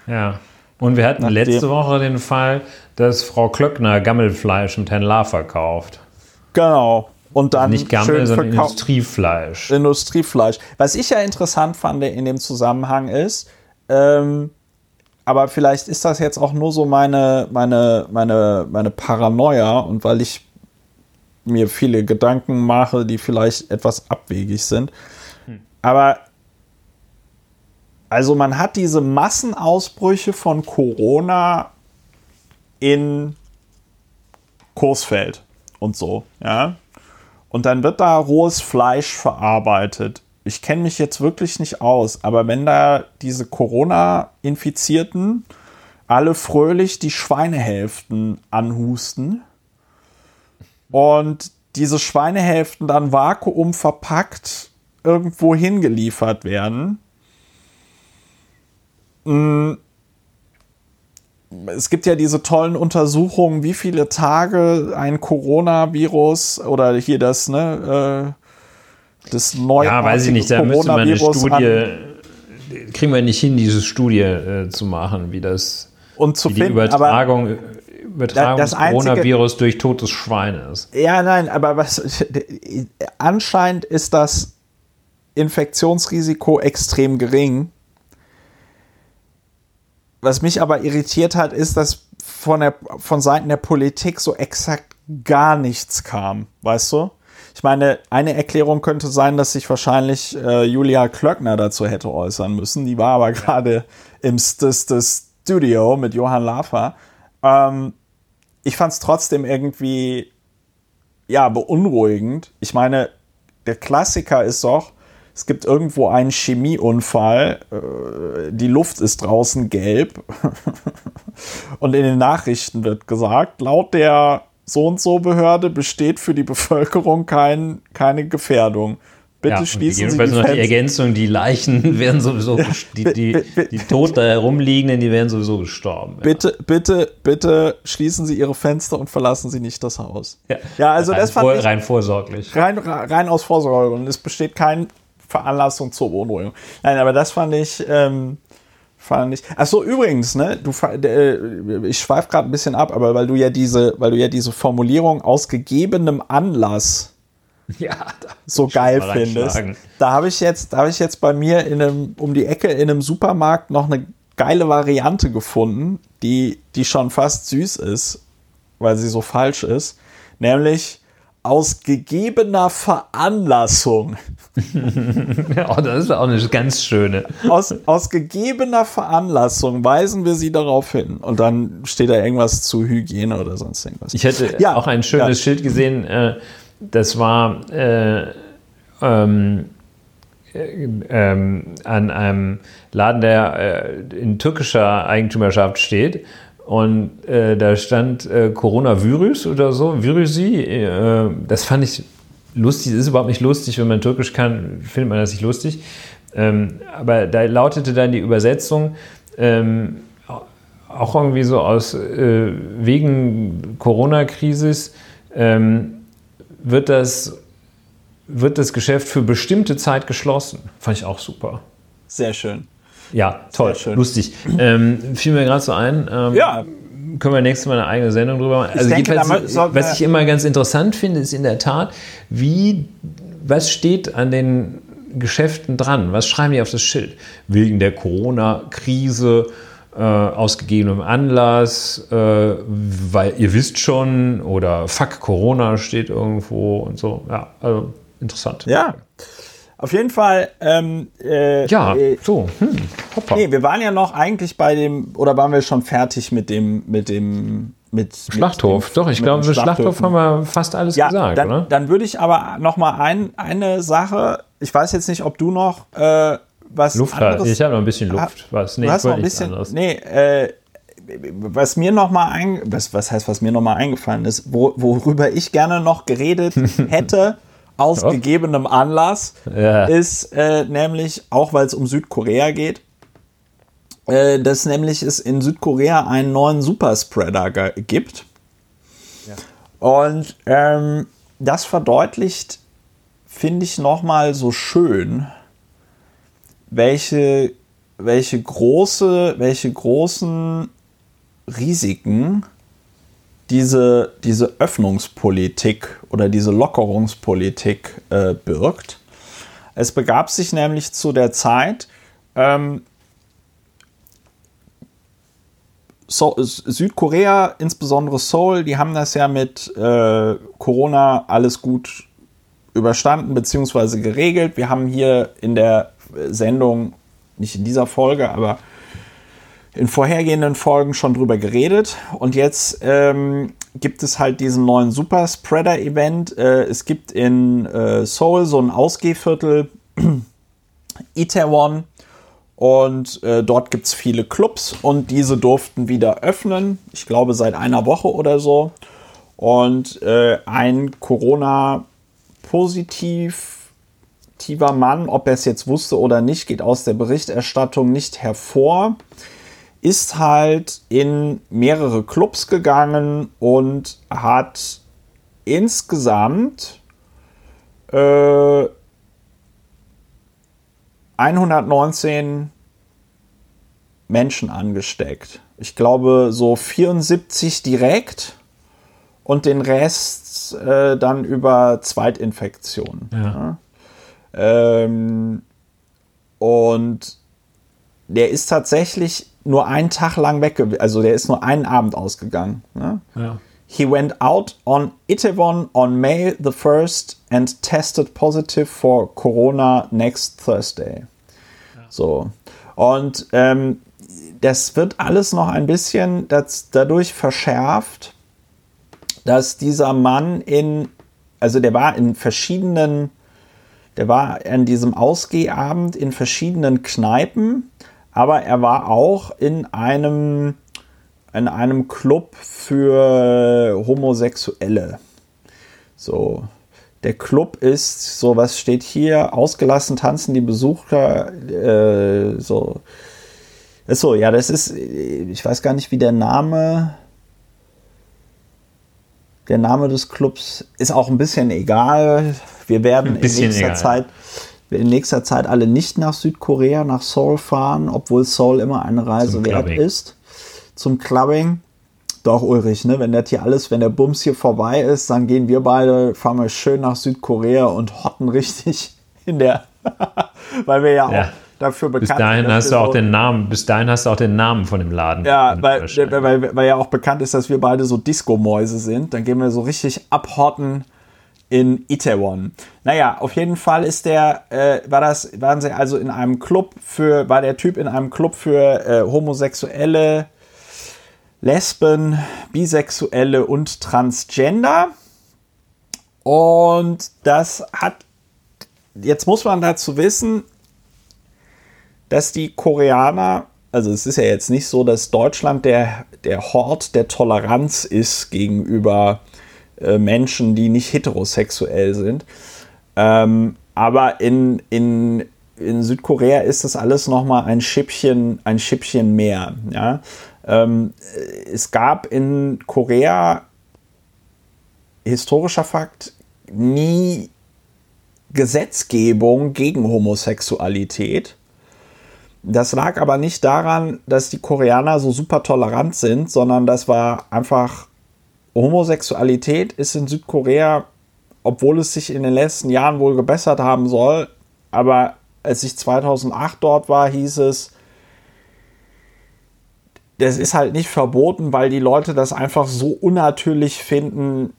Ja. Und wir hatten Nachdem letzte Woche den Fall, dass Frau Klöckner Gammelfleisch mit Herrn La verkauft. Genau. Und dann nicht Gammel, sondern Industriefleisch. Industriefleisch. Was ich ja interessant fand in dem Zusammenhang ist, ähm, aber vielleicht ist das jetzt auch nur so meine, meine, meine, meine Paranoia und weil ich mir viele Gedanken mache, die vielleicht etwas abwegig sind. Hm. Aber also man hat diese Massenausbrüche von Corona in Kursfeld und so, ja. Und dann wird da rohes Fleisch verarbeitet. Ich kenne mich jetzt wirklich nicht aus, aber wenn da diese Corona-Infizierten alle fröhlich die Schweinehälften anhusten, und diese Schweinehälften dann vakuum verpackt irgendwo hingeliefert werden. Mm. Es gibt ja diese tollen Untersuchungen, wie viele Tage ein Coronavirus oder hier das, ne, äh, das neue Ja, weiß ich nicht, da müsste man eine Studie, kriegen wir nicht hin, diese Studie äh, zu machen, wie das, und zu wie finden, die Übertragung aber Übertragung des Coronavirus durch totes Schwein ist. Ja, nein, aber was <laughs> anscheinend ist das Infektionsrisiko extrem gering. Was mich aber irritiert hat, ist, dass von, der, von Seiten der Politik so exakt gar nichts kam, weißt du? Ich meine, eine Erklärung könnte sein, dass sich wahrscheinlich äh, Julia Klöckner dazu hätte äußern müssen. Die war aber gerade im St St Studio mit Johann Lafer. Ähm, ich fand es trotzdem irgendwie ja beunruhigend. Ich meine, der Klassiker ist doch, es gibt irgendwo einen Chemieunfall, äh, die Luft ist draußen gelb <laughs> und in den Nachrichten wird gesagt, laut der so und so Behörde besteht für die Bevölkerung kein, keine Gefährdung. Bitte ja, schließen Sie die noch die Ergänzung, die Leichen <laughs> werden sowieso, die, die, die tot da herumliegenden, die werden sowieso gestorben. Bitte, ja. bitte, bitte schließen Sie Ihre Fenster und verlassen Sie nicht das Haus. Ja, ja also rein das fand vor, ich, rein vorsorglich. Rein, rein aus Vorsorge und es besteht keine Veranlassung zur Beunruhigung. Nein, aber das fand ich, ähm, fand ich. Achso, übrigens, ne, du, äh, ich schweife gerade ein bisschen ab, aber weil du ja diese, weil du ja diese Formulierung aus gegebenem Anlass <laughs> ja, so geil findest. Da habe ich jetzt, da habe ich jetzt bei mir in einem, um die Ecke in einem Supermarkt noch eine geile Variante gefunden, die, die schon fast süß ist, weil sie so falsch ist. Nämlich aus gegebener Veranlassung. <laughs> oh, das ist auch eine ganz schöne. Aus, aus gegebener Veranlassung weisen wir sie darauf hin. Und dann steht da irgendwas zu Hygiene oder sonst irgendwas. Ich hätte ja, auch ein schönes ja. Schild gesehen. Äh, das war äh, ähm, äh, ähm, an einem Laden, der äh, in türkischer Eigentümerschaft steht. Und äh, da stand äh, Coronavirus oder so, Virusi. Äh, das fand ich lustig. Das ist überhaupt nicht lustig. Wenn man Türkisch kann, findet man das nicht lustig. Ähm, aber da lautete dann die Übersetzung, ähm, auch irgendwie so aus äh, wegen Corona-Krisis, ähm, wird das, wird das Geschäft für bestimmte Zeit geschlossen. Fand ich auch super. Sehr schön. Ja, toll, schön. lustig. Ähm, fiel mir gerade so ein. Ähm, ja, können wir nächstes Mal eine eigene Sendung drüber machen. Also denke, jedenfalls, was ich immer ganz interessant finde, ist in der Tat, wie, was steht an den Geschäften dran? Was schreiben die auf das Schild? Wegen der Corona-Krise, äh, aus gegebenem Anlass, äh, weil ihr wisst schon, oder Fuck Corona steht irgendwo und so. Ja, also interessant. Ja. Auf jeden Fall. Ähm, äh, ja, äh, so. Hm, hoppa. Nee, wir waren ja noch eigentlich bei dem, oder waren wir schon fertig mit dem, mit dem, mit Schlachthof. Mit dem, Doch, ich glaube, mit Schlachthof haben wir fast alles ja, gesagt, dann, oder? Dann würde ich aber noch mal ein, eine Sache. Ich weiß jetzt nicht, ob du noch äh, was Luft anderes. Ich habe noch ein bisschen Luft. Was? Nee, du hast noch ein bisschen. Nee, äh, was mir noch mal ein, was, was heißt, was mir noch mal eingefallen ist, wo, worüber ich gerne noch geredet <laughs> hätte aus oh. gegebenem Anlass, ja. ist äh, nämlich, auch weil es um Südkorea geht, äh, dass nämlich es in Südkorea einen neuen Superspreader gibt. Ja. Und ähm, das verdeutlicht, finde ich, nochmal so schön, welche, welche, große, welche großen Risiken diese, diese Öffnungspolitik oder diese Lockerungspolitik äh, birgt. Es begab sich nämlich zu der Zeit, ähm, so, Südkorea, insbesondere Seoul, die haben das ja mit äh, Corona alles gut überstanden bzw. geregelt. Wir haben hier in der Sendung, nicht in dieser Folge, aber in vorhergehenden Folgen schon drüber geredet. Und jetzt ähm, gibt es halt diesen neuen Super Spreader Event. Äh, es gibt in äh, Seoul so ein Ausgehviertel, <clears throat> Itaewon. Und äh, dort gibt es viele Clubs und diese durften wieder öffnen. Ich glaube seit einer Woche oder so. Und äh, ein Corona-positiver Mann, ob er es jetzt wusste oder nicht, geht aus der Berichterstattung nicht hervor ist halt in mehrere Clubs gegangen und hat insgesamt äh, 119 Menschen angesteckt. Ich glaube so 74 direkt und den Rest äh, dann über Zweitinfektionen. Ja. Ähm, und der ist tatsächlich nur einen Tag lang weg, also der ist nur einen Abend ausgegangen. Ne? Ja. He went out on Itaewon on May the 1st and tested positive for Corona next Thursday. Ja. So. Und ähm, das wird alles noch ein bisschen das, dadurch verschärft, dass dieser Mann in, also der war in verschiedenen, der war an diesem Ausgehabend in verschiedenen Kneipen aber er war auch in einem, in einem Club für Homosexuelle. So. Der Club ist, so was steht hier, ausgelassen tanzen die Besucher, äh, so. Ist so, ja, das ist, ich weiß gar nicht, wie der Name, der Name des Clubs ist auch ein bisschen egal. Wir werden in nächster egal. Zeit in nächster Zeit alle nicht nach Südkorea, nach Seoul fahren, obwohl Seoul immer eine Reise wert ist. Zum Clubbing. Doch, Ulrich, ne? wenn das hier alles, wenn der Bums hier vorbei ist, dann gehen wir beide, fahren wir schön nach Südkorea und hotten richtig <laughs> in der, <laughs> weil wir ja, ja. auch dafür bekannt bis dahin sind. Hast du auch so den Namen, bis dahin hast du auch den Namen von dem Laden. Ja, weil, weil, weil ja auch bekannt ist, dass wir beide so Disco-Mäuse sind. Dann gehen wir so richtig abhotten in Itaewon. Naja, auf jeden Fall ist der, äh, war das, waren sie also in einem Club für, war der Typ in einem Club für äh, Homosexuelle, Lesben, Bisexuelle und Transgender. Und das hat, jetzt muss man dazu wissen, dass die Koreaner, also es ist ja jetzt nicht so, dass Deutschland der, der Hort der Toleranz ist gegenüber äh, Menschen, die nicht heterosexuell sind. Ähm, aber in, in, in Südkorea ist das alles nochmal ein Schippchen, ein Schippchen mehr. Ja? Ähm, es gab in Korea, historischer Fakt, nie Gesetzgebung gegen Homosexualität. Das lag aber nicht daran, dass die Koreaner so super tolerant sind, sondern das war einfach Homosexualität ist in Südkorea, obwohl es sich in den letzten Jahren wohl gebessert haben soll, aber als ich 2008 dort war, hieß es, das ist halt nicht verboten, weil die Leute das einfach so unnatürlich finden,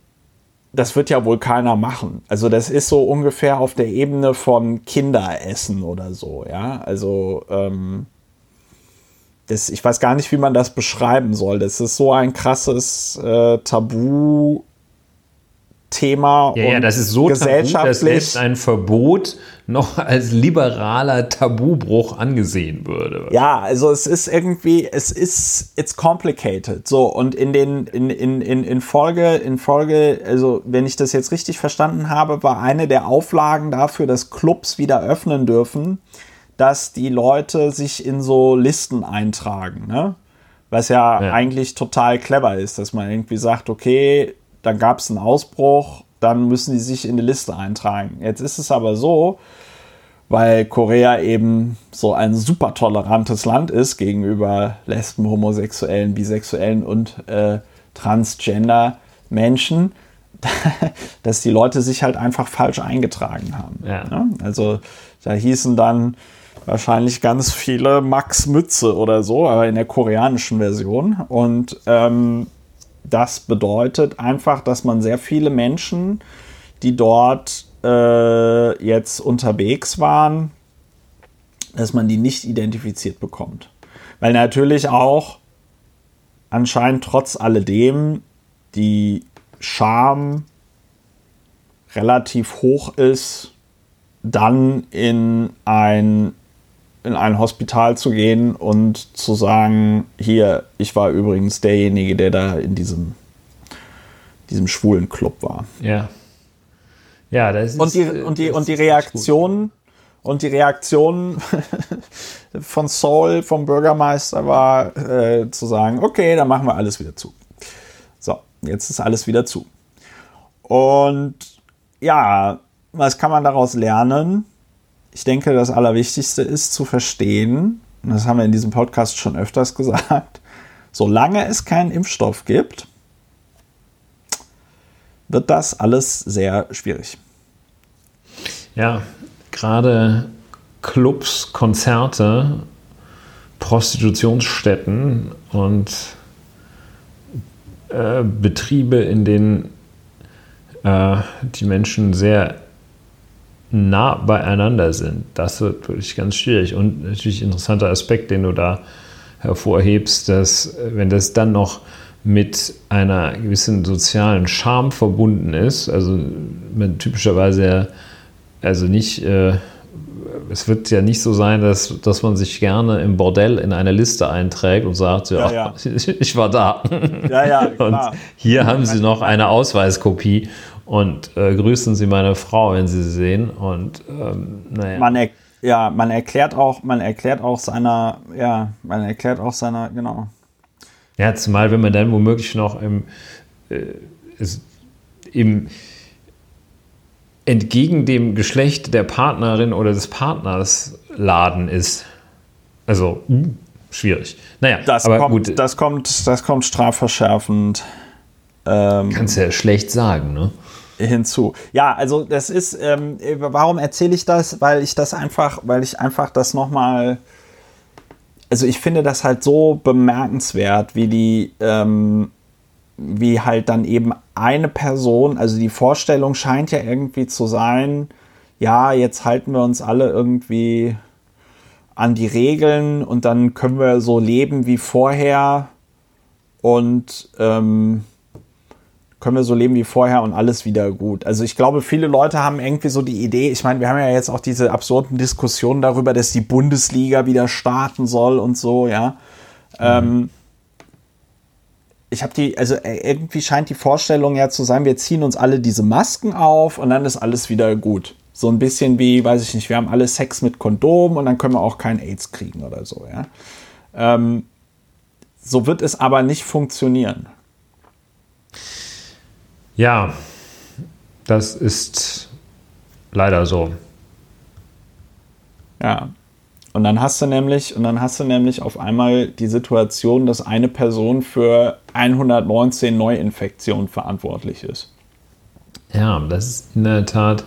das wird ja wohl keiner machen. Also das ist so ungefähr auf der Ebene von Kinderessen oder so, ja. Also ähm, das, ich weiß gar nicht, wie man das beschreiben soll. Das ist so ein krasses äh, Tabu. Thema ja, ja, das ist so gesellschaftlich. Tabu, dass ein Verbot noch als liberaler Tabubruch angesehen würde. Ja, also es ist irgendwie, es ist, it's complicated. So, und in den, in, in, in, in Folge, in Folge, also wenn ich das jetzt richtig verstanden habe, war eine der Auflagen dafür, dass Clubs wieder öffnen dürfen, dass die Leute sich in so Listen eintragen, ne? Was ja, ja. eigentlich total clever ist, dass man irgendwie sagt, okay, dann gab es einen Ausbruch, dann müssen die sich in die Liste eintragen. Jetzt ist es aber so, weil Korea eben so ein super tolerantes Land ist gegenüber Lesben, Homosexuellen, Bisexuellen und äh, Transgender Menschen, <laughs> dass die Leute sich halt einfach falsch eingetragen haben. Ja. Ja? Also da hießen dann wahrscheinlich ganz viele Max Mütze oder so, aber in der koreanischen Version. Und ähm, das bedeutet einfach, dass man sehr viele Menschen, die dort äh, jetzt unterwegs waren, dass man die nicht identifiziert bekommt. Weil natürlich auch anscheinend trotz alledem die Scham relativ hoch ist, dann in ein in ein Hospital zu gehen und zu sagen, hier, ich war übrigens derjenige, der da in diesem, diesem schwulen Club war. Ja. Ja, das ist. Und die, und die, und die Reaktion, und die Reaktion von Saul, vom Bürgermeister, war äh, zu sagen, okay, dann machen wir alles wieder zu. So, jetzt ist alles wieder zu. Und ja, was kann man daraus lernen? Ich denke, das Allerwichtigste ist zu verstehen, und das haben wir in diesem Podcast schon öfters gesagt, solange es keinen Impfstoff gibt, wird das alles sehr schwierig. Ja, gerade Clubs, Konzerte, Prostitutionsstätten und äh, Betriebe, in denen äh, die Menschen sehr nah beieinander sind. Das wird wirklich ganz schwierig. Und natürlich interessanter Aspekt, den du da hervorhebst, dass wenn das dann noch mit einer gewissen sozialen Charme verbunden ist, also man typischerweise also nicht, äh, es wird ja nicht so sein, dass, dass man sich gerne im Bordell in eine Liste einträgt und sagt, ja, ja, ja. <laughs> ich war da. Ja, ja, <laughs> klar. Und hier haben Sie noch eine Ausweiskopie und äh, grüßen Sie meine Frau, wenn Sie sie sehen. Und ähm, naja. Man er, ja, man erklärt auch, man erklärt auch seiner, ja, man erklärt auch seiner, genau. Ja, zumal wenn man dann womöglich noch im, äh, im entgegen dem Geschlecht der Partnerin oder des Partners laden ist. Also mh, schwierig. Naja, das aber kommt, gut. Das kommt, das kommt strafverschärfend. Ähm, Kannst ja schlecht sagen, ne? hinzu. Ja, also das ist, ähm, warum erzähle ich das? Weil ich das einfach, weil ich einfach das nochmal, also ich finde das halt so bemerkenswert, wie die, ähm, wie halt dann eben eine Person, also die Vorstellung scheint ja irgendwie zu sein, ja, jetzt halten wir uns alle irgendwie an die Regeln und dann können wir so leben wie vorher und ähm, können wir so leben wie vorher und alles wieder gut. Also ich glaube, viele Leute haben irgendwie so die Idee, ich meine, wir haben ja jetzt auch diese absurden Diskussionen darüber, dass die Bundesliga wieder starten soll und so, ja. Mhm. Ähm, ich habe die, also äh, irgendwie scheint die Vorstellung ja zu sein, wir ziehen uns alle diese Masken auf und dann ist alles wieder gut. So ein bisschen wie, weiß ich nicht, wir haben alle Sex mit Kondom und dann können wir auch kein AIDS kriegen oder so, ja. Ähm, so wird es aber nicht funktionieren. Ja, das ist leider so. Ja. Und dann hast du nämlich, und dann hast du nämlich auf einmal die Situation, dass eine Person für 119 Neuinfektionen verantwortlich ist. Ja, das ist in der Tat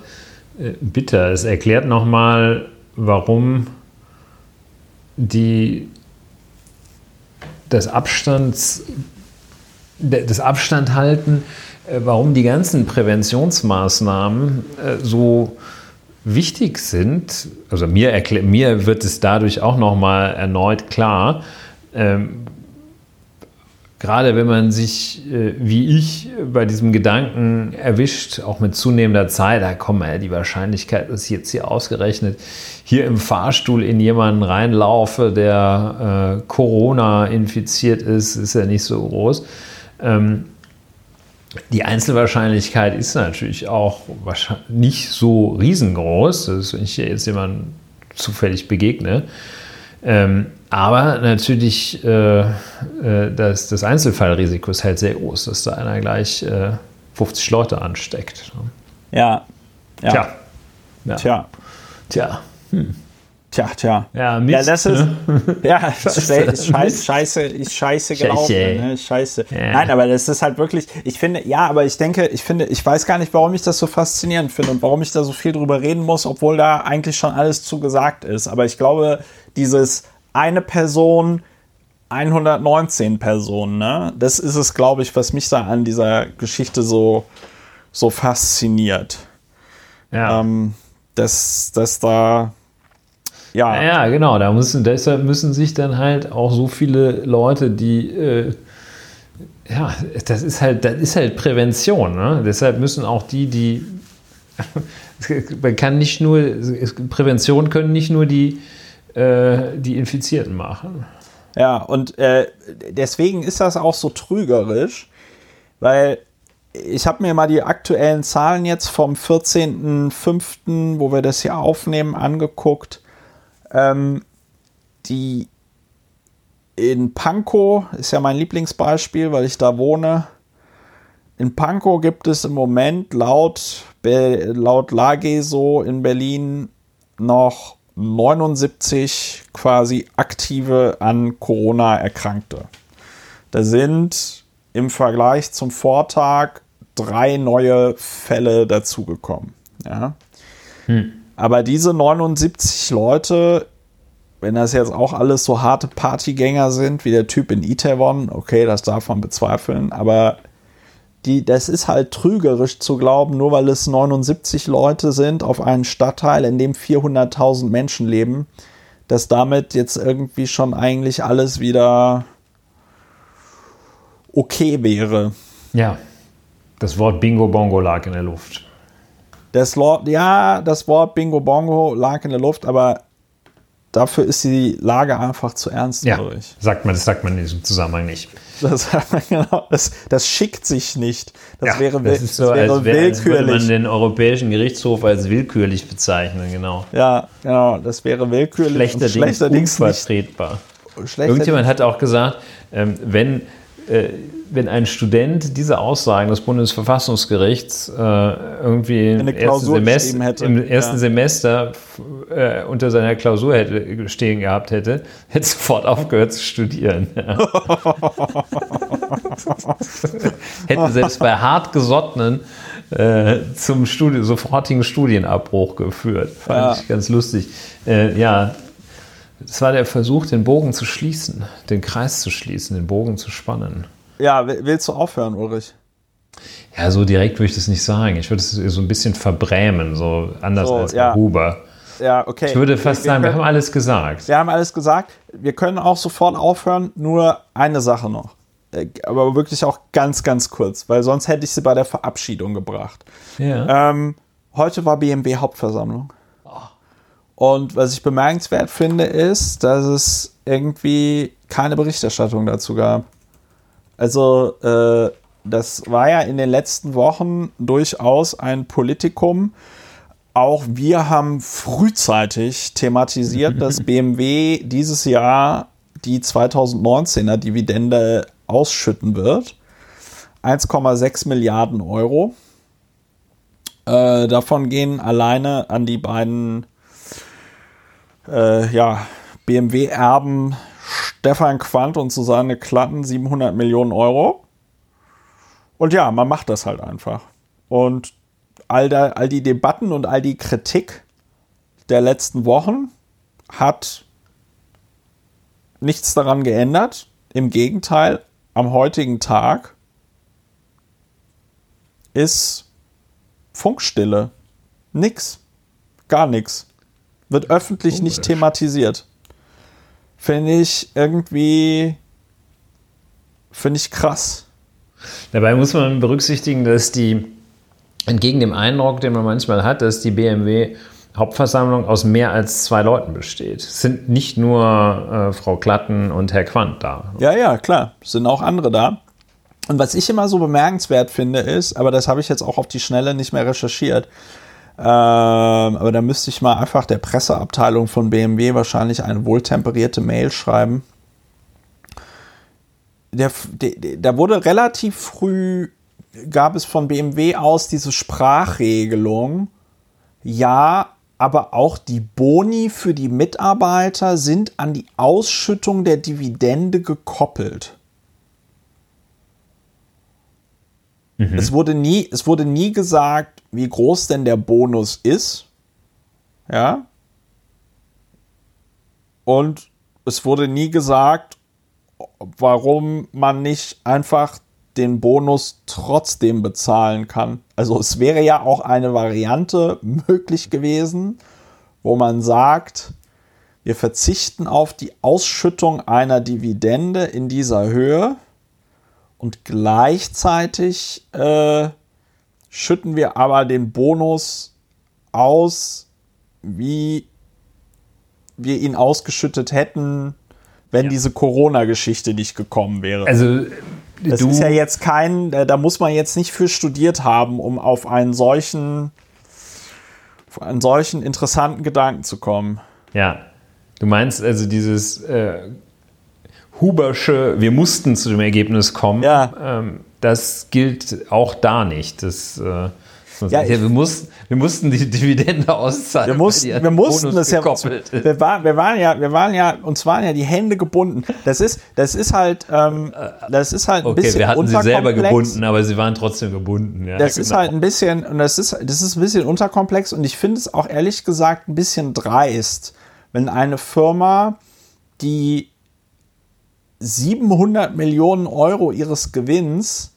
äh, bitter. Es erklärt nochmal, warum die das Abstands das Abstand halten, warum die ganzen Präventionsmaßnahmen äh, so wichtig sind. Also mir, mir wird es dadurch auch noch mal erneut klar. Ähm, gerade wenn man sich, äh, wie ich, bei diesem Gedanken erwischt, auch mit zunehmender Zeit, da kommt ja die Wahrscheinlichkeit, dass ich jetzt hier ausgerechnet hier im Fahrstuhl in jemanden reinlaufe, der äh, Corona infiziert ist, ist ja nicht so groß. Ähm, die Einzelwahrscheinlichkeit ist natürlich auch nicht so riesengroß, dass wenn ich jetzt jemandem zufällig begegne. Ähm, aber natürlich, äh, äh, das, das Einzelfallrisiko ist halt sehr groß, dass da einer gleich äh, 50 Leute ansteckt. Ja. ja. Tja. Ja. Tja. Tja. Hm. Tja, tja. Ja, Mist, ja das ist, ne? ja, <laughs> scheiße, scheiße, scheiße, ist scheiße gelaufen. Scheiße. Ne? scheiße. Ja. Nein, aber das ist halt wirklich, ich finde, ja, aber ich denke, ich finde, ich weiß gar nicht, warum ich das so faszinierend finde und warum ich da so viel drüber reden muss, obwohl da eigentlich schon alles zugesagt ist. Aber ich glaube, dieses eine Person, 119 Personen, ne? Das ist es, glaube ich, was mich da an dieser Geschichte so, so fasziniert. Ja. Ähm, dass, dass da ja. Ja, genau. Da müssen, deshalb müssen sich dann halt auch so viele Leute, die äh, ja, das ist halt, das ist halt Prävention. Ne? Deshalb müssen auch die, die <laughs> man kann nicht nur Prävention können nicht nur die äh, die Infizierten machen. Ja, und äh, deswegen ist das auch so trügerisch, weil ich habe mir mal die aktuellen Zahlen jetzt vom 14.05., wo wir das hier aufnehmen, angeguckt. Ähm, die in Pankow ist ja mein Lieblingsbeispiel, weil ich da wohne. In Pankow gibt es im Moment laut, laut Lage so in Berlin noch 79 quasi aktive an Corona Erkrankte. Da sind im Vergleich zum Vortag drei neue Fälle dazugekommen. Ja. Hm. Aber diese 79 Leute, wenn das jetzt auch alles so harte Partygänger sind, wie der Typ in Itaewon, okay, das darf man bezweifeln, aber die, das ist halt trügerisch zu glauben, nur weil es 79 Leute sind auf einen Stadtteil, in dem 400.000 Menschen leben, dass damit jetzt irgendwie schon eigentlich alles wieder okay wäre. Ja, das Wort Bingo Bongo lag in der Luft. Das Lord, ja, das Wort Bingo Bongo lag in der Luft, aber dafür ist die Lage einfach zu ernst. Ja, sagt man, das sagt man in diesem Zusammenhang nicht. Das, genau, das, das schickt sich nicht. Das ja, wäre, das so, das wäre als, willkürlich. Würde man den Europäischen Gerichtshof als willkürlich bezeichnen, genau. Ja, genau, das wäre willkürlich. Schlechterdings, schlechterdings unvertretbar. Irgendjemand hat auch gesagt, ähm, wenn äh, wenn ein Student diese Aussagen des Bundesverfassungsgerichts äh, irgendwie im ersten, Semester, im ersten ja. Semester äh, unter seiner Klausur hätte stehen gehabt hätte, hätte sofort aufgehört zu studieren. Ja. <laughs> hätte selbst bei hartgesottenen äh, zum Studi sofortigen Studienabbruch geführt. Fand ja. ich ganz lustig. Äh, ja, es war der Versuch, den Bogen zu schließen, den Kreis zu schließen, den Bogen zu spannen. Ja, willst du aufhören, Ulrich? Ja, so direkt würde ich das nicht sagen. Ich würde es so ein bisschen verbrämen, so anders so, als ja. Huber. Ja, okay. Ich würde fast wir, sagen, wir, können, wir haben alles gesagt. Wir haben alles gesagt. Wir können auch sofort aufhören. Nur eine Sache noch. Äh, aber wirklich auch ganz, ganz kurz, weil sonst hätte ich sie bei der Verabschiedung gebracht. Ja. Ähm, heute war BMW Hauptversammlung. Und was ich bemerkenswert finde, ist, dass es irgendwie keine Berichterstattung dazu gab. Also äh, das war ja in den letzten Wochen durchaus ein Politikum. Auch wir haben frühzeitig thematisiert, dass <laughs> BMW dieses Jahr die 2019er Dividende ausschütten wird. 1,6 Milliarden Euro. Äh, davon gehen alleine an die beiden äh, ja, BMW-Erben Stefan Quandt und Susanne Klatten 700 Millionen Euro. Und ja, man macht das halt einfach. Und all, da, all die Debatten und all die Kritik der letzten Wochen hat nichts daran geändert. Im Gegenteil, am heutigen Tag ist Funkstille. Nix. Gar nichts. Wird öffentlich oh, nicht thematisiert. Finde ich irgendwie. Finde ich krass. Dabei muss man berücksichtigen, dass die, entgegen dem Eindruck, den man manchmal hat, dass die BMW Hauptversammlung aus mehr als zwei Leuten besteht. Es sind nicht nur äh, Frau Klatten und Herr Quandt da. Ja, ja, klar. Es sind auch andere da. Und was ich immer so bemerkenswert finde, ist, aber das habe ich jetzt auch auf die Schnelle nicht mehr recherchiert, aber da müsste ich mal einfach der Presseabteilung von BMW wahrscheinlich eine wohltemperierte Mail schreiben. Der, der, da wurde relativ früh, gab es von BMW aus diese Sprachregelung. Ja, aber auch die Boni für die Mitarbeiter sind an die Ausschüttung der Dividende gekoppelt. Mhm. Es, wurde nie, es wurde nie gesagt, wie groß denn der Bonus ist. Ja. Und es wurde nie gesagt, warum man nicht einfach den Bonus trotzdem bezahlen kann. Also es wäre ja auch eine Variante möglich gewesen, wo man sagt, wir verzichten auf die Ausschüttung einer Dividende in dieser Höhe und gleichzeitig äh, schütten wir aber den Bonus aus, wie wir ihn ausgeschüttet hätten, wenn ja. diese Corona-Geschichte nicht gekommen wäre. Also das ist ja jetzt kein, da muss man jetzt nicht für studiert haben, um auf einen solchen, auf einen solchen interessanten Gedanken zu kommen. Ja, du meinst also dieses äh, Hubersche, wir mussten zu dem Ergebnis kommen. Ja. Ähm, das gilt auch da nicht. Das, äh, ja, ich, wir, mussten, wir mussten die Dividende auszahlen. Wir mussten, wir mussten das ja. Wir, war, wir, waren ja, wir waren ja, uns waren ja die Hände gebunden. Das ist, das ist halt, ähm, das ist halt ein okay, bisschen wir hatten sie selber gebunden, aber sie waren trotzdem gebunden. Ja, das genau. ist halt ein bisschen, und das ist, das ist ein bisschen unterkomplex und ich finde es auch ehrlich gesagt ein bisschen dreist, wenn eine Firma, die 700 Millionen Euro ihres Gewinns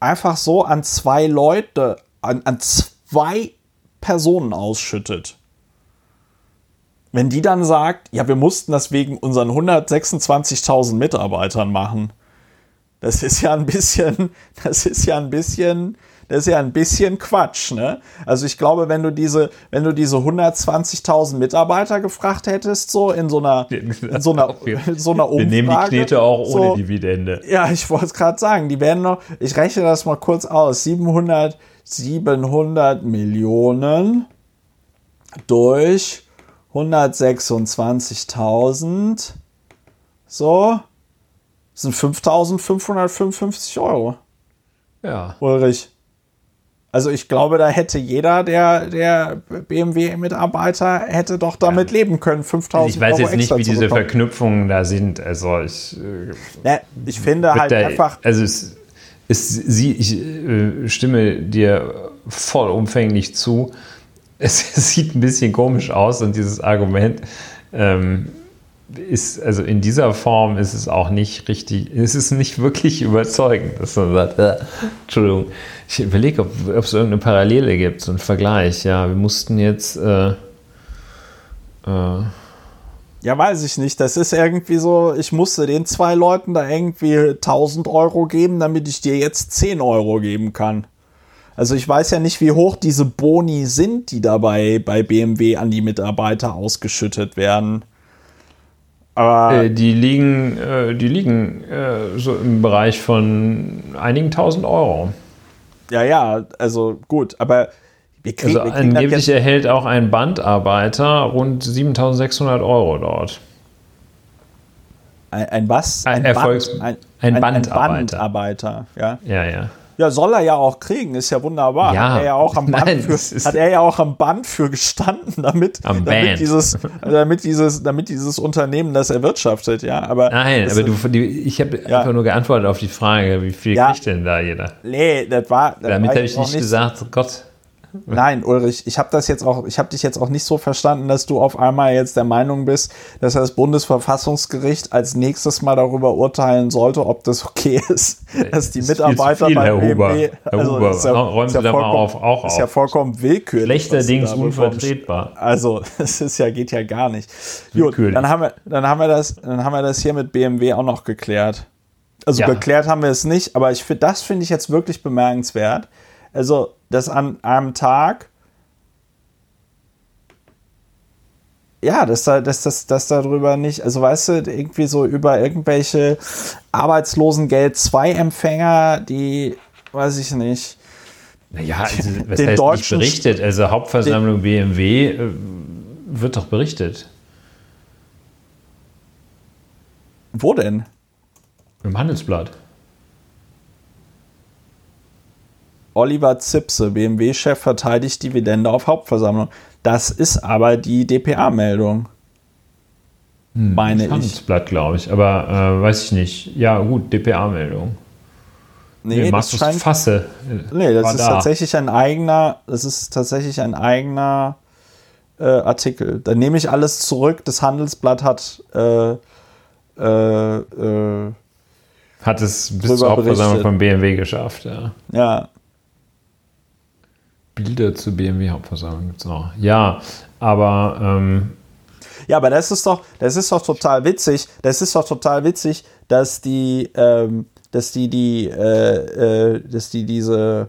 einfach so an zwei Leute, an, an zwei Personen ausschüttet. Wenn die dann sagt, ja, wir mussten das wegen unseren 126.000 Mitarbeitern machen, das ist ja ein bisschen, das ist ja ein bisschen das ist ja ein bisschen Quatsch, ne? Also ich glaube, wenn du diese, wenn du diese 120.000 Mitarbeiter gefragt hättest, so in so einer, <laughs> in so einer, in so einer Umfrage. Wir nehmen die Knete auch ohne so, Dividende. Ja, ich wollte es gerade sagen, die werden noch, ich rechne das mal kurz aus, 700, 700 Millionen durch 126.000, so, sind 5.555 Euro. Ja. Ulrich. Also ich glaube, da hätte jeder der, der BMW-Mitarbeiter hätte doch damit ja. leben können, 5000 Euro Ich weiß jetzt nicht, wie diese Verknüpfungen da sind. Also ich, äh, ja, ich finde halt da, einfach. Also es, es, sie, ich äh, stimme dir vollumfänglich zu. Es, <laughs> es, sieht ein bisschen komisch aus und dieses Argument ähm, ist, also in dieser Form ist es auch nicht richtig, ist es nicht wirklich überzeugend, dass man sagt, äh, Entschuldigung, ich überlege, ob, ob, es irgendeine Parallele gibt, so einen Vergleich. Ja, wir mussten jetzt. Äh, äh, ja, weiß ich nicht. Das ist irgendwie so, ich musste den zwei Leuten da irgendwie 1000 Euro geben, damit ich dir jetzt 10 Euro geben kann. Also ich weiß ja nicht, wie hoch diese Boni sind, die dabei bei BMW an die Mitarbeiter ausgeschüttet werden. Aber äh, die liegen, äh, die liegen äh, so im Bereich von einigen tausend Euro. Ja, ja, also gut, aber wir kriegen, also wir kriegen angeblich erhält auch ein Bandarbeiter rund 7600 Euro dort. Ein, ein was? Ein, Erfolgs Band, ein, ein, Bandarbeiter. Ein Bandarbeiter, ja. Ja, ja. Ja, soll er ja auch kriegen, ist ja wunderbar. Ja. Hat er ja auch am Band, Nein, für, hat er ja auch am Band für gestanden, <laughs> damit, Am damit, Band. dieses, damit, dieses, damit dieses Unternehmen das erwirtschaftet, ja. Aber Nein, aber du, die, ich habe Ja. einfach nur geantwortet auf die Frage, wie viel Ja. kriegt denn da jeder? Nee, das war. Das Damit habe ich nicht gesagt, Gott, Nein, Ulrich, ich habe das jetzt auch, ich habe dich jetzt auch nicht so verstanden, dass du auf einmal jetzt der Meinung bist, dass das Bundesverfassungsgericht als nächstes mal darüber urteilen sollte, ob das okay <laughs> ist, dass die ist viel Mitarbeiter viel, bei Herr Huber. BMW, Herr Huber, ist ja, räumen Sie da mal auf- auch ist ja auf. vollkommen willkürlich. schlechterdings unvertretbar. Also, <laughs> das ist ja, geht ja gar nicht. Gut, dann haben wir, dann haben wir das, dann haben wir das hier mit BMW auch noch geklärt. Also Ja. geklärt haben wir es nicht, aber ich finde, das finde ich jetzt wirklich bemerkenswert. Also, dass an einem Tag, ja, dass da, dass das, dass darüber nicht, also weißt du, irgendwie so über irgendwelche Arbeitslosengeld 2 Empfänger, die, weiß ich nicht, Ja, also, was Den heißt deutschen- nicht berichtet? Also Hauptversammlung BMW äh, wird doch berichtet. wo denn? Im Handelsblatt. Oliver Zipse, BMW-Chef, verteidigt Dividende auf Hauptversammlung. Das ist aber die DPA-Meldung. Meine ich. Handelsblatt, glaube ich. Aber äh, weiß ich nicht. Ja, gut, DPA-Meldung. Nee, Nee, das scheint, Fasse. nee, das ist da. tatsächlich ein eigener, das ist tatsächlich ein eigener äh, Artikel. Da nehme ich alles zurück. Das Handelsblatt hat äh, äh, äh, Hat es bis zur Hauptversammlung von BMW geschafft, ja. ja, Bilder zur BMW-Hauptversammlung gibt es noch. Ja, aber ähm, Ja, aber das ist doch, das ist doch total witzig. Das ist doch total witzig, dass die, ähm, dass die die, äh, äh, dass die diese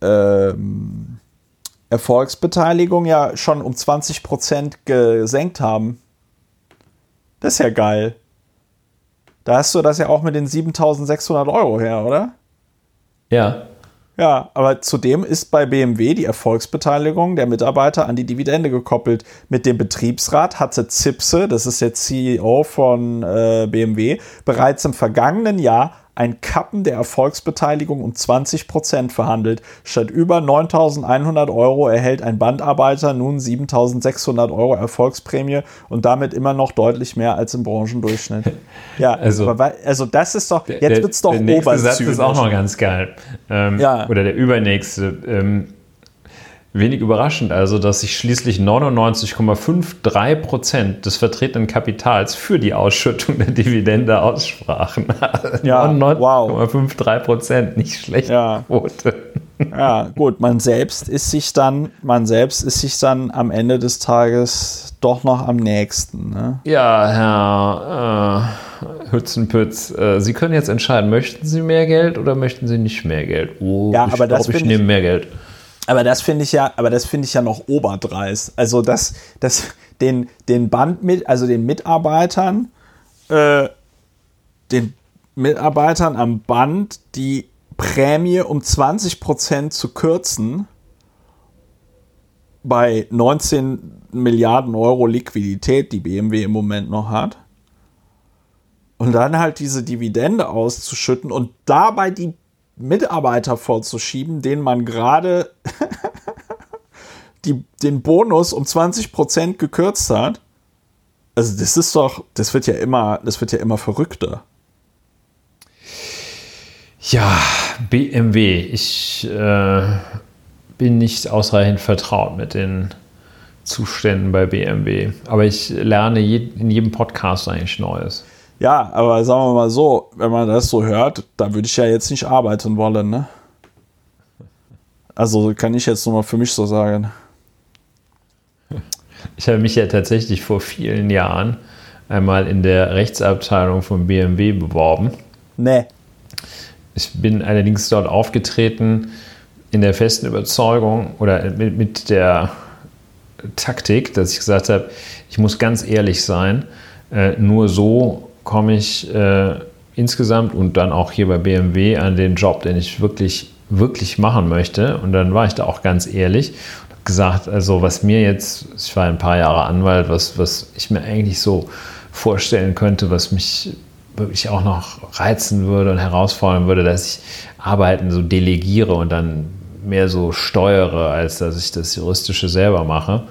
ähm, Erfolgsbeteiligung ja schon um 20 Prozent gesenkt haben. Das ist ja geil. Da hast du das ja auch mit den 7.600 Euro her, oder? ja. Ja, aber zudem ist bei BMW die Erfolgsbeteiligung der Mitarbeiter an die Dividende gekoppelt. Mit dem Betriebsrat hatte Zipse, das ist der CEO von äh, BMW, bereits im vergangenen Jahr ein Kappen der Erfolgsbeteiligung um 20 Prozent verhandelt. Statt über 9.100 Euro erhält ein Bandarbeiter nun 7.600 Euro Erfolgsprämie und damit immer noch deutlich mehr als im Branchendurchschnitt. <laughs> Ja, Also- aber, also das ist doch, jetzt Der- wird's doch Der nächste Satz ist auch noch ganz geil. Ähm, Ja. Oder der übernächste. Ähm, wenig überraschend also, dass sich schließlich 99,53 Prozent des vertretenen Kapitals für die Ausschüttung der Dividende aussprachen. <laughs> Ja, wow. 99,53 Prozent, nicht schlecht. Ja. Quote. <laughs> Ja, gut, man selbst ist sich dann, man selbst ist sich dann am Ende des Tages doch noch am nächsten. Ne? Ja, Herr äh, Hützenpütz, äh, Sie können jetzt entscheiden, möchten Sie mehr Geld oder möchten Sie nicht mehr Geld? Oh, Ja, ich aber das glaube, ich- nehme mehr Geld. Aber das finde ich ja, aber das finde ich ja noch oberdreist. Also dass, dass den, den Band mit, also den Mitarbeitern, äh, den Mitarbeitern am Band die Prämie um 20 Prozent zu kürzen bei 19 Milliarden Euro Liquidität, die BMW im Moment noch hat. Und dann halt diese Dividende auszuschütten und dabei die Mitarbeiter vorzuschieben, denen man gerade <laughs> den Bonus um 20% gekürzt hat. Also das ist doch, das wird ja immer, das wird ja immer verrückter. Ja, BMW. Ich äh, bin nicht ausreichend vertraut mit den Zuständen bei BMW. Aber ich lerne je, in jedem Podcast eigentlich Neues. Ja, aber sagen wir mal so, wenn man das so hört, da würde ich ja jetzt nicht arbeiten wollen, ne? Also kann ich jetzt nur mal für mich so sagen. Ich habe mich ja tatsächlich vor vielen Jahren einmal in der Rechtsabteilung von BMW beworben. Nee. Ich bin allerdings dort aufgetreten in der festen Überzeugung oder mit, mit der Taktik, dass ich gesagt habe, ich muss ganz ehrlich sein. Äh, nur so komme ich äh, insgesamt und dann auch hier bei BMW an den Job, den ich wirklich, wirklich machen möchte. Und dann war ich da auch ganz ehrlich und habe gesagt, also was mir jetzt, ich war ein paar Jahre Anwalt, was, was ich mir eigentlich so vorstellen könnte, was mich wirklich auch noch reizen würde und herausfordern würde, dass ich Arbeiten so delegiere und dann mehr so steuere, als dass ich das Juristische selber mache.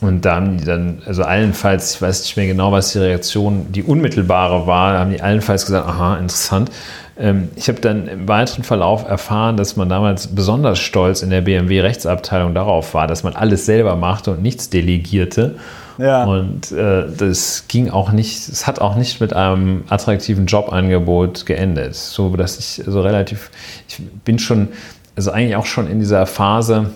Und da haben die dann, also allenfalls, ich weiß nicht mehr genau, was die Reaktion, die unmittelbare war, haben die allenfalls gesagt, aha, interessant. Ähm, ich habe dann im weiteren Verlauf erfahren, dass man damals besonders stolz in der BMW-Rechtsabteilung darauf war, dass man alles selber machte und nichts delegierte. Ja. Und äh, das ging auch nicht, es hat auch nicht mit einem attraktiven Jobangebot geendet. So dass ich so relativ, ich bin schon, also eigentlich auch schon in dieser Phase,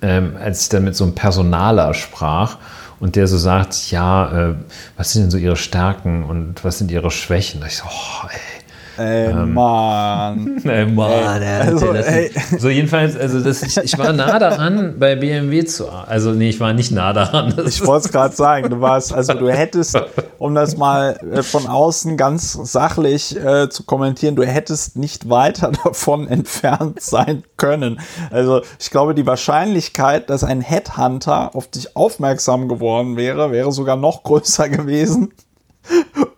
ähm, als ich dann mit so einem Personaler sprach und der so sagt, ja, äh, was sind denn so ihre Stärken und was sind ihre Schwächen? Da ich so, oh, ey, Ey, ähm, Mann. <laughs> Ey, Mann, ey, also, ey. So, jedenfalls, also das, ich, ich, war nah daran, bei BMW zu. Also, nee, ich war nicht nah daran. Ich wollte es gerade sagen. Du warst, also, du hättest, um das mal äh, von außen ganz sachlich äh, zu kommentieren, du hättest nicht weiter <laughs> davon entfernt sein können. Also, ich glaube, die Wahrscheinlichkeit, dass ein Headhunter auf dich aufmerksam geworden wäre, wäre sogar noch größer gewesen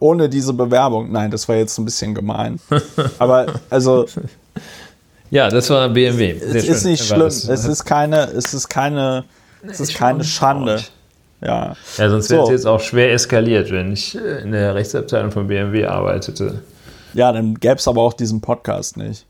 ohne diese Bewerbung. Nein, das war jetzt ein bisschen gemein. <laughs> Aber also. Ja, das war BMW. Sehr es schön. ist nicht schlimm. Es ist keine, es ist keine, es ist keine Schande. Ja. ja, sonst wäre es jetzt auch schwer eskaliert, wenn ich äh, in der Rechtsabteilung von BMW arbeitete. Ja, dann gäbe es aber auch diesen Podcast nicht.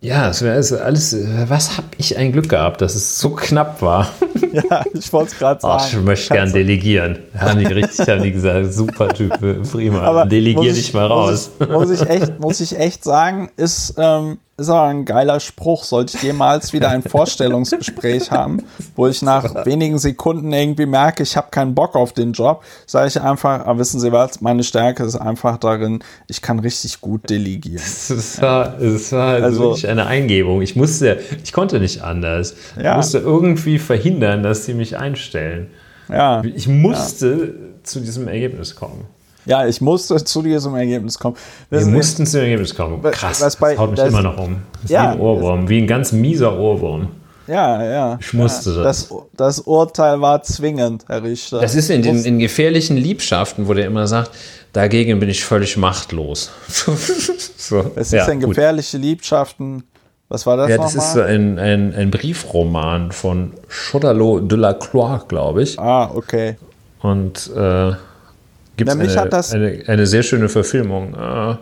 Ja, es wäre alles. Was habe ich ein Glück gehabt, dass es so knapp war. <laughs> <laughs> Ja, ich wollte es gerade sagen. Oh, ich möchte gern delegieren. Haben die richtig, haben die gesagt, super Typ, prima. Aber Delegier dich mal raus. Muss ich, muss ich, echt, muss ich echt sagen, ist, ähm, ist aber ein geiler Spruch. Sollte ich jemals wieder ein Vorstellungsgespräch <laughs> haben, wo ich nach wenigen Sekunden irgendwie merke, ich habe keinen Bock auf den Job, sage ich einfach, ah, wissen Sie was, meine Stärke ist einfach darin, ich kann richtig gut delegieren. Das war, das war also, wirklich eine Eingebung. Ich musste, ich konnte nicht anders. Ja. Ich musste irgendwie verhindern, dass sie mich einstellen. Ja. Ich musste ja. zu diesem Ergebnis kommen. Ja, ich musste zu diesem Ergebnis kommen. Wir mussten zu dem Ergebnis kommen. Krass, was bei, das haut mich das, immer noch um. Das ja, wie ein Ohrwurm, wie ein ganz mieser Ohrwurm. Ja, ja. Ich musste ja, das. das. Das Urteil war zwingend, Herr Richter. Das ist in den in gefährlichen Liebschaften, wo der immer sagt, dagegen bin ich völlig machtlos. <laughs> so, es ja, ist in gefährliche Liebschaften. Was war das? Ja, das ist so ein, ein, ein Briefroman von Chodalot de la Croix, glaube ich. Ah, okay. Und äh, gibt es eine, eine, eine, sehr schöne Verfilmung. Äh,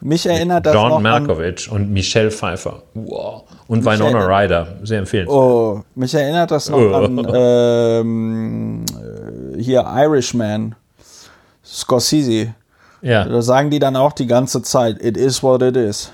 mich erinnert das John noch Malkovich und Michelle Pfeiffer. Wow. Und Winona Ryder. Sehr empfehlenswert. Oh, mich erinnert das noch oh. an ähm, hier Irishman. Scorsese. Ja. Da sagen die dann auch die ganze Zeit, it is what it is.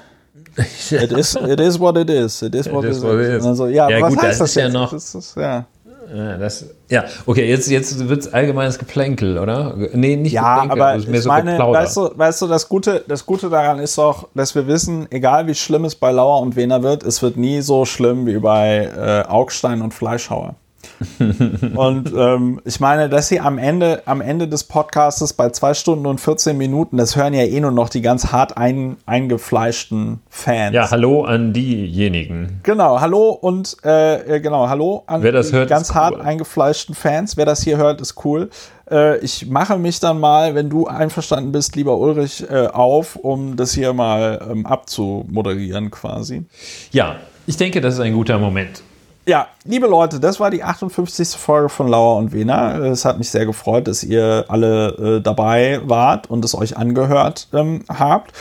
<laughs> it, is it is what it is. It is what it, is. What it is. Also, ja, ja was gut, heißt das, das ja noch. Das ist, ja. Ja, das, ja, okay, jetzt, jetzt wird es allgemeines Geplänkel, oder? Nee, nicht ja, Geplänkel, aber mehr ich so meine, weißt du, weißt du, das Gute, das Gute daran ist doch, dass wir wissen, egal wie schlimm es bei Lauer und Wiener wird, es wird nie so schlimm wie bei äh, Augstein und Fleischhauer. <laughs> und ähm, ich meine, dass sie am Ende, am Ende des Podcasts bei zwei Stunden und 14 Minuten, das hören ja eh nur noch die ganz hart ein, eingefleischten Fans. Ja, hallo an diejenigen. Genau, hallo und äh, äh genau, hallo an das hört, die ganz hart cool. eingefleischten Fans. Wer das hier hört, ist cool. Äh, ich mache mich dann mal, wenn du einverstanden bist, lieber Ulrich, äh, auf, um das hier mal ähm, abzumoderieren quasi. Ja, ich denke, das ist ein guter Moment. Ja, liebe Leute, das war die 58. Folge von Lauer und Wena. Es hat mich sehr gefreut, dass ihr alle äh, dabei wart und es euch angehört ähm, habt.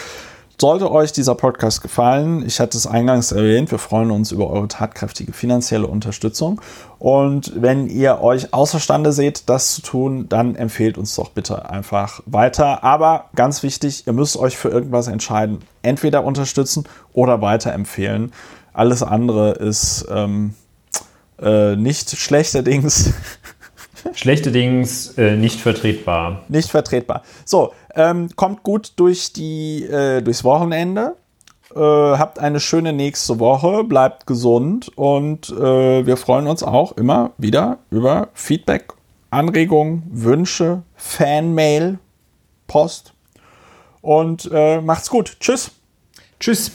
Sollte euch dieser Podcast gefallen, ich hatte es eingangs erwähnt, wir freuen uns über eure tatkräftige finanzielle Unterstützung. Und wenn ihr euch außerstande seht, das zu tun, dann empfehlt uns doch bitte einfach weiter. Aber ganz wichtig, ihr müsst euch für irgendwas entscheiden. Entweder unterstützen oder weiterempfehlen. Alles andere ist ähm, äh, nicht schlechterdings. <laughs> Schlechterdings äh, nicht vertretbar. Nicht vertretbar. So, ähm, kommt gut durch die, äh, durchs Wochenende. Äh, habt eine schöne nächste Woche, bleibt gesund und äh, wir freuen uns auch immer wieder über Feedback, Anregungen, Wünsche, Fanmail, Post und äh, macht's gut. Tschüss. Tschüss.